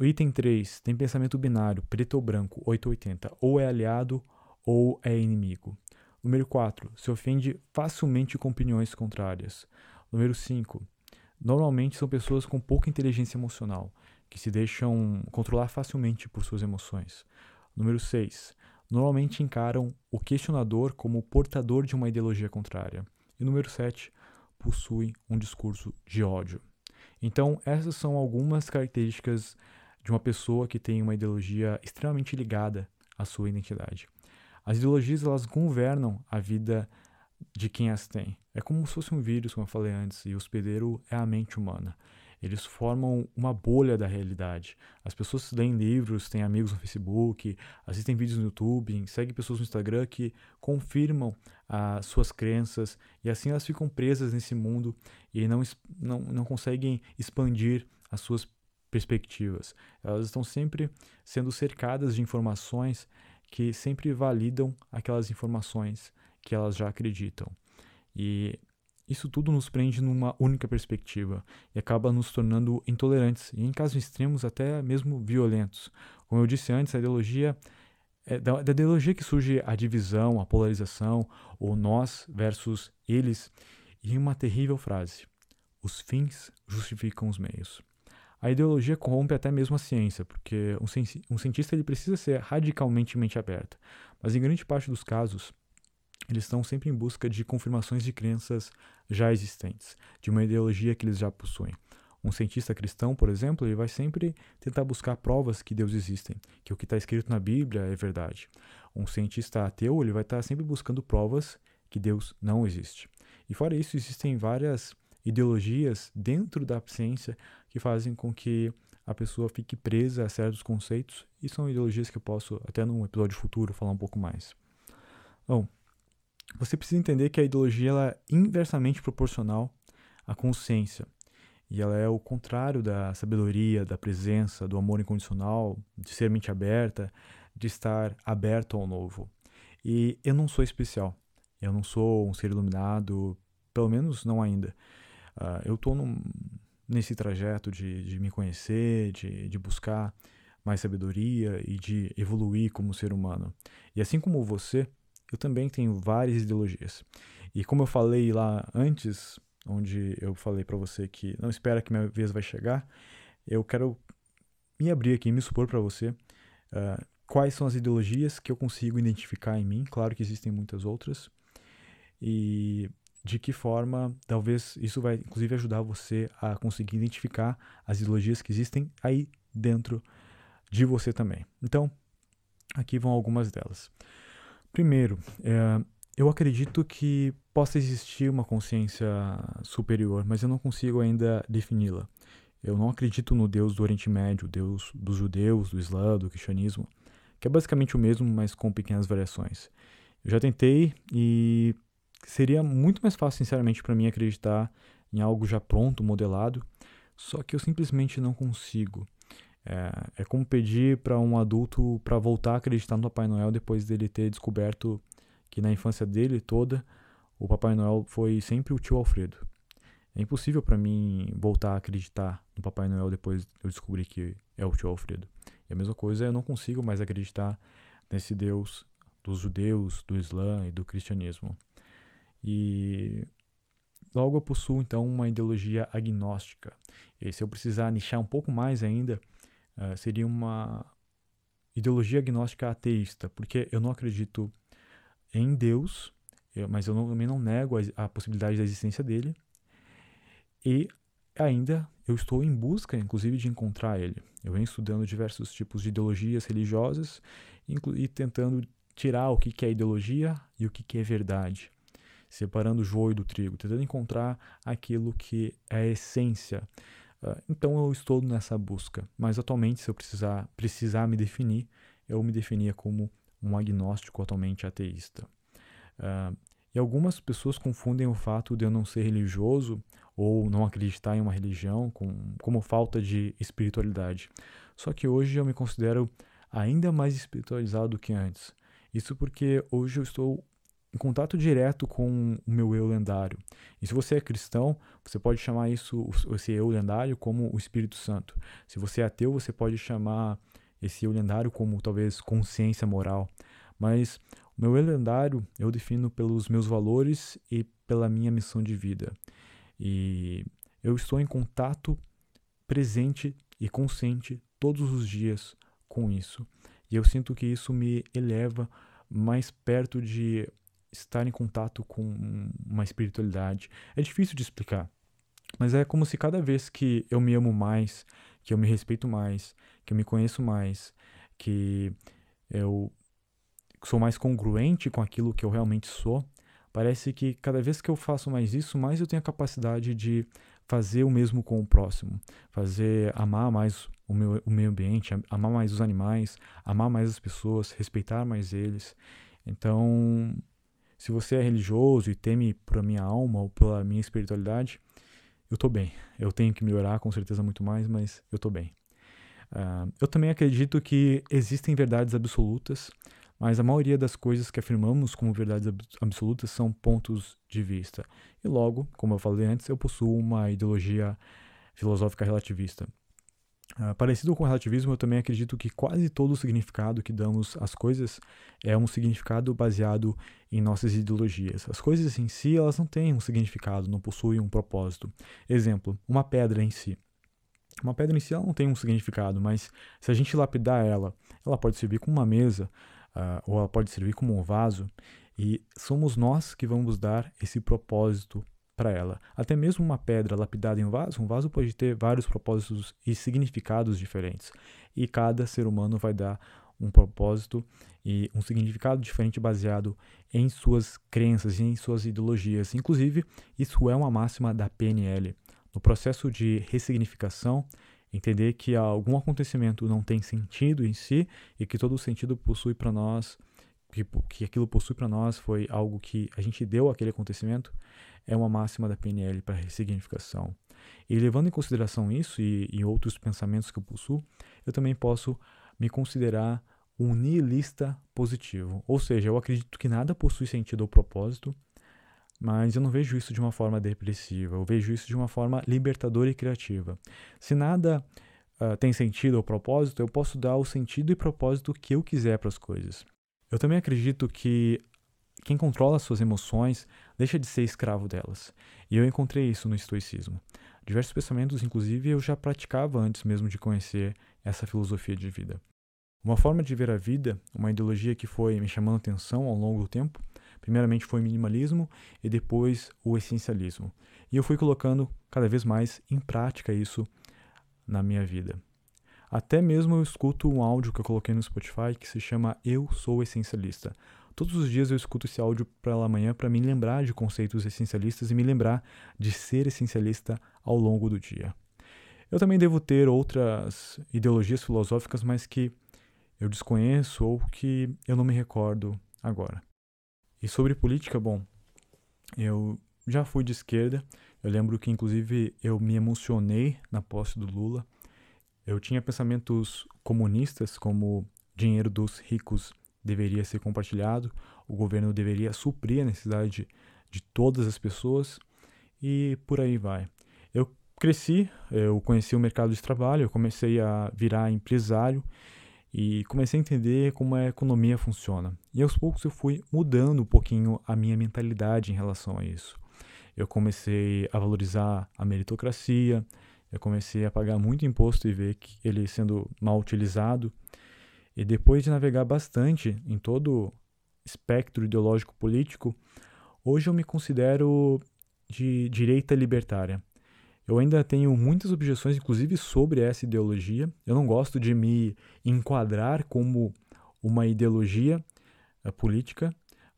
Item 3 tem pensamento binário, preto ou branco, 880, ou é aliado ou é inimigo. Número 4. Se ofende facilmente com opiniões contrárias. Número 5. Normalmente são pessoas com pouca inteligência emocional, que se deixam controlar facilmente por suas emoções. Número 6. Normalmente encaram o questionador como portador de uma ideologia contrária. E número 7. Possuem um discurso de ódio. Então, essas são algumas características de uma pessoa que tem uma ideologia extremamente ligada à sua identidade. As ideologias elas governam a vida de quem as tem. É como se fosse um vírus, como eu falei antes, e o hospedeiro é a mente humana. Eles formam uma bolha da realidade. As pessoas leem livros, têm amigos no Facebook, assistem vídeos no YouTube, seguem pessoas no Instagram que confirmam as suas crenças e assim elas ficam presas nesse mundo e não, não, não conseguem expandir as suas perspectivas. Elas estão sempre sendo cercadas de informações que sempre validam aquelas informações que elas já acreditam. E isso tudo nos prende numa única perspectiva e acaba nos tornando intolerantes e, em casos extremos, até mesmo violentos. Como eu disse antes, a ideologia é da, da ideologia que surge a divisão, a polarização, o nós versus eles, e uma terrível frase: os fins justificam os meios. A ideologia corrompe até mesmo a ciência, porque um, um cientista ele precisa ser radicalmente mente aberta, mas em grande parte dos casos eles estão sempre em busca de confirmações de crenças já existentes, de uma ideologia que eles já possuem. Um cientista cristão, por exemplo, ele vai sempre tentar buscar provas que Deus existe, que o que está escrito na Bíblia é verdade. Um cientista ateu, ele vai estar sempre buscando provas que Deus não existe. E fora isso, existem várias ideologias dentro da ciência que fazem com que a pessoa fique presa a certos conceitos, e são ideologias que eu posso, até num episódio futuro, falar um pouco mais. Bom, você precisa entender que a ideologia ela é inversamente proporcional à consciência. E ela é o contrário da sabedoria, da presença, do amor incondicional, de ser mente aberta, de estar aberto ao novo. E eu não sou especial. Eu não sou um ser iluminado, pelo menos não ainda. Uh, eu estou nesse trajeto de, de me conhecer, de, de buscar mais sabedoria e de evoluir como ser humano. E assim como você, eu também tenho várias ideologias. E como eu falei lá antes, onde eu falei para você que não espera que minha vez vai chegar, eu quero me abrir aqui, me supor para você uh, quais são as ideologias que eu consigo identificar em mim. Claro que existem muitas outras. E de que forma talvez isso vai inclusive ajudar você a conseguir identificar as ideologias que existem aí dentro de você também. Então, aqui vão algumas delas. Primeiro, é, eu acredito que possa existir uma consciência superior, mas eu não consigo ainda defini-la. Eu não acredito no Deus do Oriente Médio, Deus dos judeus, do Islã, do cristianismo, que é basicamente o mesmo, mas com pequenas variações. Eu já tentei e seria muito mais fácil, sinceramente, para mim acreditar em algo já pronto, modelado, só que eu simplesmente não consigo. É, é como pedir para um adulto para voltar a acreditar no Papai Noel depois dele ter descoberto que na infância dele toda o Papai Noel foi sempre o tio Alfredo. É impossível para mim voltar a acreditar no Papai Noel depois de eu descobrir que é o tio Alfredo. E a mesma coisa, eu não consigo mais acreditar nesse Deus dos judeus, do Islã e do cristianismo. E logo eu possuo então uma ideologia agnóstica. E se eu precisar nichar um pouco mais ainda, Uh, seria uma ideologia agnóstica ateísta, porque eu não acredito em Deus, eu, mas eu não, também não nego a, a, possibilidade da existência dele, e ainda eu estou em busca, inclusive, de encontrar ele. Eu venho estudando diversos tipos de ideologias religiosas e tentando tirar o que, que é ideologia e o que, que é verdade, separando o joio do trigo, tentando encontrar aquilo que é a essência ah, então eu estou nessa busca, mas atualmente, se eu precisar, precisar me definir, eu me definia como um agnóstico atualmente ateísta. Uh, e algumas pessoas confundem o fato de eu não ser religioso ou não acreditar em uma religião com, como falta de espiritualidade. Só que hoje eu me considero ainda mais espiritualizado do que antes. Isso porque hoje eu estou em contato direto com o meu eu lendário. E se você é cristão, você pode chamar isso, esse eu lendário, como o Espírito Santo. Se você é ateu, você pode chamar esse eu lendário como talvez consciência moral. Mas Meu eu lendário eu defino pelos meus valores e pela minha missão de vida. E eu estou em contato presente e consciente todos os dias com isso. E eu sinto que isso me eleva mais perto de estar em contato com uma espiritualidade. É difícil de explicar, mas é como se cada vez que eu me amo mais, que eu me respeito mais, que eu me conheço mais, que eu sou mais congruente com aquilo que eu realmente sou, parece que cada vez que eu faço mais isso, mais eu tenho a capacidade de fazer o mesmo com o próximo, fazer amar mais o, meu, o meio ambiente, amar mais os animais, amar mais as pessoas, respeitar mais eles. Então, se você é religioso e teme por minha alma ou pela minha espiritualidade, eu tô bem. Eu tenho que melhorar com certeza muito mais, mas eu tô bem. Uh, eu também acredito que existem verdades absolutas, mas a maioria das coisas que afirmamos como verdades absolutas são pontos de vista. E logo, como eu falei antes, eu possuo uma ideologia filosófica relativista. Uh, parecido com o relativismo, eu também acredito que quase todo o significado que damos às coisas é um significado baseado em nossas ideologias. As coisas em si, elas não têm um significado, não possuem um propósito. Exemplo, uma pedra em si. Uma pedra em si ela não tem um significado, mas se a gente lapidar ela, ela pode servir como uma mesa, uh, ou ela pode servir como um vaso, e somos nós que vamos dar esse propósito para ela. Até mesmo uma pedra lapidada em um vaso, um vaso pode ter vários propósitos e significados diferentes. E cada ser humano vai dar um propósito e um significado diferente baseado em suas crenças e em suas ideologias. Inclusive, isso é uma máxima da PNL. No processo de ressignificação, entender que algum acontecimento não tem sentido em si e que todo o sentido possui para nós, que, que aquilo possui para nós foi algo que a gente deu àquele acontecimento, é uma máxima da PNL para ressignificação. E levando em consideração isso e, e outros pensamentos que eu possuo, eu também posso me considerar um nihilista positivo. Ou seja, eu acredito que nada possui sentido ou propósito, mas eu não vejo isso de uma forma depressiva, eu vejo isso de uma forma libertadora e criativa. Se nada uh, tem sentido ou propósito, eu posso dar o sentido e propósito que eu quiser para as coisas. Eu também acredito que quem controla suas emoções deixa de ser escravo delas. E eu encontrei isso no estoicismo. Diversos pensamentos, inclusive, eu já praticava antes mesmo de conhecer essa filosofia de vida. Uma forma de ver a vida, uma ideologia que foi me chamando atenção ao longo do tempo, primeiramente foi o minimalismo e depois o essencialismo. E eu fui colocando cada vez mais em prática isso na minha vida. Até mesmo eu escuto um áudio que eu coloquei no Spotify que se chama Eu Sou Essencialista. Todos os dias eu escuto esse áudio pela manhã para me lembrar de conceitos essencialistas e me lembrar de ser essencialista ao longo do dia. Eu também devo ter outras ideologias filosóficas, mas que eu desconheço ou que eu não me recordo agora. E sobre política, bom, eu já fui de esquerda. Eu lembro que, inclusive, eu me emocionei na posse do Lula. Eu tinha pensamentos comunistas, como dinheiro dos ricos deveria ser compartilhado, o governo deveria suprir a necessidade de todas as pessoas e por aí vai. Eu cresci, eu conheci o mercado de trabalho, eu comecei a virar empresário e comecei a entender como a economia funciona. E aos poucos eu fui mudando um pouquinho a minha mentalidade em relação a isso. Eu comecei a valorizar a meritocracia, eu comecei a pagar muito imposto e ver que ele sendo mal utilizado e depois de navegar bastante em todo o espectro ideológico político, hoje eu me considero de direita libertária. Eu ainda tenho muitas objeções, inclusive sobre essa ideologia. Eu não gosto de me enquadrar como uma ideologia uh, política,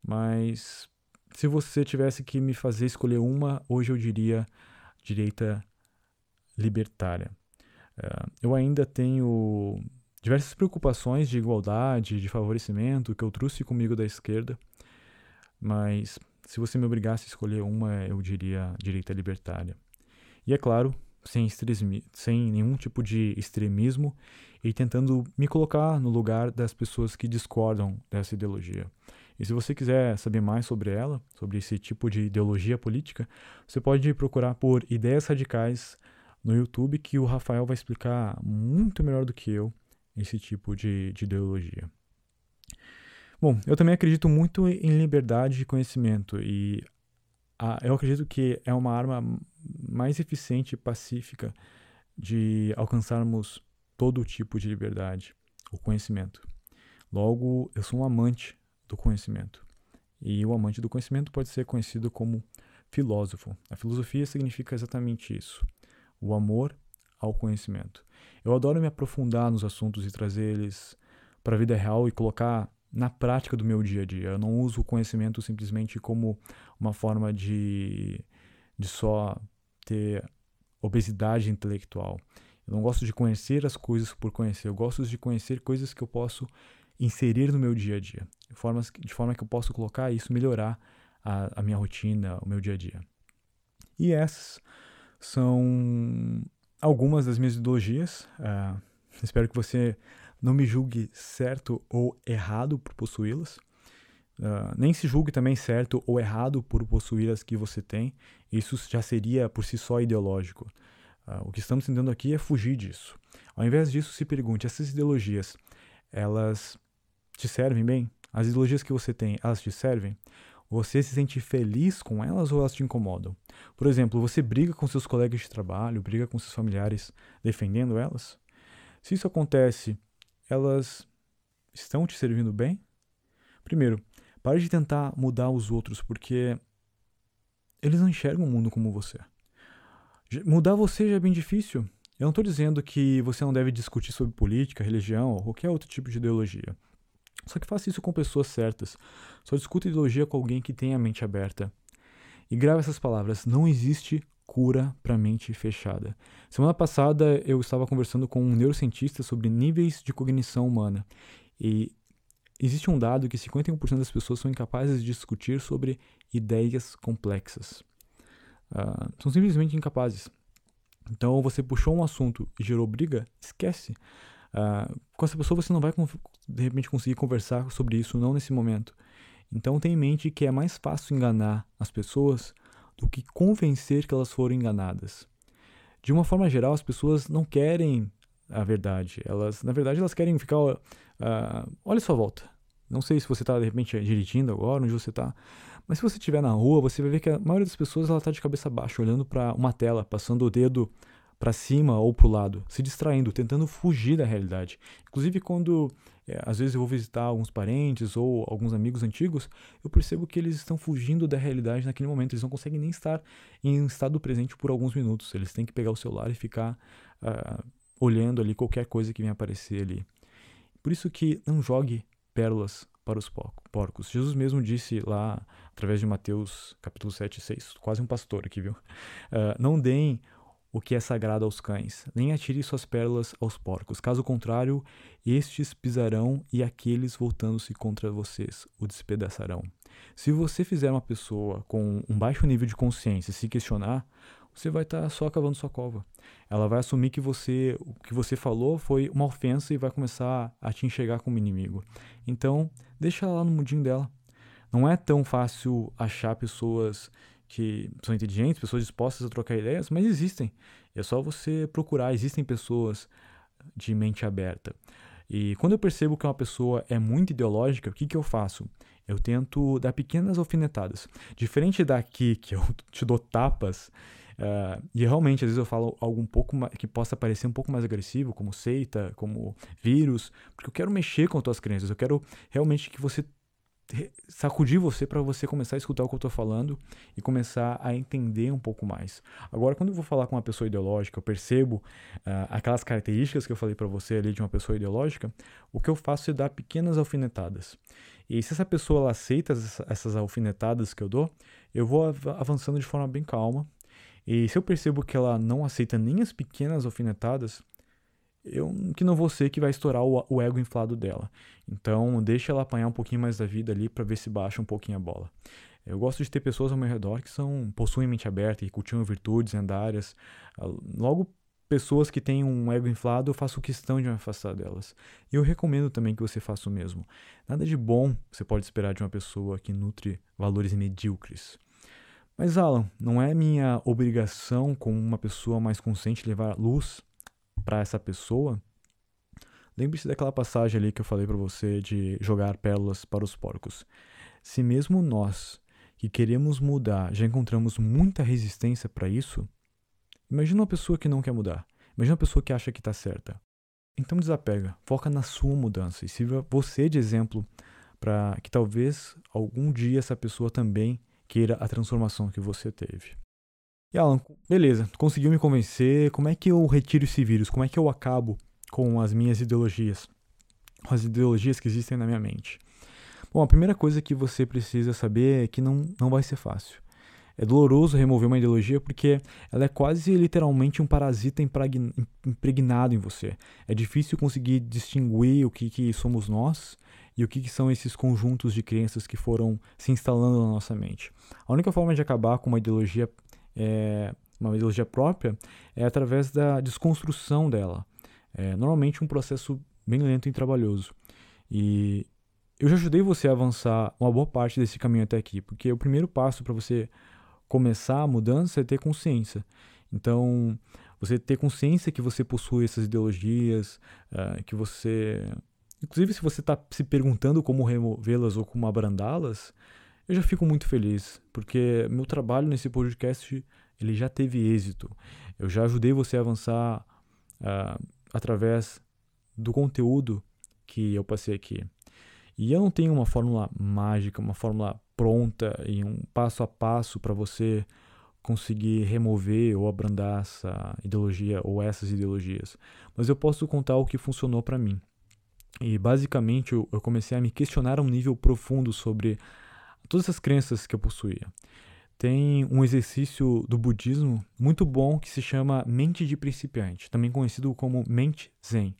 mas se você tivesse que me fazer escolher uma, hoje eu diria direita libertária. Uh, eu ainda tenho diversas preocupações de igualdade, de favorecimento que eu trouxe comigo da esquerda, mas se você me obrigasse a escolher uma, eu diria direita libertária. E é claro, sem, sem nenhum tipo de extremismo e tentando me colocar no lugar das pessoas que discordam dessa ideologia. E se você quiser saber mais sobre ela, sobre esse tipo de ideologia política, você pode procurar por Ideias Radicais no YouTube, que o Rafael vai explicar muito melhor do que eu esse tipo de, de ideologia. Bom, eu também acredito muito em liberdade de conhecimento e a, eu acredito que é uma arma mais eficiente e pacífica de alcançarmos todo tipo de liberdade, o conhecimento. Logo, eu sou um amante do conhecimento. E o amante do conhecimento pode ser conhecido como filósofo. A filosofia significa exatamente isso: o amor ao conhecimento. Eu adoro me aprofundar nos assuntos e trazer eles para a vida real e colocar na prática do meu dia a dia. Eu não uso o conhecimento simplesmente como uma forma de, de só ter obesidade intelectual. Eu não gosto de conhecer as coisas por conhecer, eu gosto de conhecer coisas que eu posso inserir no meu dia a dia, de, formas, de forma que eu possa colocar isso, melhorar a, a minha rotina, o meu dia a dia. E essas são algumas das minhas ideologias. Uh, espero que você não me julgue certo ou errado por possuí-las. Uh, nem se julgue também certo ou errado por possuir as que você tem. Isso já seria por si só ideológico. Uh, o que estamos tentando aqui é fugir disso. Ao invés disso, se pergunte: essas ideologias, elas te servem bem? As ideologias que você tem, elas te servem? Você se sente feliz com elas ou elas te incomodam? Por exemplo, você briga com seus colegas de trabalho, briga com seus familiares defendendo elas? Se isso acontece, elas estão te servindo bem? Primeiro, pare de tentar mudar os outros porque eles não enxergam o mundo como você. Mudar você já é bem difícil. Eu não estou dizendo que você não deve discutir sobre política, religião ou qualquer outro tipo de ideologia. Só que faça isso com pessoas certas. Só discuta ideologia com alguém que tenha a mente aberta. E grave essas palavras: não existe cura para mente fechada. Semana passada eu estava conversando com um neurocientista sobre níveis de cognição humana. E existe um dado que 51% das pessoas são incapazes de discutir sobre ideias complexas. Uh, são simplesmente incapazes. Então você puxou um assunto e gerou briga, esquece. Uh, com essa pessoa você não vai de repente conseguir conversar sobre isso, não nesse momento. Então tenha em mente que é mais fácil enganar as pessoas do que convencer que elas foram enganadas. De uma forma geral, as pessoas não querem a verdade. Elas, na verdade, elas querem ficar. Uh, olha sua volta. Não sei se você está de repente dirigindo agora, onde você está. Mas se você estiver na rua, você vai ver que a maioria das pessoas ela está de cabeça baixa, olhando para uma tela, passando o dedo para cima ou para o lado, se distraindo, tentando fugir da realidade. Inclusive, quando é, às vezes eu vou visitar alguns parentes ou alguns amigos antigos, eu percebo que eles estão fugindo da realidade naquele momento. Eles não conseguem nem estar em estado presente por alguns minutos. Eles têm que pegar o celular e ficar uh, olhando ali qualquer coisa que venha aparecer ali. Por isso que não jogue pérolas para os porcos. Jesus mesmo disse lá, através de Mateus capítulo 7 e 6, quase um pastor aqui, viu? Uh, não deem o que é sagrado aos cães, nem atire suas pérolas aos porcos. Caso contrário, estes pisarão e aqueles, voltando-se contra vocês, o despedaçarão. Se você fizer uma pessoa com um baixo nível de consciência se questionar, você vai estar tá só cavando sua cova. Ela vai assumir que você, o que você falou foi uma ofensa e vai começar a te enxergar como inimigo. Então, deixa ela lá no mundinho dela. Não é tão fácil achar pessoas que são inteligentes, pessoas dispostas a trocar ideias, mas existem. É só você procurar, existem pessoas de mente aberta. E quando eu percebo que uma pessoa é muito ideológica, o que, que eu faço? Eu tento dar pequenas alfinetadas. Diferente daqui, que eu (laughs) te dou tapas, uh, e realmente às vezes eu falo algo um pouco mais, que possa parecer um pouco mais agressivo, como seita, como vírus, porque eu quero mexer com as tuas crenças, eu quero realmente que você sacudir você para você começar a escutar o que eu estou falando e começar a entender um pouco mais. Agora, quando eu vou falar com uma pessoa ideológica, eu percebo uh, aquelas características que eu falei para você ali de uma pessoa ideológica, o que eu faço é dar pequenas alfinetadas. E se essa pessoa ela aceita essas alfinetadas que eu dou, eu vou avançando de forma bem calma. E se eu percebo que ela não aceita nem as pequenas alfinetadas, eu que não vou ser que vai estourar o, o ego inflado dela. Então, deixa ela apanhar um pouquinho mais da vida ali para ver se baixa um pouquinho a bola. Eu gosto de ter pessoas ao meu redor que são possuem mente aberta e cultivam virtudes lendárias. Ah, logo, pessoas que têm um ego inflado, eu faço questão de me afastar delas. E eu recomendo também que você faça o mesmo. Nada de bom você pode esperar de uma pessoa que nutre valores medíocres. Mas, Alan, não é minha obrigação, como uma pessoa mais consciente, levar luz para essa pessoa? Lembre-se daquela passagem ali que eu falei para você de jogar pérolas para os porcos. Se mesmo nós que queremos mudar já encontramos muita resistência para isso, imagina uma pessoa que não quer mudar. Imagina uma pessoa que acha que está certa. Então desapega, foca na sua mudança e sirva você de exemplo para que talvez algum dia essa pessoa também queira a transformação que você teve. E Alan, beleza, conseguiu me convencer. Como é que eu retiro esse vírus? Como é que eu acabo com as minhas ideologias? Com as ideologias que existem na minha mente? Bom, a primeira coisa que você precisa saber é que não, não vai ser fácil. É doloroso remover uma ideologia porque ela é quase literalmente um parasita impregnado em você. É difícil conseguir distinguir o que, que somos nós e o que, que são esses conjuntos de crenças que foram se instalando na nossa mente. A única forma de acabar com uma ideologia, é, uma ideologia própria é através da desconstrução dela. É normalmente um processo bem lento e trabalhoso. E eu já ajudei você a avançar uma boa parte desse caminho até aqui, porque o primeiro passo para você começar a mudança é ter consciência. Então, você ter consciência que você possui essas ideologias, uh, que você Inclusive, se você está se perguntando como removê-las ou como abrandá-las, eu já fico muito feliz, porque meu trabalho nesse podcast ele já teve êxito. Eu já ajudei você a avançar uh, através do conteúdo que eu passei aqui. E eu não tenho uma fórmula mágica, uma fórmula pronta e um passo a passo para você conseguir remover ou abrandar essa ideologia ou essas ideologias. Mas eu posso contar o que funcionou para mim. E basicamente eu, comecei a me questionar a um nível profundo sobre todas essas crenças que eu possuía. Tem um exercício do budismo muito bom que se chama mente de principiante, também conhecido como mente zen,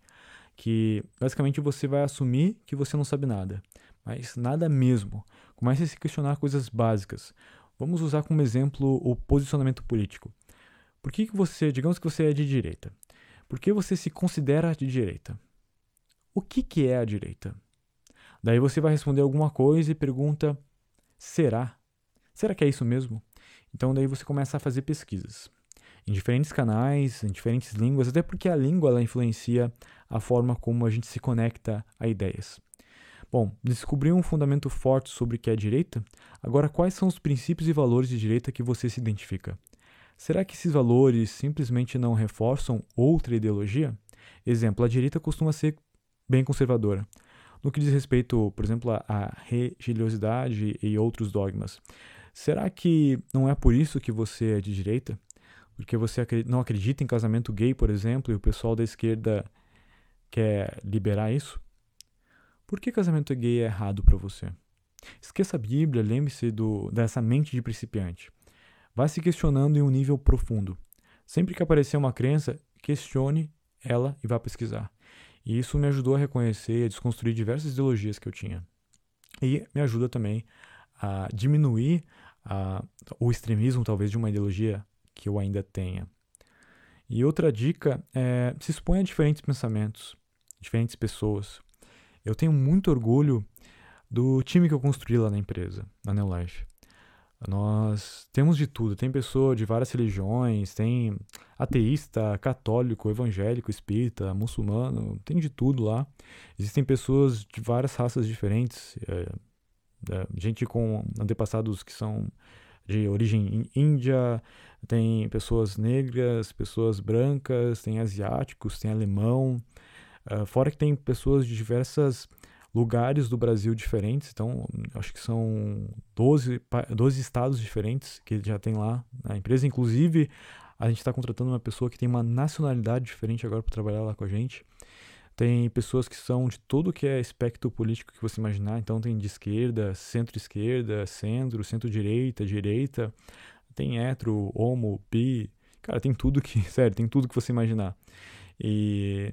que basicamente você vai assumir que você não sabe nada, mas nada mesmo. Comece a se questionar coisas básicas. Vamos usar como exemplo o posicionamento político. Por que, que você, digamos que você é de direita? Por que você se considera de direita? o que, que é a direita? Daí você vai responder alguma coisa e pergunta: será? Será que é isso mesmo? Então daí você começa a fazer pesquisas em diferentes canais, em diferentes línguas, até porque a língua ela influencia a forma como a gente se conecta a ideias. Bom, descobriu um fundamento forte sobre o que é direita? Agora, quais são os princípios e valores de direita que você se identifica? Será que esses valores simplesmente não reforçam outra ideologia? Exemplo, a direita costuma ser bem conservadora. No que diz respeito, por exemplo, à religiosidade e outros dogmas. Será que não é por isso que você é de direita? Porque você não acredita em casamento gay, por exemplo, e o pessoal da esquerda quer liberar isso? Por que casamento gay é errado para você? Esqueça a Bíblia, lembre-se dessa mente de principiante. Vá se questionando em um nível profundo. Sempre que aparecer uma crença, questione ela e vá pesquisar. E isso me ajudou a reconhecer e a desconstruir diversas ideologias que eu tinha. E me ajuda também a diminuir a, o extremismo, talvez, de uma ideologia que eu ainda tenha. E outra dica é se exponha a diferentes pensamentos, diferentes pessoas. Eu tenho muito orgulho do time que eu construí lá na empresa, na Neolife. Nós temos de tudo. Tem pessoa de várias religiões, tem ateísta, católico, evangélico, espírita, muçulmano, tem de tudo lá. Existem pessoas de várias raças diferentes, é, é, gente com antepassados que são de origem índia, tem pessoas negras, pessoas brancas, tem asiáticos, tem alemão. Uh, fora que tem pessoas de diversas lugares do Brasil diferentes, então acho que são 12, 12 estados diferentes que já tem lá na empresa. Inclusive, a gente está contratando uma pessoa que tem uma nacionalidade diferente agora para trabalhar lá com a gente. Tem pessoas que são de todo que é espectro político que você imaginar, então tem de esquerda, centro-esquerda, centro, centro-direita, direita, tem hetero, homo, bi, cara, tem tudo que, (laughs) sério, tem tudo que você imaginar. E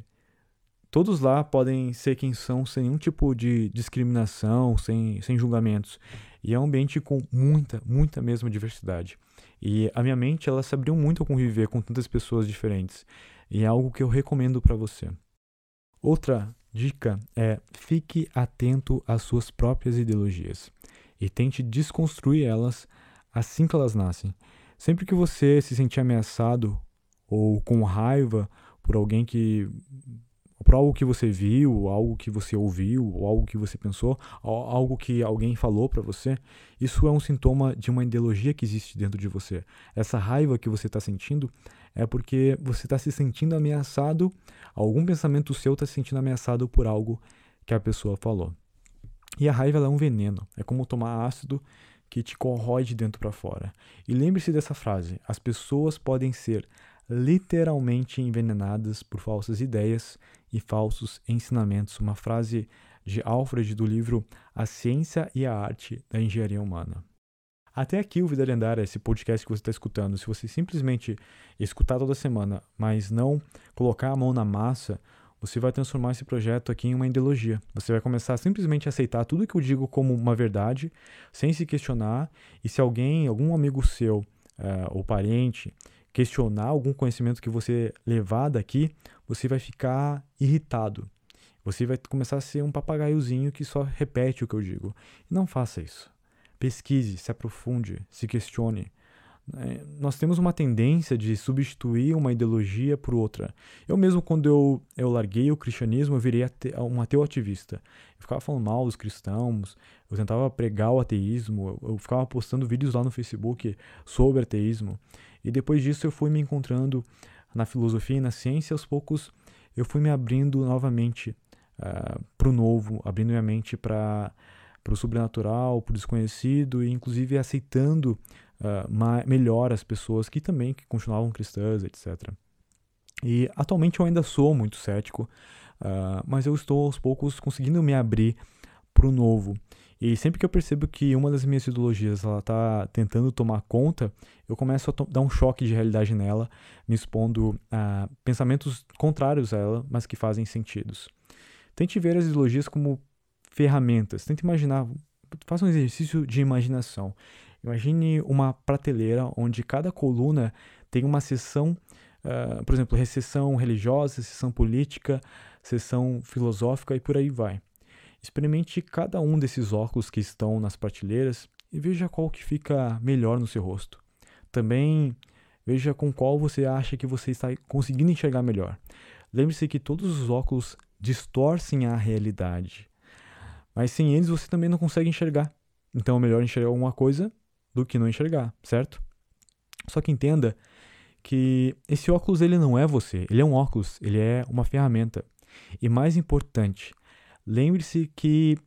todos lá podem ser quem são sem nenhum tipo de discriminação, sem, sem julgamentos. E é um ambiente com muita, muita mesma diversidade. E a minha mente, ela se abriu muito a conviver com tantas pessoas diferentes. E é algo que eu recomendo para você. Outra dica é fique atento às suas próprias ideologias e tente desconstruir elas assim que elas nascem. Sempre que você se sentir ameaçado ou com raiva por alguém que por algo que você viu, algo que você ouviu, ou algo que você pensou, algo que alguém falou para você, isso é um sintoma de uma ideologia que existe dentro de você. Essa raiva que você está sentindo é porque você está se sentindo ameaçado, algum pensamento seu está se sentindo ameaçado por algo que a pessoa falou. E a raiva é um veneno, é como tomar ácido que te corrói de dentro para fora. E lembre-se dessa frase: as pessoas podem ser literalmente envenenadas por falsas ideias e falsos ensinamentos. Uma frase de Alfred do livro A Ciência e a Arte da Engenharia Humana. Até aqui o Vida Lendária, esse podcast que você está escutando, se você simplesmente escutar toda semana, mas não colocar a mão na massa, você vai transformar esse projeto aqui em uma ideologia. Você vai começar a simplesmente aceitar tudo que eu digo como uma verdade, sem se questionar, e se alguém, algum amigo seu uh, ou parente, questionar algum conhecimento que você levar daqui, você vai ficar irritado. Você vai começar a ser um papagaiozinho que só repete o que eu digo. Não faça isso. Pesquise, se aprofunde, se questione. É, nós temos uma tendência de substituir uma ideologia por outra. Eu mesmo, quando eu, eu larguei o cristianismo, eu virei ate, um ateu ativista. Eu ficava falando mal dos cristãos, eu tentava pregar o ateísmo, eu, eu ficava postando vídeos lá no Facebook sobre ateísmo. E depois disso eu fui me encontrando na filosofia e na ciência, aos poucos eu fui me abrindo novamente uh, ah, para o novo, abrindo minha mente para o sobrenatural, para o desconhecido, e inclusive aceitando uh, melhor as pessoas que também que continuavam cristãs, etc. E atualmente eu ainda sou muito cético, uh, mas eu estou aos poucos conseguindo me abrir para o novo. E sempre que eu percebo que uma das minhas ideologias ela está tentando tomar conta, eu começo a dar um choque de realidade nela, me expondo a pensamentos contrários a ela, mas que fazem sentidos. Tente ver as ideologias como ferramentas. Tente imaginar, faça um exercício de imaginação. Imagine uma prateleira onde cada coluna tem uma seção, uh, por exemplo, recessão religiosa, seção política, seção filosófica e por aí vai. Experimente cada um desses óculos que estão nas prateleiras e veja qual que fica melhor no seu rosto. Também veja com qual você acha que você está conseguindo enxergar melhor. Lembre-se que todos os óculos distorcem a realidade, mas sem eles você também não consegue enxergar. Então é melhor enxergar alguma coisa do que não enxergar, certo? Só que entenda que esse óculos ele não é você, ele é um óculos, ele é uma ferramenta. E mais importante, lembre-se que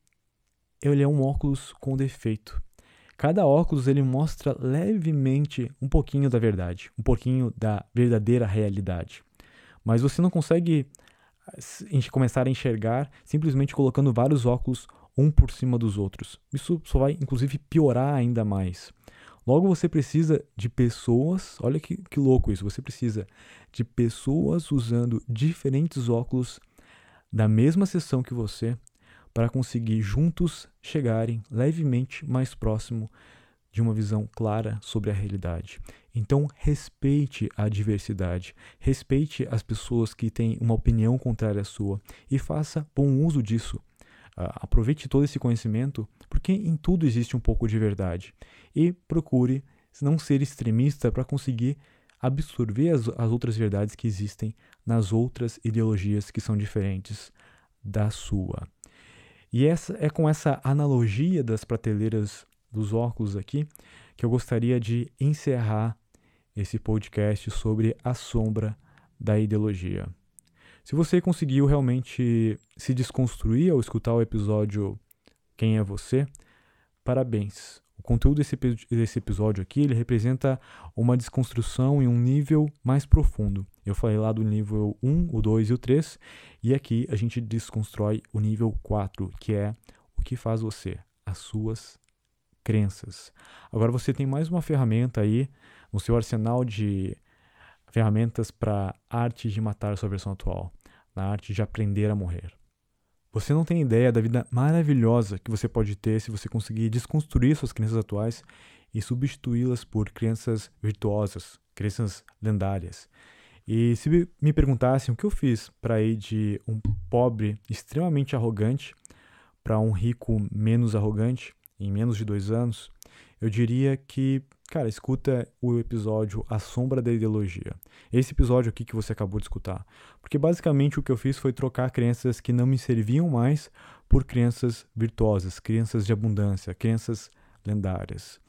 ele é um óculos com defeito. Cada óculos ele mostra levemente um pouquinho da verdade, um pouquinho da verdadeira realidade. Mas você não consegue começar a enxergar simplesmente colocando vários óculos um por cima dos outros. Isso só vai, inclusive, piorar ainda mais. Logo, você precisa de pessoas, olha que, que louco isso, você precisa de pessoas usando diferentes óculos da mesma seção que você para conseguir juntos chegarem levemente mais próximo de uma visão clara sobre a realidade. Então, respeite a diversidade, respeite as pessoas que têm uma opinião contrária à sua e faça bom uso disso aproveite todo esse conhecimento, porque em tudo existe um pouco de verdade. E procure não ser extremista para conseguir absorver as, as outras verdades que existem nas outras ideologias que são diferentes da sua. E essa é com essa analogia das prateleiras dos óculos aqui que eu gostaria de encerrar esse podcast sobre a sombra da ideologia. Se você conseguiu realmente se desconstruir ao escutar o episódio Quem é Você, parabéns. Conteúdo desse, desse episódio aqui ele representa uma desconstrução em um nível mais profundo. Eu falei lá do nível 1, o 2 e o 3, e aqui a gente desconstrói o nível 4, que é o que faz você, as suas crenças. Agora você tem mais uma ferramenta aí no seu arsenal de ferramentas para arte de matar a sua versão atual na arte de aprender a morrer. Você não tem ideia da vida maravilhosa que você pode ter se você conseguir desconstruir suas crenças atuais e substituí-las por crenças virtuosas, crenças lendárias. E se me perguntassem o que eu fiz para ir de um pobre extremamente arrogante para um rico menos arrogante, em menos de dois anos, eu diria que, cara, escuta o episódio A Sombra da Ideologia. Esse episódio aqui que você acabou de escutar. Porque basicamente o que eu fiz foi trocar crenças que não me serviam mais por crenças virtuosas, crenças de abundância, crenças lendárias.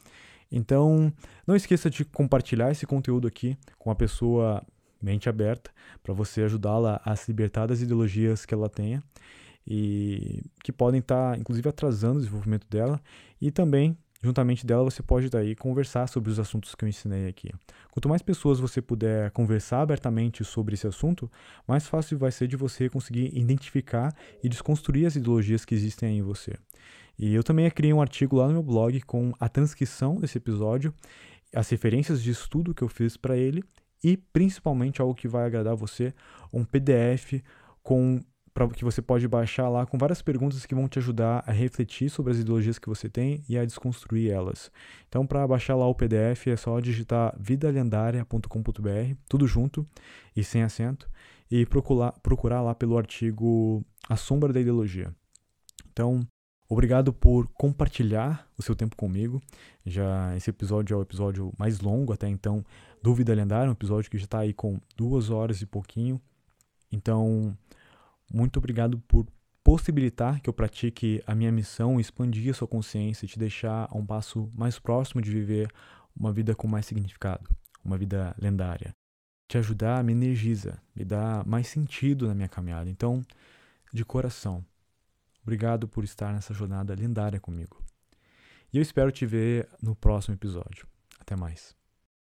Então, não esqueça de compartilhar esse conteúdo aqui com a pessoa mente aberta para você ajudá-la a se libertar das ideologias que ela tenha e que podem estar, tá, inclusive, atrasando o desenvolvimento dela e também juntamente dela você pode daí conversar sobre os assuntos que eu ensinei aqui. Quanto mais pessoas você puder conversar abertamente sobre esse assunto, mais fácil vai ser de você conseguir identificar e desconstruir as ideologias que existem aí em você. E eu também criei um artigo lá no meu blog com a transcrição desse episódio, as referências de estudo que eu fiz para ele e principalmente algo que vai agradar você, um PDF com que você pode baixar lá com várias perguntas que vão te ajudar a refletir sobre as ideologias que você tem e a desconstruir elas. Então, para baixar lá o PDF é só digitar vidalendaria.com.br, tudo junto e sem acento, e procurar, procurar lá pelo artigo A Sombra da Ideologia. Então, Obrigado por compartilhar o seu tempo comigo. Já esse episódio é o episódio mais longo até então do Vida Lendária, um episódio que já está aí com duas horas e pouquinho. Então, muito obrigado por possibilitar que eu pratique a minha missão, expandir a sua consciência e te deixar a um passo mais próximo de viver uma vida com mais significado, uma vida lendária. Te ajudar me energiza, me dá mais sentido na minha caminhada. Então, de coração, obrigado por estar nessa jornada lendária comigo. E eu espero te ver no próximo episódio. Até mais.